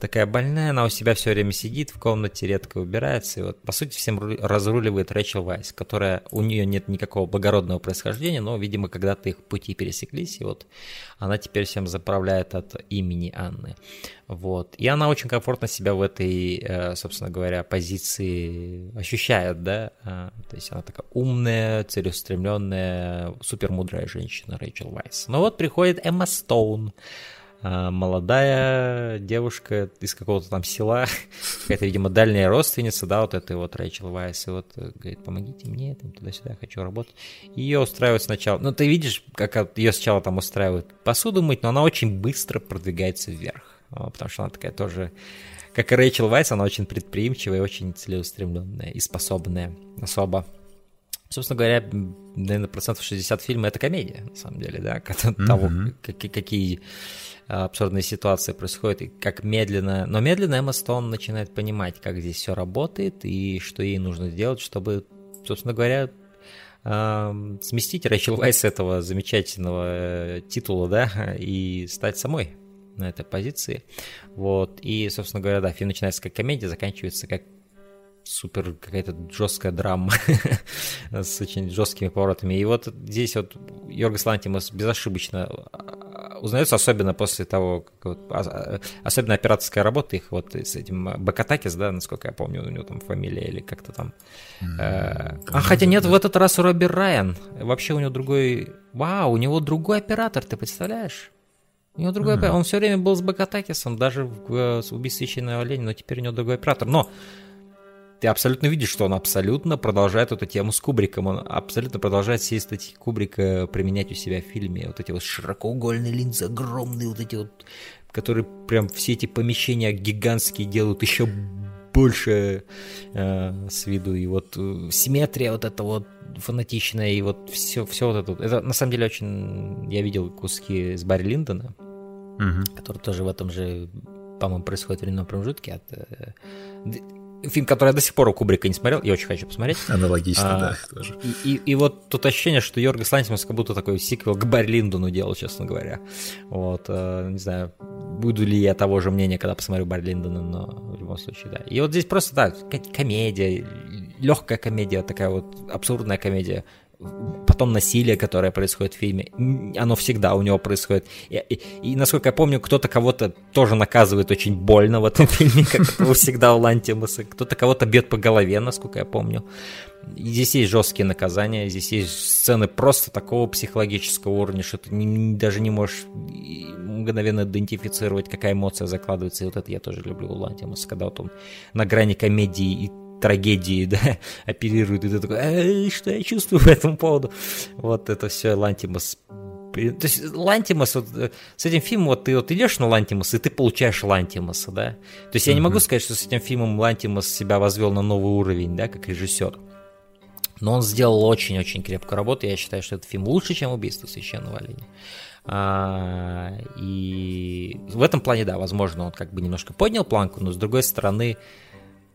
такая больная, она у себя все время сидит в комнате, редко убирается, и вот, по сути, всем разруливает Рэчел Вайс, которая, у нее нет никакого благородного происхождения, но, видимо, когда-то их пути пересеклись, и вот она теперь всем заправляет от имени Анны. Вот. И она очень комфортно себя в этой, э, собственно говоря, позиции ощущает, да, а, то есть она такая умная, целеустремленная, супермудрая женщина Рэйчел Вайс. Но вот приходит Эмма Стоун, молодая девушка из какого-то там села, какая-то, видимо, дальняя родственница, да, вот этой вот Рэйчел Вайс, и вот говорит, помогите мне, там, туда-сюда, хочу работать. Ее устраивают сначала, ну, ты видишь, как ее сначала там устраивают посуду мыть, но она очень быстро продвигается вверх а, потому что она такая тоже, как и Рэйчел Вайс, она очень предприимчивая, очень целеустремленная и способная особо. Собственно говоря, наверное, процентов 60 фильма это комедия, на самом деле, да, mm-hmm. того, какие, какие абсурдные ситуации происходят, и как медленно, но медленно Эмма Стоун начинает понимать, как здесь все работает, и что ей нужно сделать, чтобы, собственно говоря, сместить Рэйчел Вайс с этого замечательного э, титула, да, и стать самой на этой позиции. Вот. И, собственно говоря, да, фильм начинается как комедия, заканчивается как супер какая-то жесткая драма с очень жесткими поворотами. И вот здесь вот Йоргас Лантимус безошибочно а, узнается, особенно после того, как вот, а, особенно операторская работа их вот с этим Бакатакис, да, насколько я помню, у него там фамилия или как-то там. Mm-hmm. А хотя нет, в этот раз Робби Райан. Вообще у него другой... Вау, у него другой оператор, ты представляешь? У него другой оператор. Он все время был с Бакатакисом, даже в э, убийстве священного оленя, но теперь у него другой оператор. Но ты абсолютно видишь, что он абсолютно продолжает эту тему с Кубриком. Он абсолютно продолжает все статьи Кубрика применять у себя в фильме. Вот эти вот широкоугольные линзы, огромные вот эти вот, которые прям все эти помещения гигантские делают еще больше э, с виду. И вот э, симметрия вот эта вот фанатичная, и вот все, все вот это. Это на самом деле очень... Я видел куски с Барри Линдона, угу. который тоже в этом же, по-моему, происходит в временном промежутке. От, э, фильм, который я до сих пор у Кубрика не смотрел, я очень хочу посмотреть. Аналогично, а, да, тоже. И, и, и вот тут ощущение, что Йоргас Лантимус как будто такой сиквел к Барри Линдону делал, честно говоря. Вот, э, не знаю, буду ли я того же мнения, когда посмотрю Барри Линдона, но в любом случае, да. И вот здесь просто, да, комедия, легкая комедия, такая вот абсурдная комедия, потом насилие, которое происходит в фильме, оно всегда у него происходит. И, и, и насколько я помню, кто-то кого-то тоже наказывает очень больно в этом фильме, как всегда у Лантимуса. Кто-то кого-то бьет по голове, насколько я помню. И здесь есть жесткие наказания, здесь есть сцены просто такого психологического уровня, что ты не, даже не можешь мгновенно идентифицировать, какая эмоция закладывается. И вот это я тоже люблю у Лантимуса, когда вот он на грани комедии и трагедии, да, оперирует, и ты такой, что я чувствую по этому поводу? Вот это все Лантимус то есть Лантимус, вот, э, с этим фильмом вот ты вот идешь на Лантимус, и ты получаешь Лантимуса, да? То есть я не могу сказать, что с этим фильмом Лантимус себя возвел на новый уровень, да, как режиссер. Но он сделал очень-очень крепкую работу. Я считаю, что этот фильм лучше, чем «Убийство священного оленя». А, и в этом плане, да, возможно, он как бы немножко поднял планку, но с другой стороны,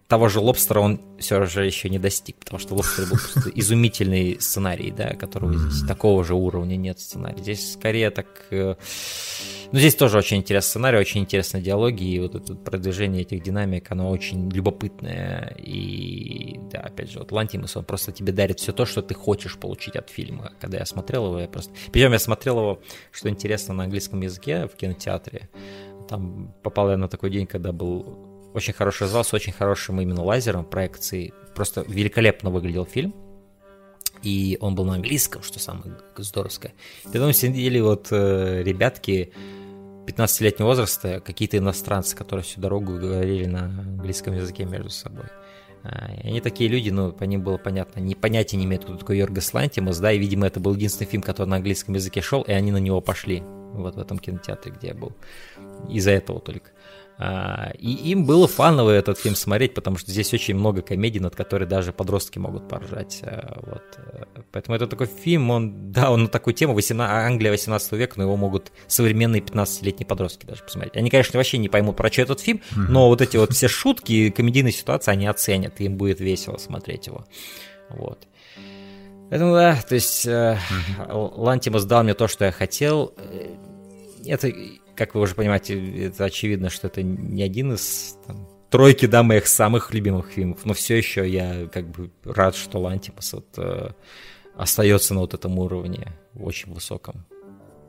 того же Лобстера он все же еще не достиг, потому что Лобстер был просто изумительный сценарий, да, которого здесь такого же уровня нет сценария. Здесь скорее так... Э, ну, здесь тоже очень интересный сценарий, очень интересные диалоги, и вот это продвижение этих динамик, оно очень любопытное. И, да, опять же, вот Лантимус, он просто тебе дарит все то, что ты хочешь получить от фильма. Когда я смотрел его, я просто... Причем я смотрел его, что интересно, на английском языке в кинотеатре. Там попал я на такой день, когда был очень хороший зал с очень хорошим именно лазером проекции. Просто великолепно выглядел фильм. И он был на английском, что самое здоровское. И потом сидели вот э, ребятки 15-летнего возраста, какие-то иностранцы, которые всю дорогу говорили на английском языке между собой. А, и они такие люди, ну, по ним было понятно, не понятия не имеют, кто такой Йоргас Лантимус, да, и, видимо, это был единственный фильм, который на английском языке шел, и они на него пошли, вот в этом кинотеатре, где я был. Из-за этого только. А, и им было фаново этот фильм смотреть, потому что здесь очень много комедий, над которыми даже подростки могут поржать. А, вот. Поэтому это такой фильм, он, да, он на такую тему, 18, Англия 18 века, но его могут современные 15-летние подростки даже посмотреть. Они, конечно, вообще не поймут, про что этот фильм, но вот эти вот все шутки, комедийные ситуации, они оценят, и им будет весело смотреть его. Вот. Поэтому, да, то есть э, Лантимус дал мне то, что я хотел. Э, это как вы уже понимаете, это очевидно, что это не один из там, тройки, да, моих самых любимых фильмов, но все еще я как бы рад, что Лантимас вот, э, остается на вот этом уровне, очень высоком.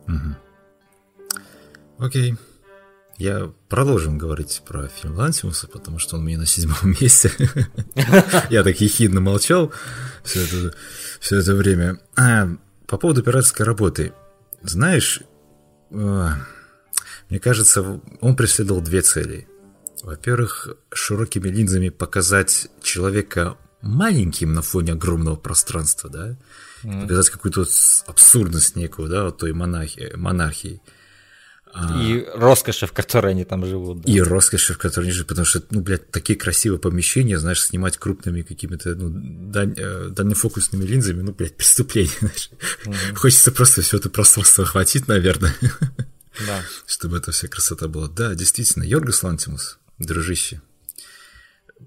Угу. Окей. Я продолжим говорить про фильм Лантимуса, потому что он у меня на седьмом месте. Я так ехидно молчал все это, все это время. А, по поводу пиратской работы. Знаешь, а, мне кажется, он преследовал две цели. Во-первых, широкими линзами показать человека маленьким на фоне огромного пространства, да, mm. показать какую-то абсурдность некую, да, вот той монахи, монархии. А и роскоши, в которой они там живут. Да. И роскоши, в которой они живут, потому что, ну, блядь, такие красивые помещения, знаешь, снимать крупными какими-то, ну, дань, э, дальнофокусными линзами, ну, блядь, преступление, знаешь. Mm-hmm. Хочется просто все это пространство охватить, наверное да. чтобы эта вся красота была. Да, действительно, Йоргас Лантимус, дружище.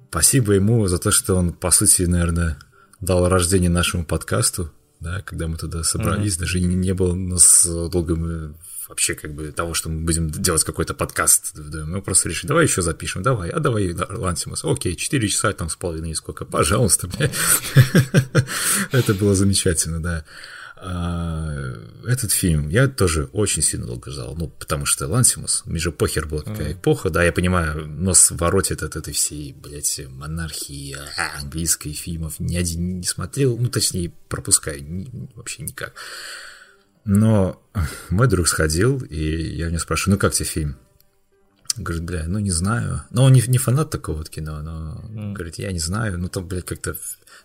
Спасибо ему за то, что он, по сути, наверное, дал рождение нашему подкасту, да, когда мы туда собрались, mm-hmm. даже не, не было у нас долго мы вообще как бы того, что мы будем делать какой-то подкаст. Да, мы просто решили, давай еще запишем, давай, а давай Лантимус. Окей, 4 часа там с половиной сколько, пожалуйста. Это было замечательно, да. А, этот фильм я тоже очень сильно долго ждал, ну, потому что Лансимус, же похер была какая эпоха, да, я понимаю, нос воротит от этой всей, блядь, монархии а, английской фильмов, ни один не смотрел, ну, точнее, пропускаю, ни, вообще никак. Но мой друг сходил, и я у него спрашиваю, ну, как тебе фильм? Он говорит, бля, ну, не знаю. Но он не, не фанат такого вот кино, но mm. говорит, я не знаю, ну, там, блядь, как-то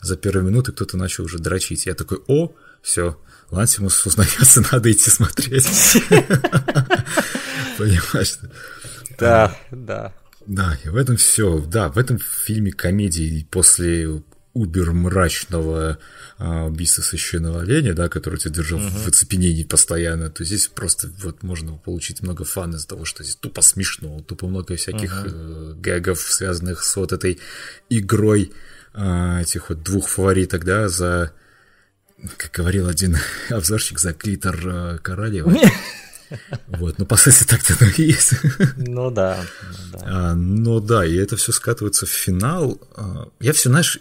за первые минуты кто-то начал уже дрочить. Я такой, о, все, Лансимус узнается, надо идти смотреть. Понимаешь? Да, да. Да, и в этом все. Да, в этом фильме комедии после убер мрачного а, убийства священного оленя, да, который тебя держал uh-huh. в оцепенении постоянно, то здесь просто вот можно получить много фан из-за того, что здесь тупо смешно, тупо много всяких uh-huh. э, гэгов, связанных с вот этой игрой э, этих вот двух фавориток, да, за как говорил один обзорщик, за клитор э, королевы. Вот, ну, по сути, так-то оно и есть. Ну да. Ну да. А, ну да, и это все скатывается в финал. А, я все, знаешь,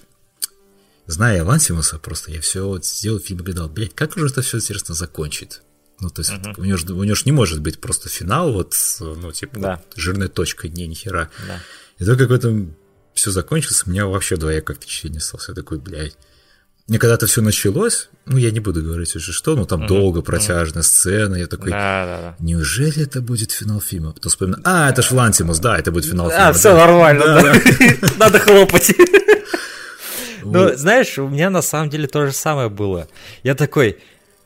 зная Лансимуса просто, я все вот сделал фильм и гадал, блядь, как же это все интересно закончит? Ну, то есть, uh-huh. у, него же, у него же не может быть просто финал, вот, ну, типа, да. вот, жирной точкой, не, ни хера. Да. И то, как в этом все закончилось, у меня вообще двоякое впечатление осталось. Я такой, блядь, мне когда-то все началось, ну, я не буду говорить уже что, но там uh-huh, долго, протяжная uh-huh. сцена, я такой, да, да, да. неужели это будет финал фильма? Потом вспоминаю, а, это ж Лантимус, да, это будет финал фильма. А, все нормально, да. Надо хлопать. Ну, знаешь, у меня на самом деле то же самое было. Я такой,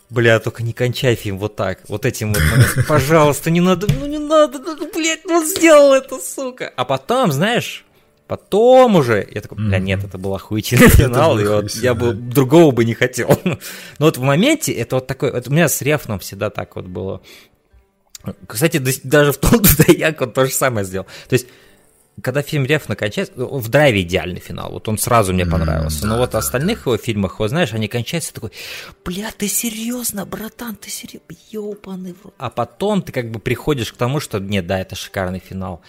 бля, только не кончай фильм вот так, вот этим вот, пожалуйста, не надо, ну не надо, ну, блядь, ну сделал это, сука. А потом, знаешь, Потом уже, я такой, бля, нет, это был охуительный финал, и вот я бы другого бы не хотел. Но вот в моменте это вот такой, вот у меня с Рефном всегда так вот было. Кстати, даже в том Даяк он то же самое сделал. То есть когда фильм Реф накончается, в драйве идеальный финал, вот он сразу мне понравился. Mm, Но да, вот в остальных да. его фильмах, вот знаешь, они кончаются такой, бля, ты серьезно, братан, ты серьезно, ёбаный А потом ты как бы приходишь к тому, что нет, да, это шикарный финал.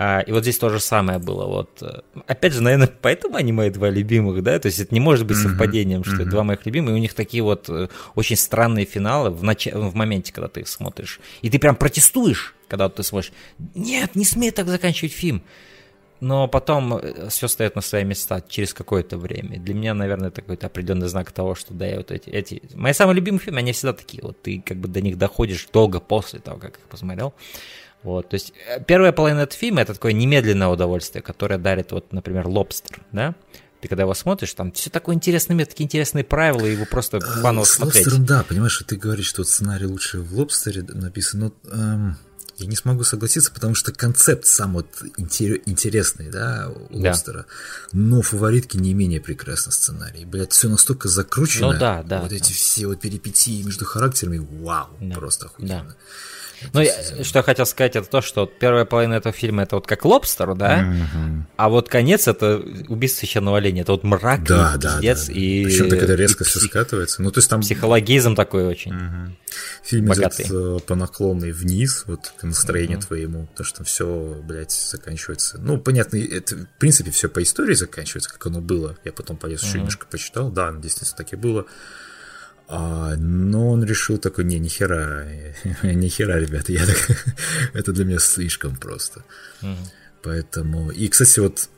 А, и вот здесь то же самое было. Вот. Опять же, наверное, поэтому они мои два любимых, да? То есть это не может быть совпадением, mm-hmm. что mm-hmm. два моих любимых, и у них такие вот э, очень странные финалы в, нач... в моменте, когда ты их смотришь. И ты прям протестуешь, когда ты смотришь. Нет, не смей так заканчивать фильм но потом э, все стоит на свои места через какое-то время. Для меня, наверное, это какой-то определенный знак того, что да, я вот эти, эти... Мои самые любимые фильмы, они всегда такие, вот ты как бы до них доходишь долго после того, как их посмотрел. Вот, то есть э, первая половина этого фильма это такое немедленное удовольствие, которое дарит, вот, например, «Лобстер», да? Ты когда его смотришь, там все такое интересное, такие интересные правила, и его просто фаново смотреть. Лобстером, да, понимаешь, ты говоришь, что сценарий лучше в «Лобстере» написан, но... Эм я не смогу согласиться, потому что концепт сам вот интересный, да, у да. Лостера. Но фаворитки не менее прекрасный сценарий. Блядь, все настолько закручено. Ну да, да. Вот да. эти все вот перипетии между характерами, вау, да. просто охуенно. Да. Ну, я, что я хотел сказать, это то, что первая половина этого фильма это вот как лобстер, да, а вот конец это убийство священного оленя, это вот мрак, да, и да, пиздец, да, и... Причем когда резко все скатывается. Ну, то есть там... Психологизм такой очень mm-hmm. Фильм богатый. идет э, по наклонной вниз, вот к настроению твоему, потому что все, блядь, заканчивается. Ну, понятно, это, в принципе, все по истории заканчивается, как оно было. Я потом полез mm-hmm. еще немножко почитал, да, действительно так и было. А, но он решил такой, не, ни хера, ни хера, ребята, я так, это для меня слишком просто. Mm-hmm. Поэтому, и, кстати, вот,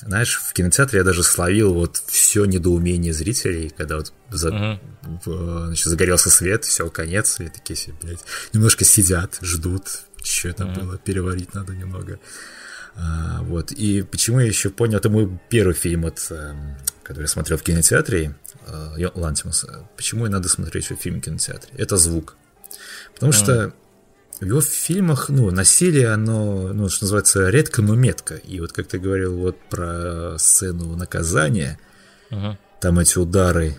знаешь, в кинотеатре я даже словил вот все недоумение зрителей, когда вот за, mm-hmm. значит, загорелся свет, все, конец, и такие все, блядь, немножко сидят, ждут, что это mm-hmm. было, переварить надо немного. А, вот, и почему я еще понял, это мой первый фильм, вот, эм, который я смотрел в кинотеатре, э, Лантимуса. Почему и надо смотреть его фильм в кинотеатре? Это звук. Потому mm. что в его фильмах, ну, насилие, оно, ну, что называется, редко, но метко. И вот как ты говорил вот про сцену наказания, uh-huh. там эти удары,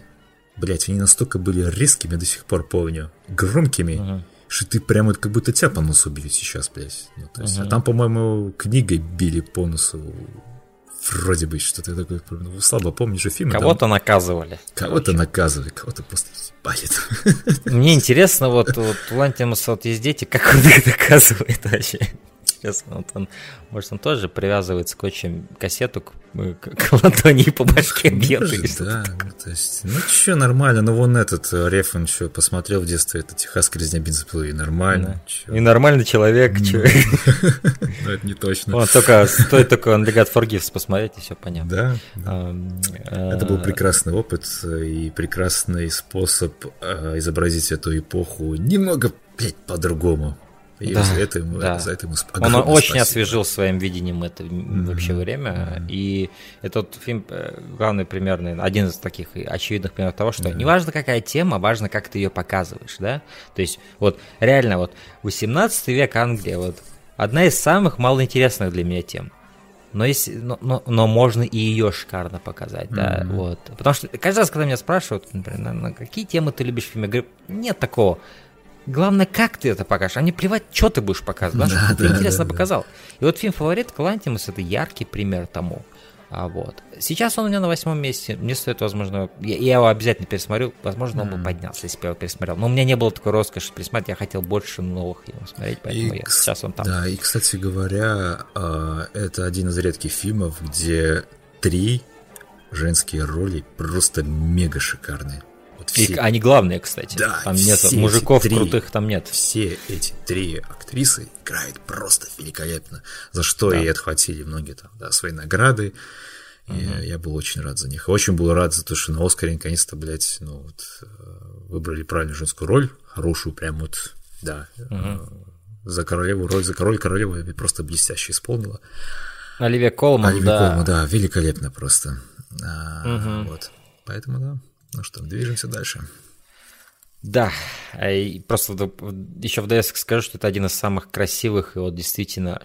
блять, они настолько были резкими, я до сих пор помню, громкими, uh-huh. что ты прямо как будто тебя по носу бьют сейчас, блядь. Ну, то есть, uh-huh. А там, по-моему, книгой били по носу Вроде бы что-то такое. Ну, слабо помню же фильм. Кого-то там... наказывали. Кого-то наказывали, кого-то просто ебалит. Мне интересно, вот, вот у Лантимуса вот есть дети, как он их наказывает вообще честно. Вот он, может, он тоже привязывает скотчем кассету к, к, к ладони и по башке бьет или Да, ну, то есть, ну что, нормально. Ну, вон этот э, Реф, он что, посмотрел в детстве, это Техасская резня бензопилы, и нормально. Да. И нормальный человек, ну, ну, это не точно. Вот, только, стоит только он Legat Forgives посмотреть, и все понятно. Да, Это был прекрасный опыт и прекрасный способ э, изобразить эту эпоху немного, блядь, по-другому. И да, за это ему, да. за это ему Он очень спасибо. освежил своим видением это mm-hmm. вообще время. Mm-hmm. И этот фильм э, главный примерный, один из таких очевидных примеров того, что mm-hmm. не важно какая тема, важно как ты ее показываешь, да. То есть вот реально вот 18 век Англия вот одна из самых малоинтересных для меня тем. Но, есть, но, но, но можно и ее шикарно показать, да, mm-hmm. вот. Потому что каждый раз, когда меня спрашивают, например, на, на какие темы ты любишь в фильме, я говорю, нет такого. Главное, как ты это покажешь, а не плевать, что ты будешь показывать, да, да, ты да, интересно да, показал. Да. И вот фильм «Фаворит» Клантимус — это яркий пример тому. А вот. Сейчас он у меня на восьмом месте. Мне стоит, возможно, я, я его обязательно пересмотрю. Возможно, он бы поднялся, если бы я его пересмотрел. Но у меня не было такой роскоши пересмотреть. Я хотел больше новых его смотреть, поэтому и, я, сейчас он там. Да, и, кстати говоря, а, это один из редких фильмов, где три женские роли просто мега шикарные. Вот все... И они главные, кстати. Да, там нет мужиков три, крутых, там нет. Все эти три актрисы играют просто великолепно, за что да. и отхватили многие там, да, свои награды. Угу. Я был очень рад за них. Очень был рад за то, что на Оскаре наконец-то, блядь, ну вот э, выбрали правильную женскую роль, хорошую, прям вот, да, угу. за королеву, роль за король королеву просто блестяще исполнила. Оливия Колман, Оливия да. Колман, да, великолепно просто. А, угу. Вот, поэтому, да. Ну что, движемся дальше. Да, и просто еще в ДС скажу, что это один из самых красивых и вот действительно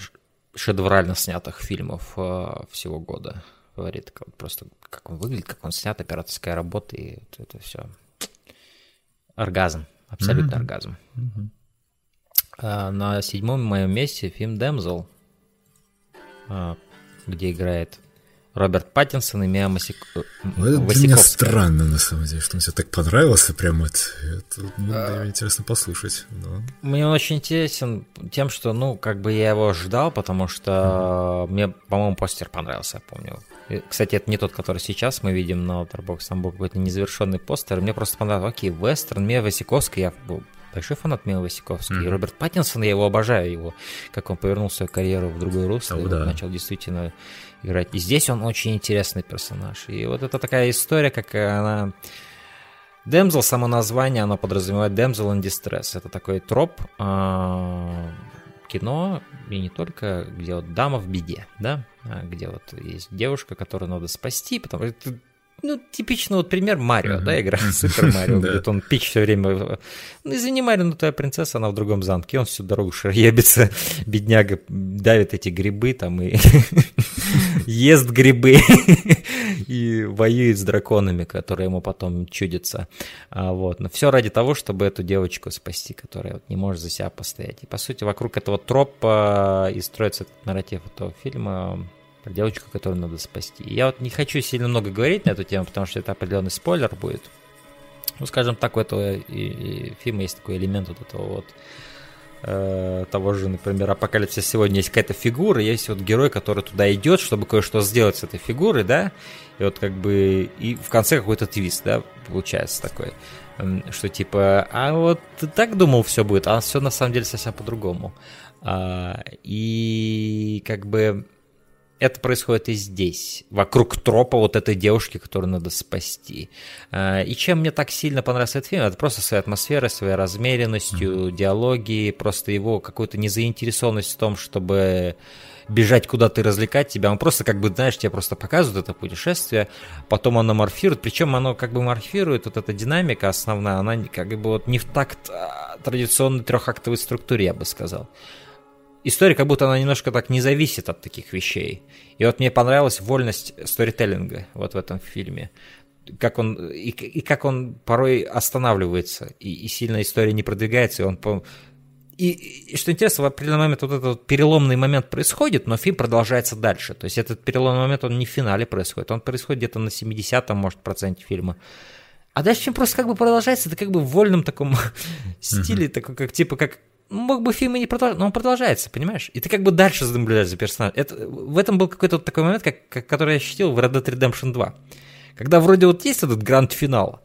шедеврально снятых фильмов э, всего года. Говорит, просто как он выглядит, как он снят, операторская работа, и это все оргазм, абсолютно mm-hmm. оргазм. Mm-hmm. А на седьмом моем месте фильм «Демзел», а, где играет Роберт Паттинсон и Мия Масик... Э, ну, это для меня странно, на самом деле, что он тебе так понравился, прям это, это ну, а... интересно послушать. Но... Мне он очень интересен тем, что, ну, как бы я его ждал, потому что mm-hmm. мне, по-моему, постер понравился, я помню. И, кстати, это не тот, который сейчас мы видим на Letterboxd, там был какой-то незавершенный постер, мне просто понравилось, окей, вестерн, Мия Васиковская, я был большой фанат Мила Васиковский. Mm-hmm. И Роберт Паттинсон, я его обожаю, его, как он повернул свою карьеру в другое русло, oh, да. начал действительно играть. И здесь он очень интересный персонаж. И вот это такая история, как она... Демзел, само название, оно подразумевает Damsel in Distress. Это такой троп э, кино, и не только, где вот дама в беде, да, а где вот есть девушка, которую надо спасти, потому что ну, типичный вот пример Марио, uh-huh. да, игра Супер Марио, где он пич все время... Ну, извини, Марио, ну твоя принцесса, она в другом замке, он всю дорогу шаребится, бедняга давит эти грибы там и ест грибы и воюет с драконами, которые ему потом чудятся. А, вот. Но все ради того, чтобы эту девочку спасти, которая вот не может за себя постоять. И, по сути, вокруг этого тропа и строится этот нарратив этого фильма про девочку, которую надо спасти. Я вот не хочу сильно много говорить на эту тему, потому что это определенный спойлер будет. Ну, скажем так, у этого и, и фильма есть такой элемент вот этого вот э, того же, например, Апокалипсис сегодня есть какая-то фигура, есть вот герой, который туда идет, чтобы кое-что сделать с этой фигурой, да, и вот как бы и в конце какой-то твист, да, получается такой, что типа, а вот ты так думал все будет, а все на самом деле совсем по-другому. А, и как бы это происходит и здесь, вокруг тропа вот этой девушки, которую надо спасти. А, и чем мне так сильно понравился этот фильм, это просто своей атмосферой, своей размеренностью, mm-hmm. диалоги, просто его какую-то незаинтересованность в том, чтобы бежать куда-то и развлекать тебя. Он просто, как бы, знаешь, тебе просто показывает это путешествие, потом оно морфирует, причем оно как бы морфирует, вот эта динамика основная, она как бы вот не в такт а, традиционной трехактовой структуре, я бы сказал история как будто она немножко так не зависит от таких вещей. И вот мне понравилась вольность сторителлинга вот в этом фильме. Как он, и, и как он порой останавливается, и, и сильно история не продвигается, и он по... И, и что интересно, в определенный момент вот этот вот переломный момент происходит, но фильм продолжается дальше. То есть этот переломный момент, он не в финале происходит, он происходит где-то на 70-м, может, проценте фильма. А дальше фильм просто как бы продолжается, это как бы в вольном таком стиле, такой, как типа как мог бы фильм и не продолжать, но он продолжается, понимаешь? И ты как бы дальше наблюдаешь за персонажем. Это, в этом был какой-то вот такой момент, как, как, который я ощутил в Red Dead Redemption 2. Когда вроде вот есть этот гранд-финал,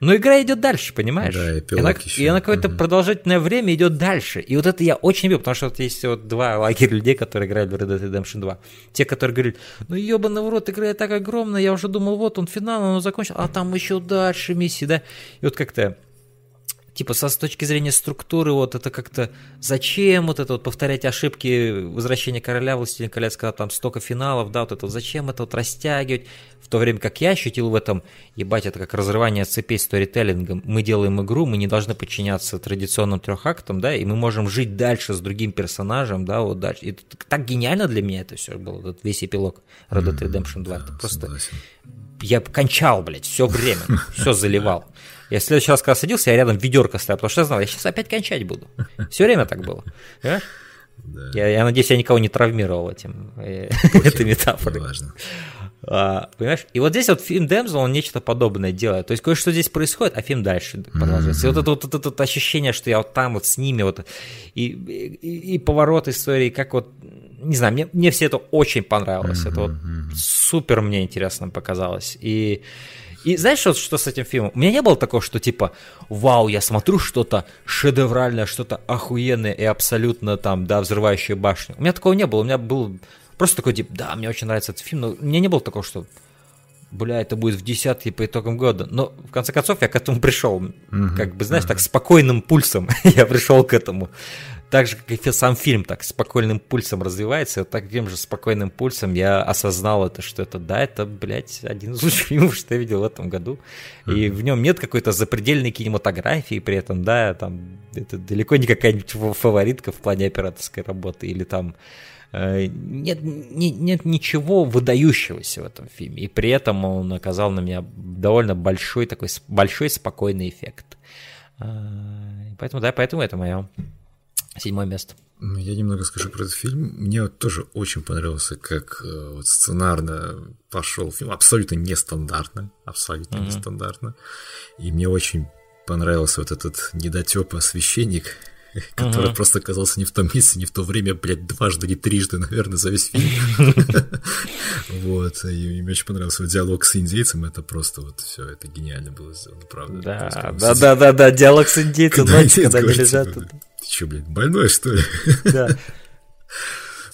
но игра идет дальше, понимаешь? Да, и она, еще. и она какое-то угу. продолжительное время идет дальше. И вот это я очень люблю, потому что вот есть вот два лагеря людей, которые играли в Red Dead Redemption 2. Те, которые говорят, ну ебаный в рот, игра так огромная, я уже думал, вот он финал, он закончил, а там еще дальше миссии, да? И вот как-то типа со с точки зрения структуры, вот это как-то зачем вот это вот повторять ошибки возвращения короля, властелин колец, когда там столько финалов, да, вот это вот зачем это вот растягивать, в то время как я ощутил в этом, ебать, это как разрывание цепей сторителлингом, мы делаем игру, мы не должны подчиняться традиционным трехактам, да, и мы можем жить дальше с другим персонажем, да, вот дальше, и так гениально для меня это все было, этот весь эпилог Red Dead Redemption 2, это просто... Я кончал, блядь, все время, все заливал. Я в следующий раз, когда садился, я рядом ведерко ставил, потому что я знал, я сейчас опять кончать буду. Все время так было. Да. Я, я надеюсь, я никого не травмировал этим, э, этой метафорой. Важно. А, понимаешь? И вот здесь вот фильм Дэмзел, он нечто подобное делает. То есть кое-что здесь происходит, а фильм дальше продолжается. Mm-hmm. И вот это вот, вот, вот ощущение, что я вот там вот с ними, вот, и, и, и поворот истории, как вот, не знаю, мне, мне все это очень понравилось. Mm-hmm. Это вот супер мне интересно показалось. И и знаешь, что, что с этим фильмом? У меня не было такого, что типа, вау, я смотрю что-то шедевральное, что-то охуенное и абсолютно там, да, взрывающее башню. У меня такого не было. У меня был просто такой тип, да, мне очень нравится этот фильм, но у меня не было такого, что бля, это будет в десятке по итогам года. Но в конце концов я к этому пришел. Mm-hmm. Как бы, знаешь, mm-hmm. так спокойным пульсом я пришел к этому так же, как и сам фильм, так спокойным пульсом развивается, вот таким же спокойным пульсом я осознал это, что это, да, это, блядь, один из лучших фильмов, что я видел в этом году. Mm-hmm. И в нем нет какой-то запредельной кинематографии при этом, да, там, это далеко не какая-нибудь фаворитка в плане операторской работы или там Э, нет, нет, нет ничего выдающегося в этом фильме, и при этом он оказал на меня довольно большой такой большой спокойный эффект. Э, поэтому, да, поэтому это мое седьмое место. Я немного скажу про этот фильм. Мне вот тоже очень понравился, как э, вот сценарно пошел фильм. Абсолютно нестандартно. Абсолютно mm-hmm. нестандартно. И мне очень понравился вот этот недотепа священник, который uh-huh. просто оказался не в том месте, не в то время, блядь, дважды или трижды, наверное, за весь фильм. Вот, и мне очень понравился диалог с индейцем, это просто вот все, это гениально было сделано, правда. Да, да, да, да, диалог с индейцем, ночью, когда лежат. Что, блядь, больной, что ли? Да.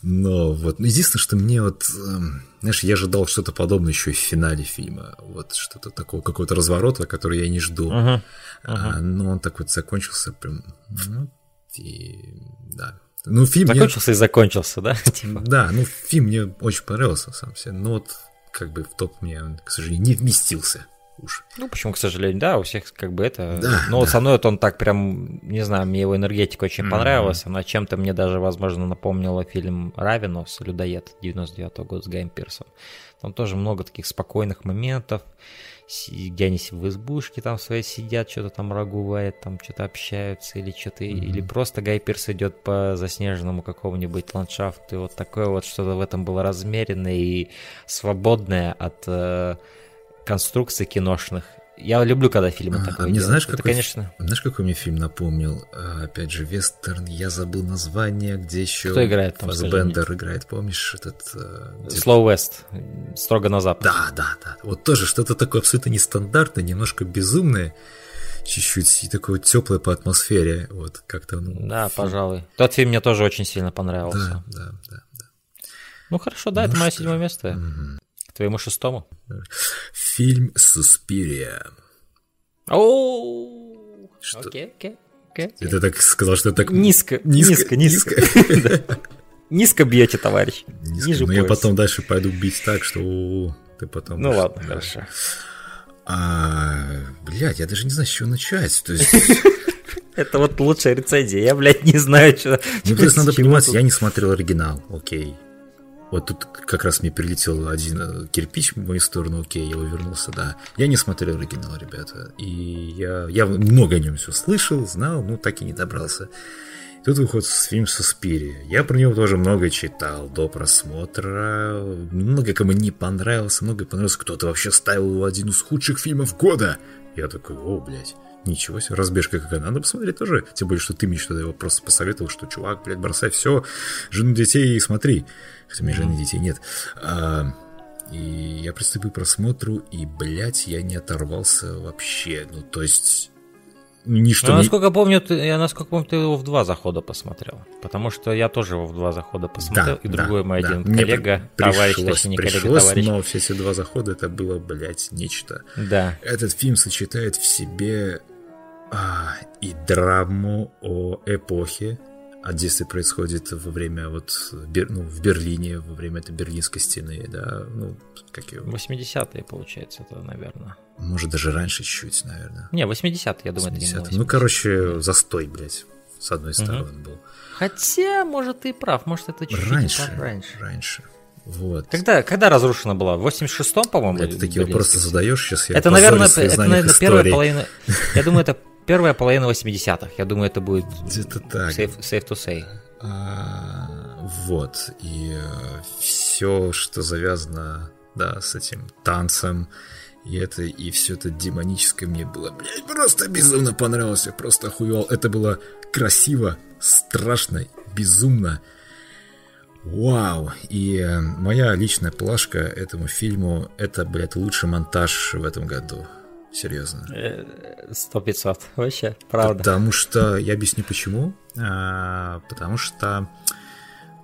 Но вот, ну, единственное, что мне вот, эм, знаешь, я ожидал что-то подобное еще и в финале фильма, вот что-то такого, какого-то разворота, который я не жду. Uh-huh. Uh-huh. А, но он так вот закончился прям, ну, и да. Ну, фильм закончился мне... и закончился, да? Типа. Да, ну, фильм мне очень понравился сам себе, но вот как бы в топ мне, к сожалению, не вместился уж. Ну, почему, к сожалению, да, у всех как бы это... Да, Но да. вот со мной вот он так прям, не знаю, мне его энергетика очень mm-hmm. понравилась, она чем-то мне даже, возможно, напомнила фильм «Равенос», «Людоед» 99 -го года с Гаем Пирсом. Там тоже много таких спокойных моментов, где они в избушке там своей сидят, что-то там рагувает, там что-то общаются или что-то, mm-hmm. или просто Гай Пирс идет по заснеженному какому-нибудь ландшафту, и вот такое вот что-то в этом было размеренное и свободное от э, конструкций киношных. Я люблю, когда фильмы а, такое а мне знаешь, Это, какой, конечно... знаешь, какой мне фильм напомнил? А, опять же, вестерн, я забыл название, где еще... Кто играет там? Фассбендер играет, помнишь этот... Э, где... Slow West, строго на запад. Да, да, да. Вот тоже что-то такое абсолютно нестандартное, немножко безумное, чуть-чуть и такое теплое по атмосфере, вот как-то... Ну, да, фильм. пожалуй. Тот фильм мне тоже очень сильно понравился. Да, да, да. да. Ну хорошо, да, ну, это мое седьмое место. Угу твоему шестому? Фильм «Суспирия». О, окей, окей. Это так сказал, что так... Низко, низко, низко. Низко бьете, товарищ. Низко, но я потом дальше пойду бить так, что ты потом... Ну ладно, хорошо. А, блядь, я даже не знаю, с чего начать. То есть... Это вот лучшая рецензия. Я, блядь, не знаю, что... Ну, то есть надо понимать, я не смотрел оригинал, окей. Вот тут как раз мне прилетел один э, кирпич в мою сторону, окей, я увернулся, да. Я не смотрел оригинал, ребята. И я, я много о нем все слышал, знал, ну так и не добрался. Тут выходит фильм «Суспирия». Я про него тоже много читал до просмотра. Много кому не понравился, много понравилось. Кто-то вообще ставил его один из худших фильмов года. Я такой, о, блядь. Ничего себе, разбежка какая. Надо посмотреть тоже. Тем более, что ты мне что-то его просто посоветовал, что, чувак, блядь, бросай все, жену детей и смотри. Хотя у меня жены детей нет. А, и я приступил к просмотру, и, блядь, я не оторвался вообще. Ну, то есть... Ничто насколько не... помню, ты, я насколько помню, ты его в два захода посмотрел. Потому что я тоже его в два захода посмотрел, да, и другой да, мой да. один Мне коллега, пришлось, товарищ, точнее, не пришлось, коллега, товарищ. Но все эти два захода это было, блядь, нечто. Да. Этот фильм сочетает в себе а, и драму о эпохе, а действие происходит во время вот ну, в Берлине, во время этой Берлинской стены, да, ну, как его... 80-е, получается, это, наверное. Может, даже раньше чуть-чуть, наверное. Не, 80-е, я думаю, 80 это не Ну, короче, застой, блядь, с одной стороны угу. был. Хотя, может, ты прав, может, это чуть-чуть раньше, раньше. Раньше. Вот. Когда, когда разрушена была? В 86-м, по-моему? Ты такие вопросы задаешь сейчас, я Это, наверное, это, наверное, первая половина... Я думаю, это первая половина 80-х. Я думаю, это будет где-то так. Safe, safe to say. А, вот. И э, все, что завязано да, с этим танцем, и это, и все это демоническое мне было, блядь, просто безумно понравилось, я просто охуевал. Это было красиво, страшно, безумно. Вау! И э, моя личная плашка этому фильму, это, блядь, лучший монтаж в этом году. Серьезно. Э, сто пятьсот. Вообще, правда. Потому что, я объясню почему. А, потому что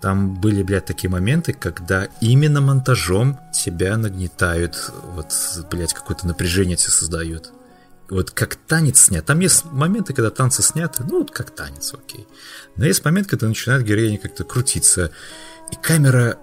там были, блядь, такие моменты, когда именно монтажом тебя нагнетают, вот, блядь, какое-то напряжение тебе создают. Вот как танец снят. Там есть моменты, когда танцы сняты, ну, вот как танец, окей. Но есть момент, когда начинает героиня как-то крутиться, и камера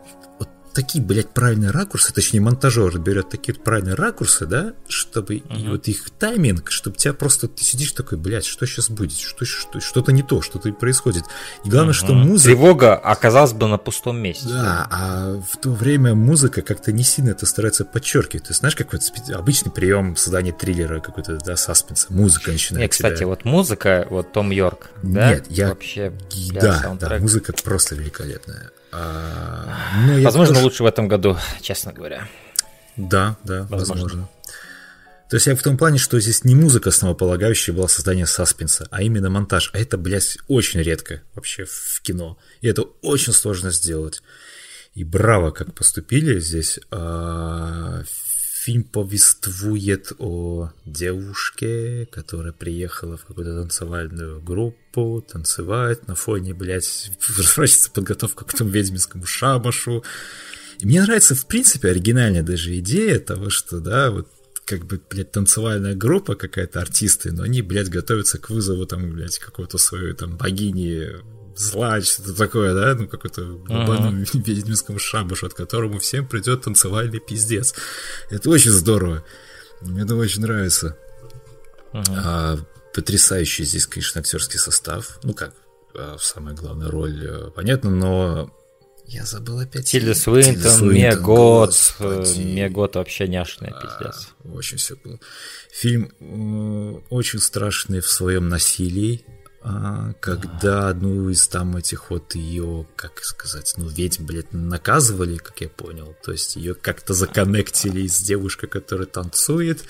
такие, блядь, правильные ракурсы, точнее, монтажер берет такие правильные ракурсы, да, чтобы uh-huh. и вот их тайминг, чтобы тебя просто, ты сидишь такой, блядь, что сейчас будет, что, что, что-то не то, что-то происходит. И главное, uh-huh. что музыка... Тревога оказалась бы на пустом месте. Да, а в то время музыка как-то не сильно это старается подчеркивать. Ты знаешь, какой-то обычный прием создания триллера, какой-то, да, саспенса, музыка начинает Нет, кстати, тебя... вот музыка, вот Том Йорк, да? Нет, я... Вообще, да, да, музыка просто великолепная. А, ну, возможно, тоже... лучше в этом году, честно говоря. Да, да, возможно. возможно. То есть я в том плане, что здесь не музыка основополагающая была создание саспенса, а именно монтаж. А это, блядь, очень редко вообще в кино. И это очень сложно сделать. И браво, как поступили здесь. Фильм повествует о девушке, которая приехала в какую-то танцевальную группу, танцевать на фоне, блядь, разворачивается подготовка к тому ведьминскому шабашу. И мне нравится, в принципе, оригинальная даже идея того, что, да, вот как бы, блядь, танцевальная группа какая-то, артисты, но они, блядь, готовятся к вызову, там, блядь, какой-то своей, там, богини зла, что-то такое, да, ну какой-то глобальном uh-huh. ведьминском шабушу, от которому всем придет танцевальный пиздец. Это очень здорово. Мне это очень нравится. Uh-huh. А, потрясающий здесь, конечно, актерский состав. Ну как, а, самая главная роль, э, понятно, но я забыл опять. Тильда Свинтон, Мегот. Мегот вообще няшная, пиздец. А, очень все было. Фильм э, очень страшный в своем насилии. А, когда одну из там этих вот ее, как сказать, ну, ведьм, блядь, наказывали, как я понял. То есть ее как-то законнектили с девушкой, которая танцует.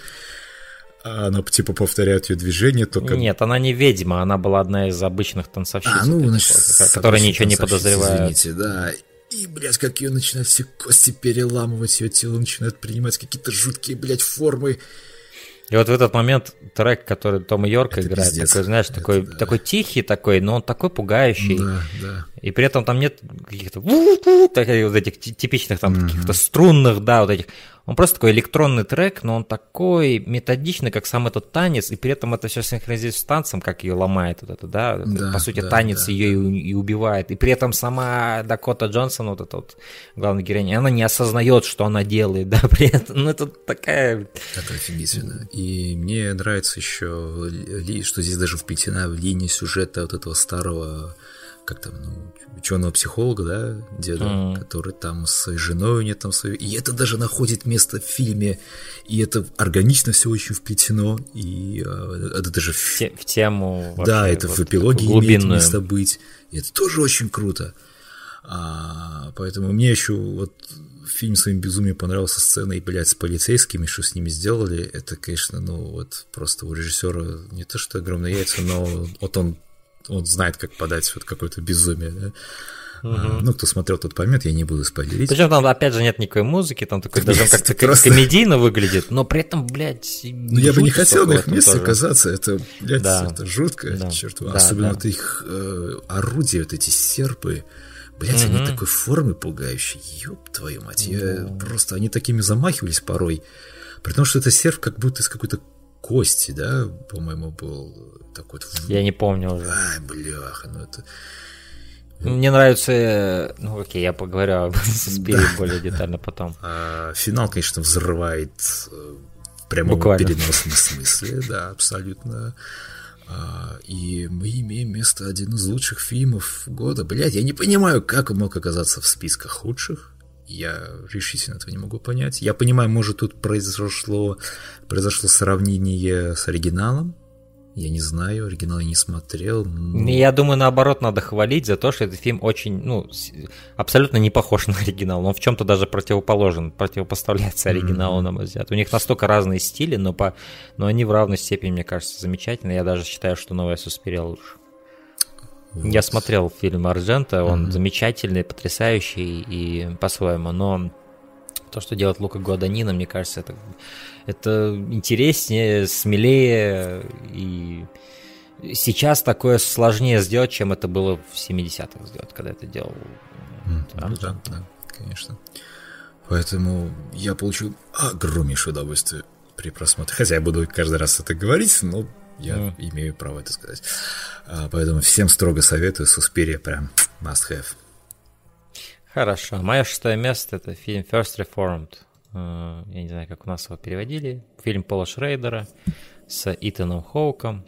А она типа повторяет ее движение, только... Нет, она не ведьма, она была одна из обычных танцовщиц, а, ну, значит, которая ничего не подозревает. Извините, да. И, блядь, как ее начинают все кости переламывать, ее тело начинает принимать какие-то жуткие, блядь, формы. И вот в этот момент трек, который Том Йорк это играет, пиздец. такой, знаешь, такой, да. такой тихий такой, но он такой пугающий. Да, да. И при этом там нет каких-то вот этих типичных там mm-hmm. каких-то струнных, да, вот этих. Он просто такой электронный трек, но он такой методичный, как сам этот танец, и при этом это все синхронизируется с танцем, как ее ломает вот это, да, да по сути да, танец да, ее да. И, и убивает, и при этом сама Дакота Джонсон, вот эта вот главная героиня, она не осознает, что она делает, да, при этом, ну это такая... Это офигительно, и мне нравится еще, что здесь даже вплетена в линии сюжета вот этого старого как там, ну, ученого психолога, да, деда, mm. который там с своей женой у нее там свою. И это даже находит место в фильме, и это органично все очень вплетено, и э, это даже в, Те, в тему. Да, это вот в эпилоге имеет место быть. И это тоже очень круто. А, поэтому мне еще вот фильм своим безумием понравился сценой, блядь, с полицейскими, что с ними сделали. Это, конечно, ну вот просто у режиссера не то что огромные яйца, но вот он он знает, как подать вот какое-то безумие, да. Угу. Ну, кто смотрел, тот поймет, я не буду спойлерить. Причем там, опять же, нет никакой музыки, там такой даже как-то просто... комедийно выглядит, но при этом, блядь, Ну, я бы не хотел на их месте тоже. оказаться, это, блядь, да. это жутко, да. черт да, Особенно да. вот их э, орудия, вот эти серпы, блядь, угу. они такой формы пугающие, ёб твою мать, я просто, они такими замахивались порой, при том, что это серф как будто из какой-то кости, да, по-моему, был такой вот... Я не помню уже. Ай, бляха, ну это... Мне нравится, ну окей, я поговорю об Спире да, более детально потом. А, финал, конечно, взрывает э, в прямом Буквально. переносном смысле, да, абсолютно. А, и мы имеем место один из лучших фильмов года. Блять, я не понимаю, как он мог оказаться в списках худших. Я решительно этого не могу понять. Я понимаю, может, тут произошло, произошло сравнение с оригиналом, я не знаю, оригинал я не смотрел. Но... Я думаю, наоборот, надо хвалить за то, что этот фильм очень, ну, абсолютно не похож на оригинал. Он в чем-то даже противоположен, противопоставляется оригиналу, mm-hmm. на мой взгляд. У них настолько разные стили, но, по... но они в равной степени, мне кажется, замечательны. Я даже считаю, что новая Суспирия лучше. Вот. Я смотрел фильм Арджента, он mm-hmm. замечательный, потрясающий и по-своему, но то, что делает Лука Гуаданина, мне кажется, это, это интереснее, смелее и сейчас такое сложнее сделать, чем это было в 70-х сделать, когда это делал. Mm, да, да, конечно. Поэтому я получил огромнейшее удовольствие при просмотре. Хотя я буду каждый раз это говорить, но я mm. имею право это сказать. А, поэтому всем строго советую. Суспирия прям must have. Хорошо. Мое шестое место это фильм First Reformed. Э, я не знаю, как у нас его переводили. Фильм Пола Шрейдера с Итаном Хоуком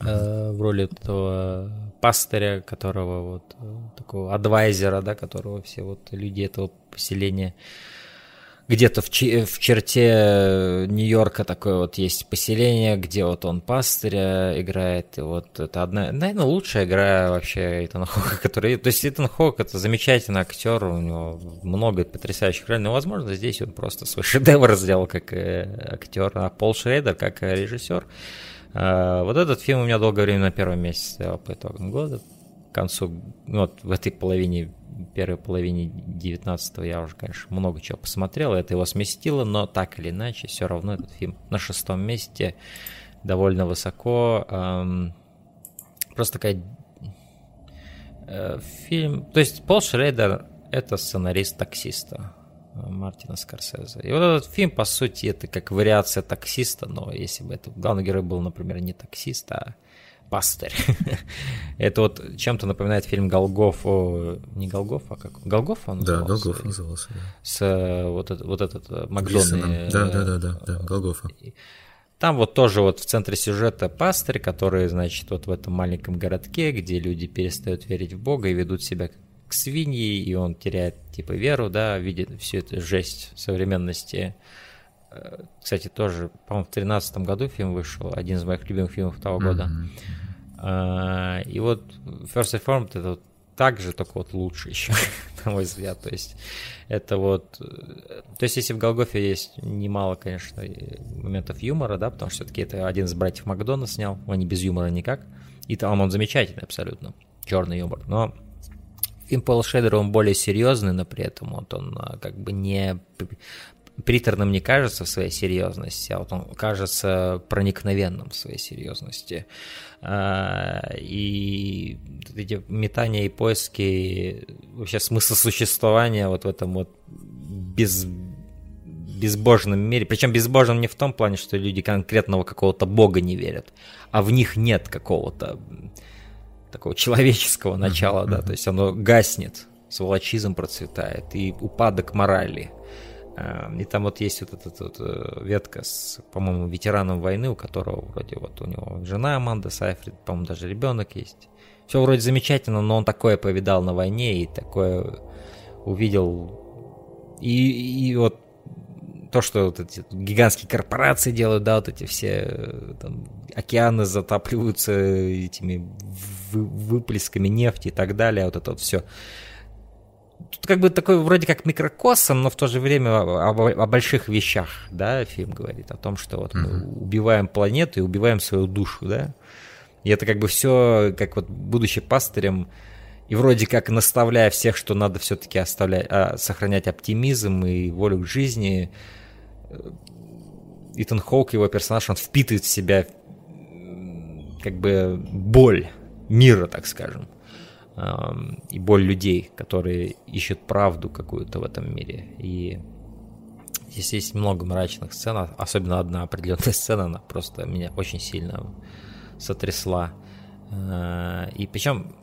э, в роли этого пастыря, которого вот э, такого адвайзера, да, которого все вот люди этого поселения где-то в, в черте Нью-Йорка такое вот есть поселение, где вот он пастыря играет, и вот это одна, наверное, лучшая игра вообще Итана Хока, который, то есть Итан Хок это замечательный актер, у него много потрясающих ролей, но, возможно, здесь он просто свой шедевр сделал как э, актер, а Пол Шрейдер как режиссер. А, вот этот фильм у меня долгое время на первом месте стоял по итогам года, концу, ну, вот в этой половине первой половине 19 я уже, конечно, много чего посмотрел, это его сместило, но так или иначе, все равно этот фильм на шестом месте, довольно высоко. Эм, просто такая э, фильм... То есть Пол Шрейдер — это сценарист таксиста э, Мартина Скорсезе. И вот этот фильм, по сути, это как вариация таксиста, но если бы это главный герой был, например, не таксист, а пастырь. Это вот чем-то напоминает фильм Голгоф, не Голгоф, а как Голгоф он Да, Голгоф назывался. С э, вот, вот этот э, Макдональд. Да, да, да, да, да, Голгофа. Там вот тоже вот в центре сюжета пастырь, который, значит, вот в этом маленьком городке, где люди перестают верить в Бога и ведут себя к свиньи, и он теряет, типа, веру, да, видит всю эту жесть современности. Э, кстати, тоже, по-моему, в 2013 году фильм вышел, один из моих любимых фильмов того года. Mm-hmm. И вот First Reformed это вот так же, только вот лучше еще, на мой взгляд. То есть это вот... То есть если в Голгофе есть немало, конечно, моментов юмора, да, потому что все-таки это один из братьев Макдона снял, он не без юмора никак. И там он замечательный абсолютно, черный юмор. Но фильм Пола Шедера, он более серьезный, но при этом вот он а, как бы не приторным не кажется в своей серьезности, а вот он кажется проникновенным в своей серьезности. А, и эти метания и поиски, вообще смысл существования вот в этом вот без безбожном мире. Причем безбожном не в том плане, что люди конкретного какого-то бога не верят, а в них нет какого-то такого человеческого начала, да, то есть оно гаснет, сволочизм процветает и упадок морали. Эм, и там вот есть вот эта вот э, ветка с, по-моему, ветераном войны, у которого вроде вот у него жена Аманда Сайфрид, по-моему, даже ребенок есть. Все вроде замечательно, но он такое повидал на войне и такое увидел. И, и вот то, что вот эти гигантские корпорации делают, да, вот эти все э, там, океаны затапливаются этими выплесками нефти и так далее, вот это вот все тут как бы такой вроде как микрокосом, но в то же время о, о, о больших вещах, да, фильм говорит о том, что вот мы убиваем планету и убиваем свою душу, да. И это как бы все, как вот будучи пастырем, и вроде как наставляя всех, что надо все-таки оставлять, а, сохранять оптимизм и волю к жизни, э, Итан Хоук, его персонаж, он впитывает в себя как бы боль мира, так скажем и боль людей, которые ищут правду какую-то в этом мире. И здесь есть много мрачных сцен, особенно одна определенная сцена, она просто меня очень сильно сотрясла. А, и причем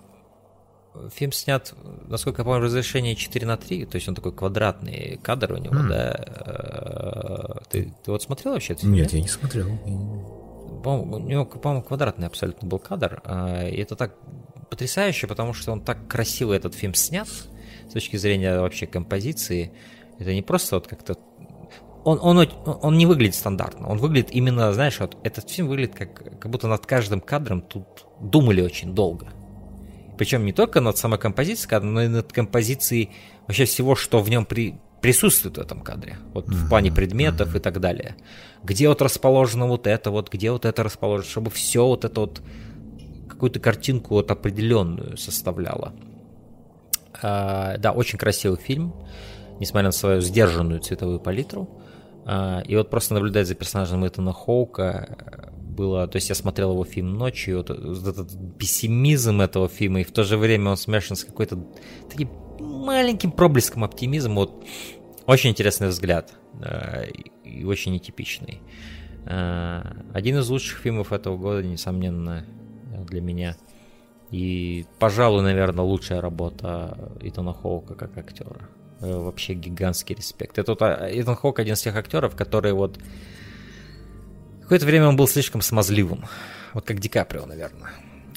фильм снят, насколько я помню, разрешение 4 на 3, то есть он такой квадратный кадр у него, mm. да. А, ты, ты вот смотрел вообще это? Нет, я не смотрел. По-моему, у него, по-моему, квадратный абсолютно был кадр. А, и это так потрясающе, потому что он так красиво этот фильм снят с точки зрения вообще композиции. Это не просто вот как-то он, он, он не выглядит стандартно. Он выглядит именно, знаешь, вот этот фильм выглядит как, как будто над каждым кадром тут думали очень долго. Причем не только над самой композицией но и над композицией вообще всего, что в нем при, присутствует в этом кадре. Вот mm-hmm. в плане предметов mm-hmm. и так далее. Где вот расположено вот это, вот где вот это расположено, чтобы все вот это вот какую-то картинку вот определенную составляла. А, да, очень красивый фильм, несмотря на свою сдержанную цветовую палитру. А, и вот просто наблюдать за персонажем Итана Хоука было... То есть я смотрел его фильм ночью, вот, вот этот пессимизм этого фильма, и в то же время он смешан с какой-то таким маленьким проблеском оптимизма. Вот очень интересный взгляд и очень нетипичный. А, один из лучших фильмов этого года, несомненно, для меня. И, пожалуй, наверное, лучшая работа Итана Хоука как актера. Э, вообще гигантский респект. Это а, Итан Хоук один из тех актеров, которые вот... Какое-то время он был слишком смазливым. Вот как Ди Каприо, наверное.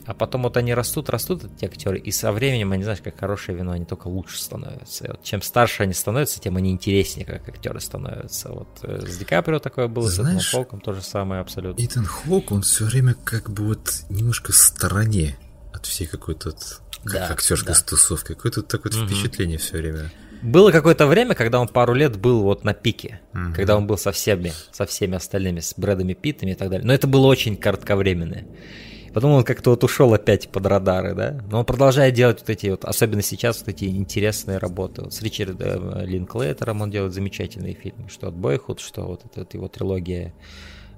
А потом вот они растут, растут, эти актеры, и со временем, они, знаешь, как хорошее вино, они только лучше становятся. И вот чем старше они становятся, тем они интереснее, как актеры становятся. Вот э, с Ди Каприо такое было, Знаешь, с Итаном Хоуком то же самое абсолютно. Итан Хоук, он все время как бы вот немножко в стороне от всей какой-то да, актерской да. тусовки. Какое-то такое угу. впечатление все время. Было какое-то время, когда он пару лет был вот на пике, mm когда он был со всеми, со всеми остальными, с Брэдами Питтами и так далее. Но это было очень кратковременное. Потом он как-то вот ушел опять под радары, да. Но он продолжает делать вот эти вот, особенно сейчас, вот эти интересные работы. Вот с Ричардом э, Линклейтером он делает замечательные фильмы. Что от Бойхуд, что вот эта вот его трилогия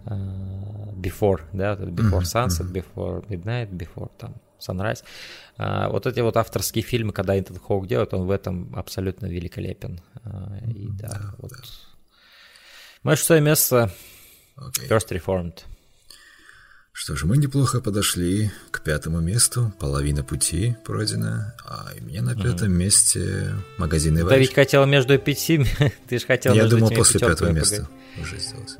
uh, Before, да, Before Sunset, Before Midnight, Before там Sunrise. Uh, вот эти вот авторские фильмы, когда Интон Хоук делает, он в этом абсолютно великолепен. Uh, и да, да вот. Да. Мое шестое место okay. First Reformed. Что ж, мы неплохо подошли к пятому месту, половина пути пройдена, а у меня на пятом mm месте магазин Иварич. Ты ведь хотел между пяти, ты же хотел Я думал после пятого места уже сделать.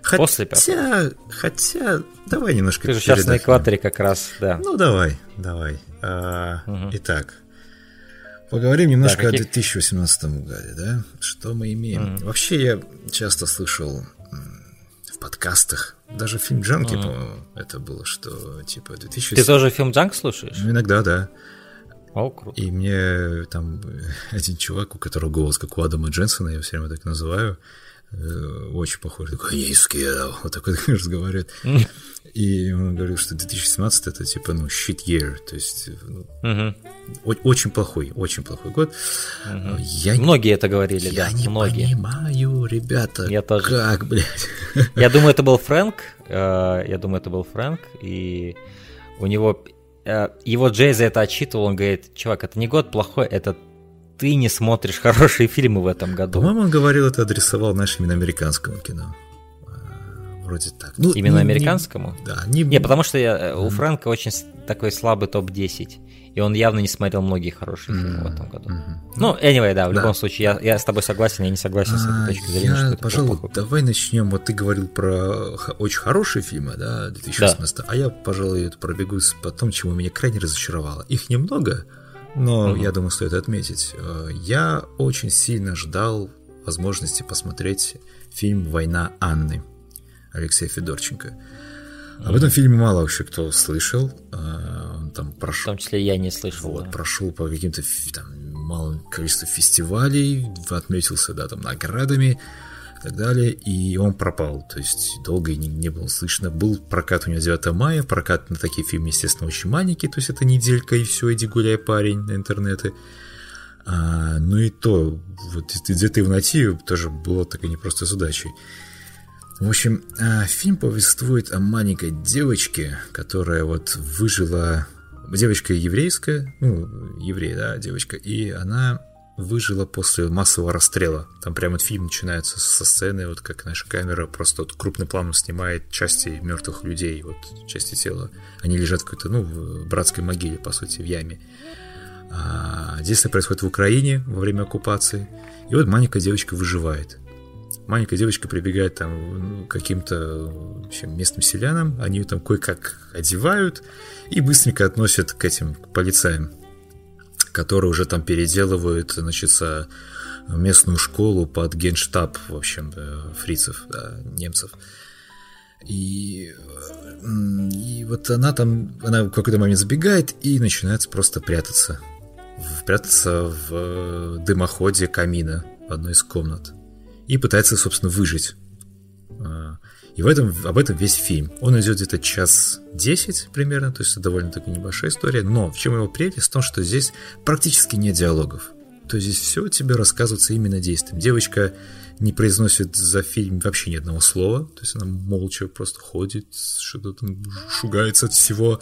Хотя, после пятого? Хотя, давай немножко Ты же сейчас на экваторе как раз, да. Ну, давай, давай. А, угу. Итак, поговорим немножко да, каких... о 2018 году, да? Что мы имеем? Угу. Вообще, я часто слышал в подкастах даже фильм Джанки, mm. по-моему, это было, что типа 2000... Ты тоже фильм Джанк слушаешь? Ну, иногда, да. О, круто. И мне там один чувак, у которого голос как у Адама Дженсона, я все время так называю, очень похож, такой низкий, вот такой разговаривает. И он говорил, что 2017 это типа, ну, shit year, то есть ну, угу. очень плохой, очень плохой год. Угу. Я, многие это говорили, я да, не многие. понимаю, ребята, я тоже. как, блядь. Я думаю, это был Фрэнк, э, я думаю, это был Фрэнк, и у него, э, его Джей за это отчитывал, он говорит, чувак, это не год плохой, это ты не смотришь хорошие фильмы в этом году. По-моему, он говорил, это адресовал нашим именно американскому кино. А, вроде так. Ну, Именно не, американскому? Не, да. Не, не потому что я, э, у Фрэнка очень такой слабый топ-10. И он явно не смотрел многие хорошие фильмы mm-hmm. в этом году. Mm-hmm. Ну, anyway, да, в да. любом случае, я, я с тобой согласен, я не согласен с этой точки зрения. Я, пожалуй, давай начнем. Вот ты говорил про очень хорошие фильмы, да, 2016, да. а я, пожалуй, пробегусь по тому, чему меня крайне разочаровало. Их немного, но угу. я думаю, стоит отметить. Э, я очень сильно ждал возможности посмотреть фильм «Война Анны» Алексея Федорченко. Об этом фильме мало вообще кто слышал. Э, он там прошел. В том числе я не слышал. Вот, да. прошел по каким-то там малым количеству фестивалей, отметился, да, там наградами и так далее, и он пропал, то есть долго не, не было слышно. Был прокат у него 9 мая, прокат на такие фильмы, естественно, очень маленький, то есть это неделька и все, иди гуляй, парень, на интернеты. А, ну и то, вот где-то его найти тоже было такой непростой задачей. В общем, а, фильм повествует о маленькой девочке, которая вот выжила... Девочка еврейская, ну, еврей, да, девочка, и она выжила после массового расстрела. Там прямо фильм начинается со сцены, вот как наша камера просто вот крупным планом снимает части мертвых людей, вот части тела. Они лежат в какой-то, ну, в братской могиле, по сути, в яме. А, действие происходит в Украине во время оккупации. И вот маленькая девочка выживает. Маленькая девочка прибегает там ну, каким-то общем, местным селянам, они ее там кое-как одевают и быстренько относят к этим к полицаям которые уже там переделывают, значит, местную школу под генштаб, в общем, фрицев, да, немцев. И, и вот она там, она в какой-то момент забегает и начинает просто прятаться. Прятаться в дымоходе камина в одной из комнат. И пытается, собственно, выжить. И в этом, об этом весь фильм. Он идет где-то час 10 примерно, то есть это довольно-таки небольшая история. Но в чем его прелесть? В том, что здесь практически нет диалогов. То есть здесь все тебе рассказывается именно действием. Девочка не произносит за фильм вообще ни одного слова. То есть она молча просто ходит, что-то там шугается от всего.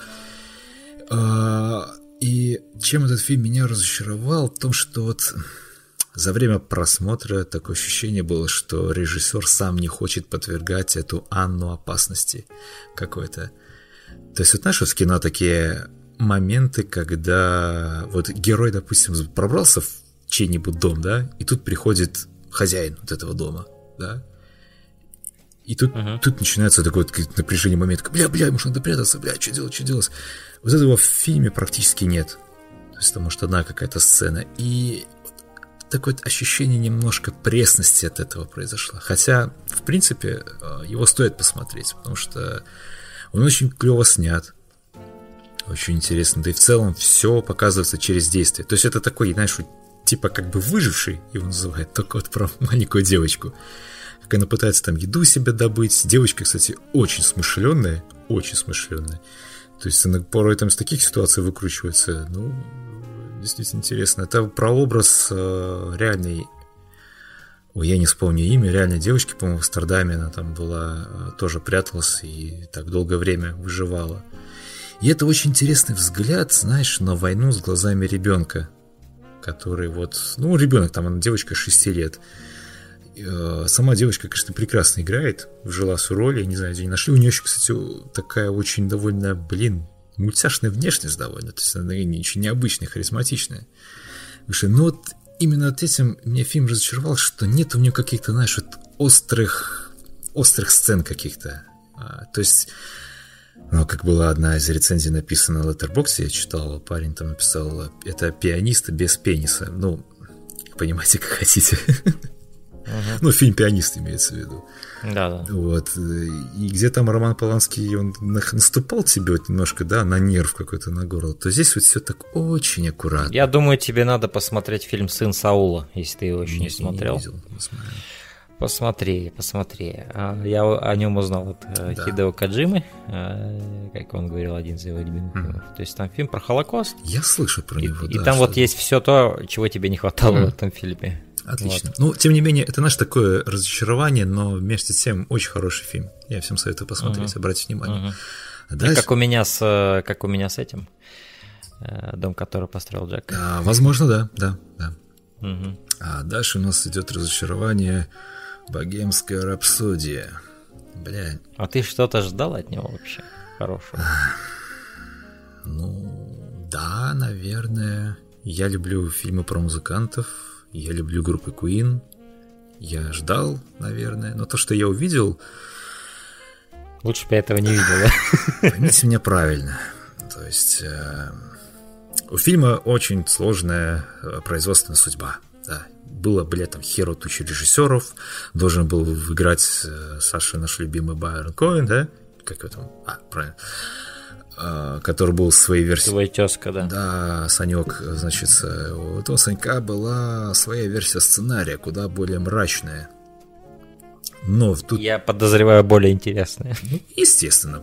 А, и чем этот фильм меня разочаровал? В том, что вот за время просмотра такое ощущение было, что режиссер сам не хочет подвергать эту Анну опасности какой-то. То есть, вот знаешь, вот в кино такие моменты, когда вот герой, допустим, пробрался в чей-нибудь дом, да, и тут приходит хозяин вот этого дома, да, и тут, uh-huh. тут начинается такое вот напряжение момент, бля, бля, ему надо прятаться, бля, что делать, что делать. Вот этого в фильме практически нет. То есть это может одна какая-то сцена. И такое ощущение немножко пресности от этого произошло. Хотя, в принципе, э, его стоит посмотреть, потому что он очень клево снят. Очень интересно. Да и в целом все показывается через действие. То есть это такой, знаешь, типа как бы выживший, его называют, только вот про маленькую девочку. Как она пытается там еду себе добыть. Девочка, кстати, очень смышленная, очень смышленная. То есть она порой там с таких ситуаций выкручивается. Ну, действительно интересно. Это про образ э, реальной Ой, я не вспомню имя, реальной девочки, по-моему, в Амстердаме она там была, э, тоже пряталась и так долгое время выживала. И это очень интересный взгляд, знаешь, на войну с глазами ребенка, который вот, ну, ребенок, там, она девочка 6 лет. Э, сама девочка, конечно, прекрасно играет, вжила свою роль, я не знаю, где они нашли. У нее еще, кстати, такая очень довольно, блин, мультяшная внешность довольно, то есть она очень необычная, харизматичная. Слушай, ну вот именно от этим меня фильм разочаровал, что нет у нее каких-то, знаешь, вот острых, острых сцен каких-то. А, то есть, ну, как была одна из рецензий написана на Letterboxd, я читал, парень там написал, это пианист без пениса. Ну, понимаете, как хотите. Uh-huh. Ну, фильм «Пианист» имеется в виду. Да, да. Вот. И где там Роман Поланский, он наступал тебе вот немножко, да, на нерв какой-то, на горло, то здесь вот все так очень аккуратно. Я думаю, тебе надо посмотреть фильм «Сын Саула», если ты его еще не, не смотрел. Не видел, Посмотри, посмотри. А, я о нем узнал от э, да. Хидео Каджимы, э, как он говорил, один из его любимых mm. фильмов. То есть там фильм про Холокост. Я слышу про него. И, да, и там вот есть все то, чего тебе не хватало mm. в этом фильме. Отлично. Вот. Ну, тем не менее, это наше такое разочарование, но вместе с тем очень хороший фильм. Я всем советую посмотреть, uh-huh. обратить внимание. Uh-huh. Дальше... Как у меня с, как у меня с этим э, дом, который построил Джек. А, возможно, да, да, да. Uh-huh. А дальше у нас идет разочарование Богемская рапсодия. Бля. А ты что-то ждал от него вообще хорошего? Ну, да, наверное. Я люблю фильмы про музыкантов, я люблю группы Queen. Я ждал, наверное. Но то, что я увидел... Лучше бы я этого не видел, да? Поймите меня правильно. То есть... Э, у фильма очень сложная э, производственная судьба. Да. Было, блядь, там херу тучи режиссеров. Должен был играть э, Саша, наш любимый Байрон Коэн, да? Как его там? А, правильно. А, который был в своей версии. Твой тезка, да. Да, Санек, значит, у этого Санька была своя версия сценария, куда более мрачная. Но тут... Я подозреваю, более интересная. Ну, естественно,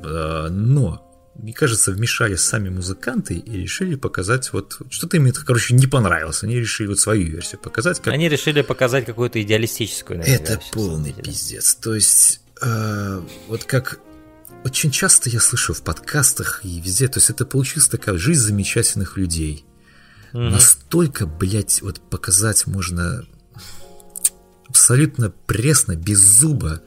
но мне кажется, вмешались сами музыканты и решили показать вот что-то им это, короче, не понравилось. Они решили вот свою версию показать. Как... Они решили показать какую-то идеалистическую. Наверное, это полный пиздец. То есть э, вот как очень часто я слышу в подкастах и везде, то есть это получилась такая жизнь замечательных людей. Угу. Настолько, блядь, вот показать можно абсолютно пресно, без зуба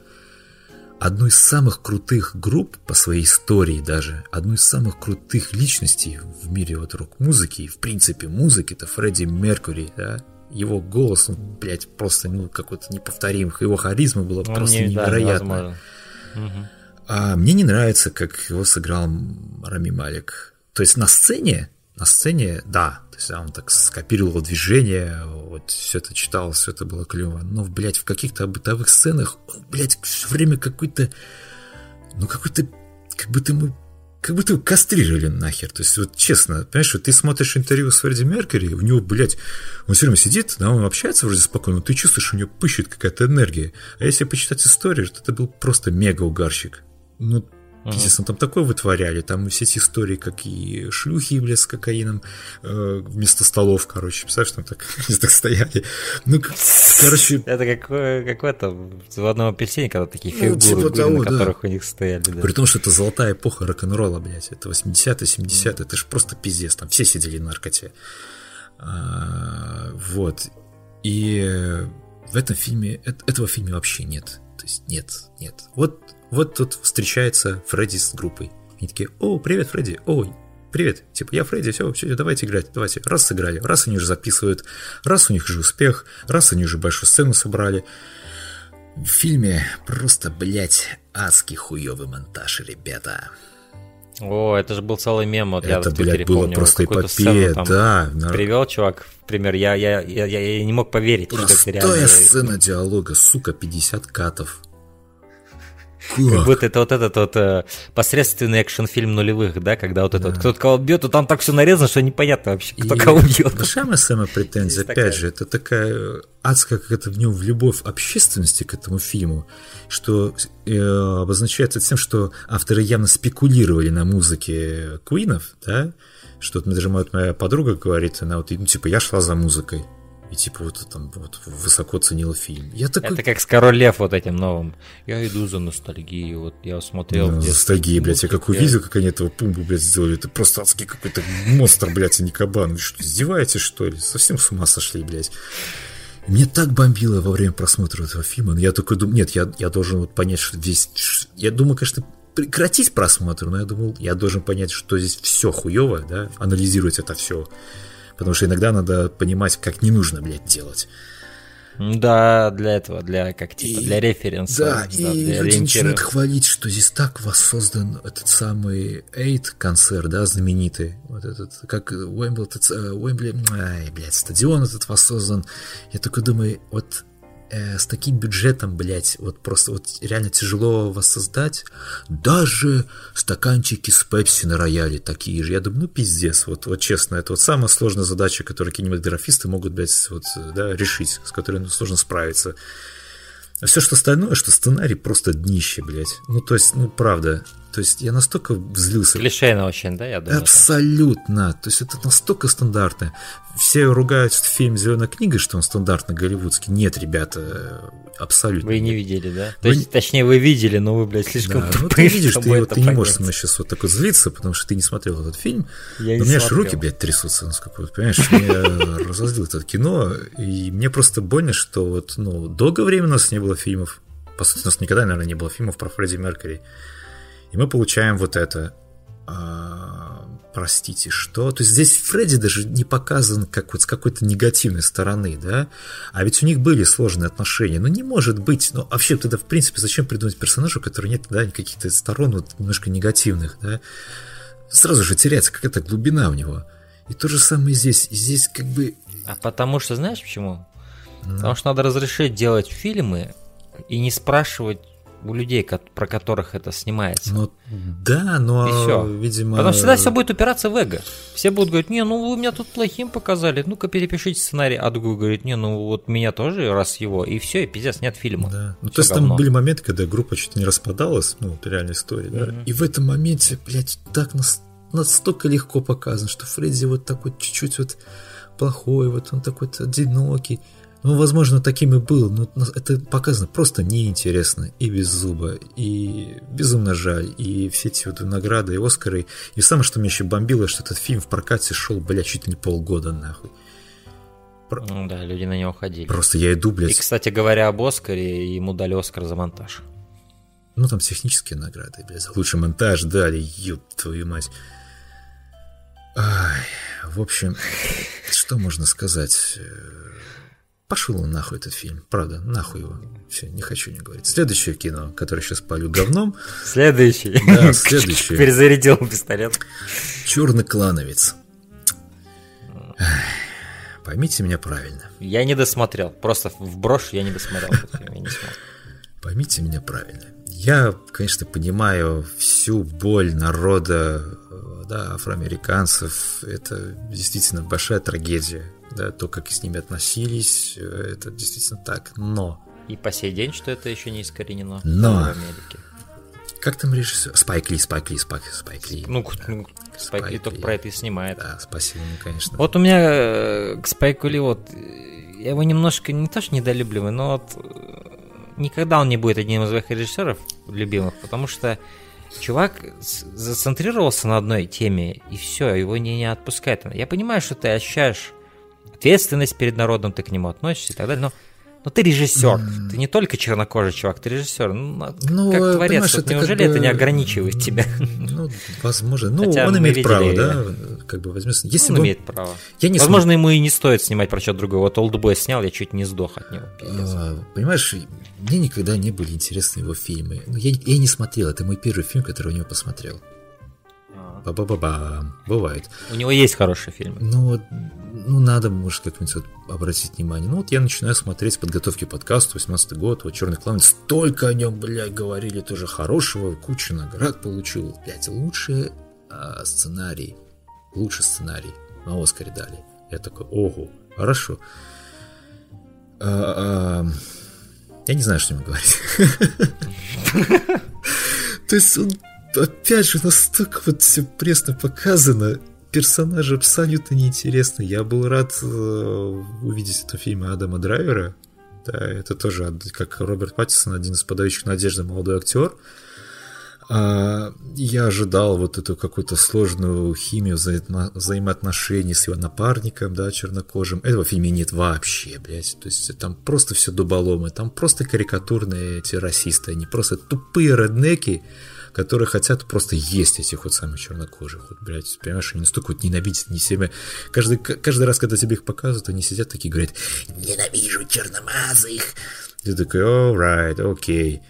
одну из самых крутых групп по своей истории даже, одну из самых крутых личностей в мире вот рок-музыки, и в принципе музыки, это Фредди Меркури, да, его голос, ну, блядь, просто, ну, какой-то неповторимый, его харизма была Он просто не, невероятная. Да, угу. А мне не нравится, как его сыграл Рами Малик. То есть на сцене, на сцене, да, то есть он так скопировал движение, вот все это читал, все это было клево. Но, блядь, в каких-то бытовых сценах он, блядь, все время какой-то, ну какой-то, как будто мы как будто его кастрировали нахер. То есть, вот честно, понимаешь, вот ты смотришь интервью с Фредди Меркьюри, у него, блядь, он все время сидит, да, он общается вроде спокойно, но ты чувствуешь, у него пыщет какая-то энергия. А если почитать историю, то это был просто мега-угарщик. Ну, Естественно, там такое вытворяли, там все эти истории, как и шлюхи, блядь, с кокаином э, вместо столов, короче, представляешь, там так, так стояли. Ну, короче... Это как, как в этом, в одном апельсине, когда такие ну, фигуры, типа того, на которых да. у них стояли. Да. При том, что это золотая эпоха рок-н-ролла, блядь, это 80-е, 70-е, это же просто пиздец, там все сидели на наркоте. А, вот. И в этом фильме, этого фильма вообще нет. То есть нет, нет. Вот вот тут встречается Фредди с группой. Они такие, о, привет, Фредди, ой, привет, типа, я Фредди, все, все, давайте играть, давайте. Раз сыграли, раз они уже записывают, раз у них же успех, раз они уже большую сцену собрали. В фильме просто, блядь, адский хуёвый монтаж, ребята. О, это же был целый мем. Вот это, я блядь, было помню, просто эпопея, да. Привел чувак в пример, я, я, я, я, не мог поверить, Простая что это реально... сцена диалога, сука, 50 катов. Как будто это вот этот вот э, посредственный экшн-фильм нулевых, да, когда вот этот кто-то кого бьет, и там так все нарезано, что непонятно вообще, кто и кого бьет. Самая самая претензия, опять такая. же, это такая адская какая-то в нем в любовь общественности к этому фильму, что э, обозначается тем, что авторы явно спекулировали на музыке Куинов, да, что вот даже моя подруга говорит, она вот, ну, типа, я шла за музыкой, и типа вот там вот высоко ценила фильм. Я такой... Это как с Король Лев вот этим новым. Я иду за ностальгией, вот я смотрел. Да, ностальгия, блядь, я как увидел, как они этого пумпу, блядь, сделали, это просто адский какой-то монстр, блядь, а не кабан. Вы что, издеваетесь, что ли? Совсем с ума сошли, блядь. Мне так бомбило во время просмотра этого фильма, но я такой думаю, нет, я, я должен вот понять, что здесь... Я думаю, конечно, прекратить просмотр, но я думал, я должен понять, что здесь все хуево, да, анализировать это все Потому что иногда надо понимать, как не нужно, блядь, делать. Да, для этого, для как типа, и, для референса. Да, да и для люди начинают хвалить, что здесь так воссоздан этот самый Эйт концерт, да, знаменитый. Вот этот, как Уэмбл, этот, Уэмбли, ай, блядь, стадион этот воссоздан. Я только думаю, вот э, с таким бюджетом, блядь, вот просто вот реально тяжело воссоздать. Даже стаканчики с пепси на рояле такие же. Я думаю, ну пиздец, вот, вот честно, это вот самая сложная задача, которую кинематографисты могут, блядь, вот, да, решить, с которой ну, сложно справиться. А все, что остальное, что сценарий просто днище, блядь. Ну, то есть, ну, правда. То есть я настолько взлился. Клишейно очень, да, я думаю? Абсолютно. То есть это настолько стандартно. Все ругают фильм «Зеленая книга», что он стандартно голливудский. Нет, ребята, абсолютно. Вы не видели, да? Вы... То есть, точнее, вы видели, но вы, блядь, слишком да, ну, ты видишь, ты, вот, ты не можешь со мной сейчас вот так вот злиться, потому что ты не смотрел этот фильм. Я но у меня же руки, блядь, трясутся, насколько вот, понимаешь, меня разозлило это кино, и мне просто больно, что вот, ну, долгое время у нас не было фильмов, по сути, у нас никогда, наверное, не было фильмов про Фредди Меркьюри. И мы получаем вот это. А, простите, что? То есть здесь Фредди даже не показан как вот с какой-то негативной стороны, да? А ведь у них были сложные отношения. Ну, не может быть. Ну, вообще тогда, в принципе, зачем придумать персонажа, у которого нет, да, каких-то сторон вот, немножко негативных, да? Сразу же теряется какая-то глубина у него. И то же самое здесь. И здесь как бы... А потому что, знаешь почему? Mm. Потому что надо разрешить делать фильмы и не спрашивать у людей, про которых это снимается. Ну, да, но, и все. видимо... Потому что всегда все будет упираться в эго. Все будут говорить, не, ну вы меня тут плохим показали, ну-ка перепишите сценарий. А другой говорит, не, ну вот меня тоже, раз его, и все, и пиздец, нет фильма. Да. Ну, то есть говно. там были моменты, когда группа чуть не распадалась, ну, это реальная история, да? Mm-hmm. И в этом моменте, блядь, так нас, настолько легко показано, что Фредди вот такой чуть-чуть вот плохой, вот он такой одинокий. Ну, возможно, таким и был, но это показано просто неинтересно и без зуба, и безумно жаль, и все эти вот награды, и Оскары. И самое, что меня еще бомбило, что этот фильм в прокате шел, бля, чуть ли не полгода, нахуй. Про... Ну да, люди на него ходили. Просто я иду, блядь. И, кстати говоря, об Оскаре, ему дали Оскар за монтаж. Ну, там технические награды, блядь, за лучший монтаж дали, ёб твою мать. Ай, в общем, что можно сказать? Пошел он нахуй этот фильм. Правда, нахуй его. Все, не хочу не говорить. Следующее кино, которое сейчас палю говном. Следующий. Да, следующий. Перезарядил пистолет. Черный клановец. Поймите меня правильно. Я не досмотрел. Просто в брошь я не досмотрел. Я не. Поймите меня правильно. Я, конечно, понимаю всю боль народа, да, афроамериканцев. Это действительно большая трагедия да, то, как с ними относились, э, это действительно так, но... И по сей день, что это еще не искоренено но... в Америке. Как там режиссер? Спайк Ли, Спайк Ли, Спайк, Спайк Ли. Ну, ну Спайк, Спайк Ли только про это и снимает. Да, спасибо ему, конечно. Вот у меня э, к Спайку Ли вот... Я его немножко, не то что недолюбливаю, но вот э, никогда он не будет одним из моих режиссеров любимых, потому что чувак зацентрировался на одной теме, и все, его не, не отпускает. Я понимаю, что ты ощущаешь ответственность перед народом, ты к нему относишься и так далее, но Ну ты режиссер, mm. ты не только чернокожий чувак, ты режиссер. Ну, ну как творец, вот это неужели это бы... не ограничивает тебя? Ну, возможно. Ну, Хотя он имеет право, да? Как бы возьмем. Если он бы... имеет право. Я не возможно, см... ему и не стоит снимать про что-то другое. Вот Олдбой снял, я чуть не сдох от него. А, понимаешь, мне никогда не были интересны его фильмы. Ну, я, я не смотрел, это мой первый фильм, который у него посмотрел. Ба-ба-ба-ба. Бывает. У него есть хорошие фильмы. Ну, ну надо, может, как-нибудь вот обратить внимание. Ну, вот я начинаю смотреть подготовки подкаста, 18 год, вот «Черный клан». Столько о нем, блядь, говорили тоже хорошего, кучу наград получил. Блядь, лучший а, сценарий, лучший сценарий на Оскаре дали. Я такой, ого, хорошо. А, а, я не знаю, что ему говорить. То есть опять же, настолько вот все пресно показано. Персонажи абсолютно неинтересны. Я был рад э, увидеть это в фильме Адама Драйвера. Да, это тоже, как Роберт Паттисон, один из подающих надежды молодой актер. А, я ожидал вот эту какую-то сложную химию вза- взаимоотношений с его напарником, да, чернокожим. Этого в фильме нет вообще, блядь. То есть там просто все дуболомы, там просто карикатурные эти расисты, они просто тупые реднеки, которые хотят просто есть этих вот самых чернокожих. Вот, блядь, понимаешь, они настолько вот ненавидят не себя. Каждый, каждый раз, когда тебе их показывают, они сидят такие говорят, ненавижу черномазых. Ты такой, alright, окей. Okay.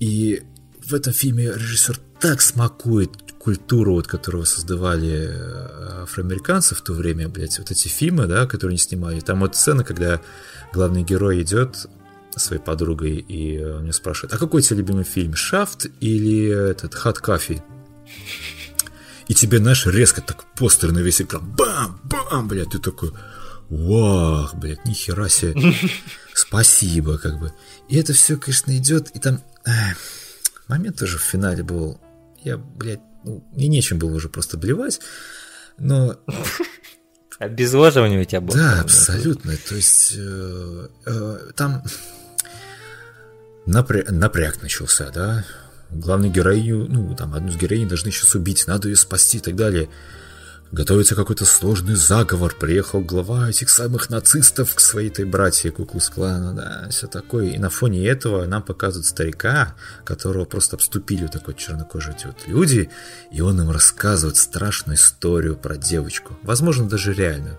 И в этом фильме режиссер так смакует культуру, вот, которую создавали э, афроамериканцы в то время, блядь, вот эти фильмы, да, которые они снимали. Там вот сцена, когда главный герой идет своей подругой, и он меня спрашивает, а какой тебе любимый фильм, «Шафт» или этот «Хат Кафи»? И тебе, знаешь, резко так постер на весь экран, бам, бам, блядь, ты такой, вах, блядь, нихера себе, спасибо, как бы. И это все, конечно, идет, и там э, момент тоже в финале был, я, блядь, ну, мне нечем было уже просто блевать, но Обезвоживание у тебя было. Да, абсолютно. То есть э, э, там напря... напряг начался, да. Главную героиню, ну, там, одну из героинь должны сейчас убить, надо ее спасти и так далее. Готовится какой-то сложный заговор, приехал глава этих самых нацистов к своей этой братье Куклус Клана, да, все такое. И на фоне этого нам показывают старика, которого просто обступили вот такой чернокожие эти вот люди, и он им рассказывает страшную историю про девочку. Возможно, даже реальную.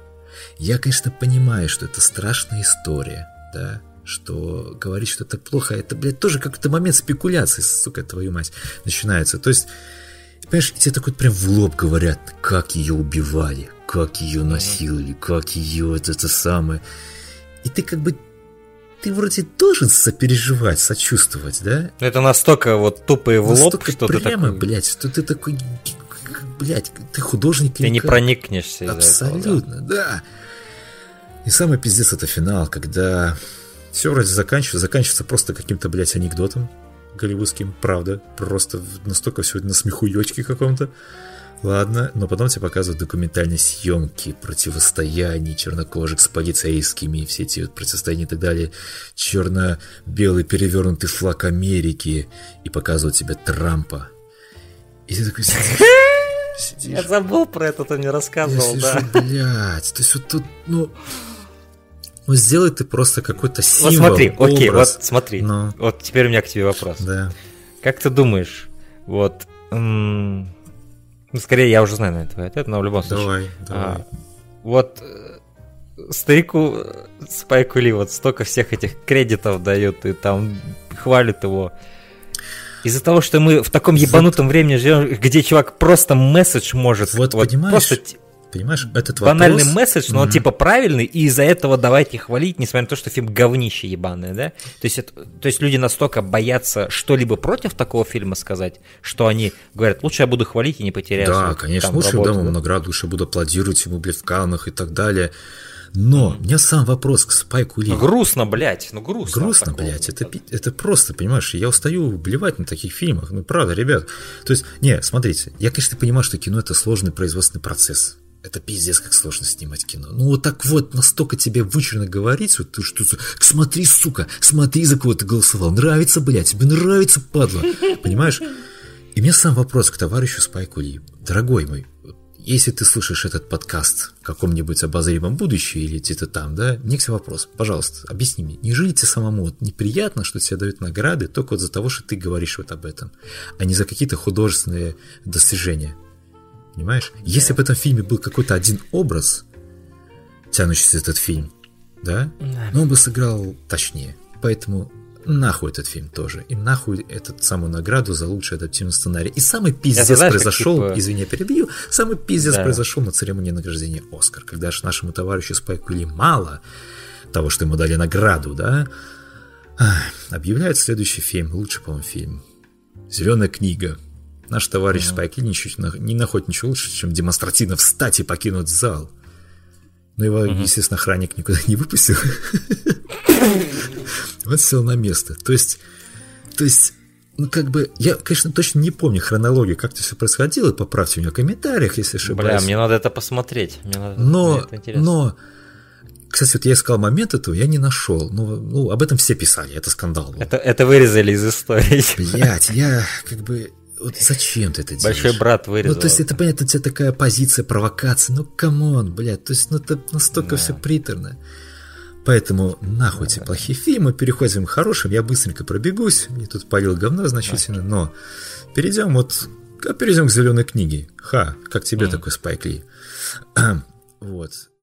Я, конечно, понимаю, что это страшная история, да, что говорить, что это плохо, это, блядь, тоже какой-то момент спекуляции, сука, твою мать, начинается. То есть, понимаешь, тебе такой прям в лоб говорят, как ее убивали, как ее насиловали, как ее это, это самое. И ты как бы ты вроде должен сопереживать, сочувствовать, да? Это настолько вот тупо и в настолько лоб, что прямо, ты такой... блядь, что ты такой, блядь, ты художник. Ты не проникнешься Абсолютно, этого, да. да. И самый пиздец это финал, когда все вроде заканчивается, заканчивается просто каким-то, блядь, анекдотом голливудским, правда. Просто настолько все на смехуёчке каком-то. Ладно, но потом тебе показывают документальные съемки, противостояния чернокожих с полицейскими, все эти вот противостояния и так далее. Черно-белый перевернутый флаг Америки. И показывают тебе Трампа. И ты такой сидишь... сидишь. Я забыл про это, ты мне рассказывал, я да. Блядь, то есть вот тут, ну... Ну, сделай ты просто какой-то символ, Вот смотри, образ. окей, вот смотри. Но... Вот теперь у меня к тебе вопрос. Да. Как ты думаешь, вот... М- ну, скорее, я уже знаю на это ответ, но в любом случае. Давай, давай. А, вот э, старику Спайку Ли вот столько всех этих кредитов дают и там хвалят его. Из-за того, что мы в таком ебанутом вот. времени живем, где чувак просто месседж может вот, вот понимаешь, просто Понимаешь, этот Банальный вопрос... месседж, но mm-hmm. он типа правильный, и из-за этого давайте хвалить, несмотря на то, что фильм говнище ебаное, да? То есть, это, то есть люди настолько боятся что-либо против такого фильма сказать, что они говорят, лучше я буду хвалить и не потеряю. Да, конечно, там, лучше я дам ему награду, лучше буду аплодировать ему, блядь, в Каннах и так далее. Но у меня сам вопрос к Спайку Ли. грустно, блядь, ну грустно. Грустно, блядь, это, это просто, понимаешь, я устаю блевать на таких фильмах, ну правда, ребят. То есть, не, смотрите, я, конечно, понимаю, что кино это сложный производственный процесс это пиздец, как сложно снимать кино. Ну вот так вот, настолько тебе вычурно говорить, вот ты что смотри, сука, смотри, за кого ты голосовал. Нравится, блядь, тебе нравится, падла. Понимаешь? И у меня сам вопрос к товарищу Спайку Ли. Дорогой мой, если ты слушаешь этот подкаст в каком-нибудь обозримом будущем или где-то там, да, мне к вопрос, пожалуйста, объясни мне, не тебе самому вот неприятно, что тебе дают награды только вот за того, что ты говоришь вот об этом, а не за какие-то художественные достижения? Понимаешь? Если бы в этом фильме был какой-то один образ, тянущийся этот фильм, да, да. но он бы сыграл точнее. Поэтому нахуй этот фильм тоже. И нахуй эту самую награду за лучший адаптивный сценарий. И самый пиздец знаешь, произошел, типа... извини, перебью, самый пиздец да. произошел на церемонии награждения Оскар, когда же нашему товарищу Спайку Ли мало того, что ему дали награду, да, объявляют следующий фильм, лучший, по-моему, фильм. «Зеленая книга». Наш товарищ mm-hmm. Спайк Ли не находит ничего лучше, чем демонстративно встать и покинуть зал. Но его, mm-hmm. естественно, охранник никуда не выпустил. Вот сел на место. То есть, то есть, ну, как бы, я, конечно, точно не помню хронологию, как это все происходило, поправьте меня в комментариях, если ошибаюсь. Бля, мне надо это посмотреть. Мне надо, но, но, кстати, вот я искал момент этого, я не нашел. Ну, ну, об этом все писали, это скандал был. Это, это вырезали из истории. Блять, я как бы вот зачем ты это делаешь? Большой брат вырезал. Ну, то есть, это понятно, у тебя такая позиция провокации. Ну, come on, блядь, то есть, ну, это настолько да. все приторно. Поэтому нахуй эти плохие фильмы, переходим к хорошим, я быстренько пробегусь, мне тут полил говна значительно, но перейдем вот, перейдем к зеленой книге. Ха, как тебе mm. такой Спайк Ли? вот.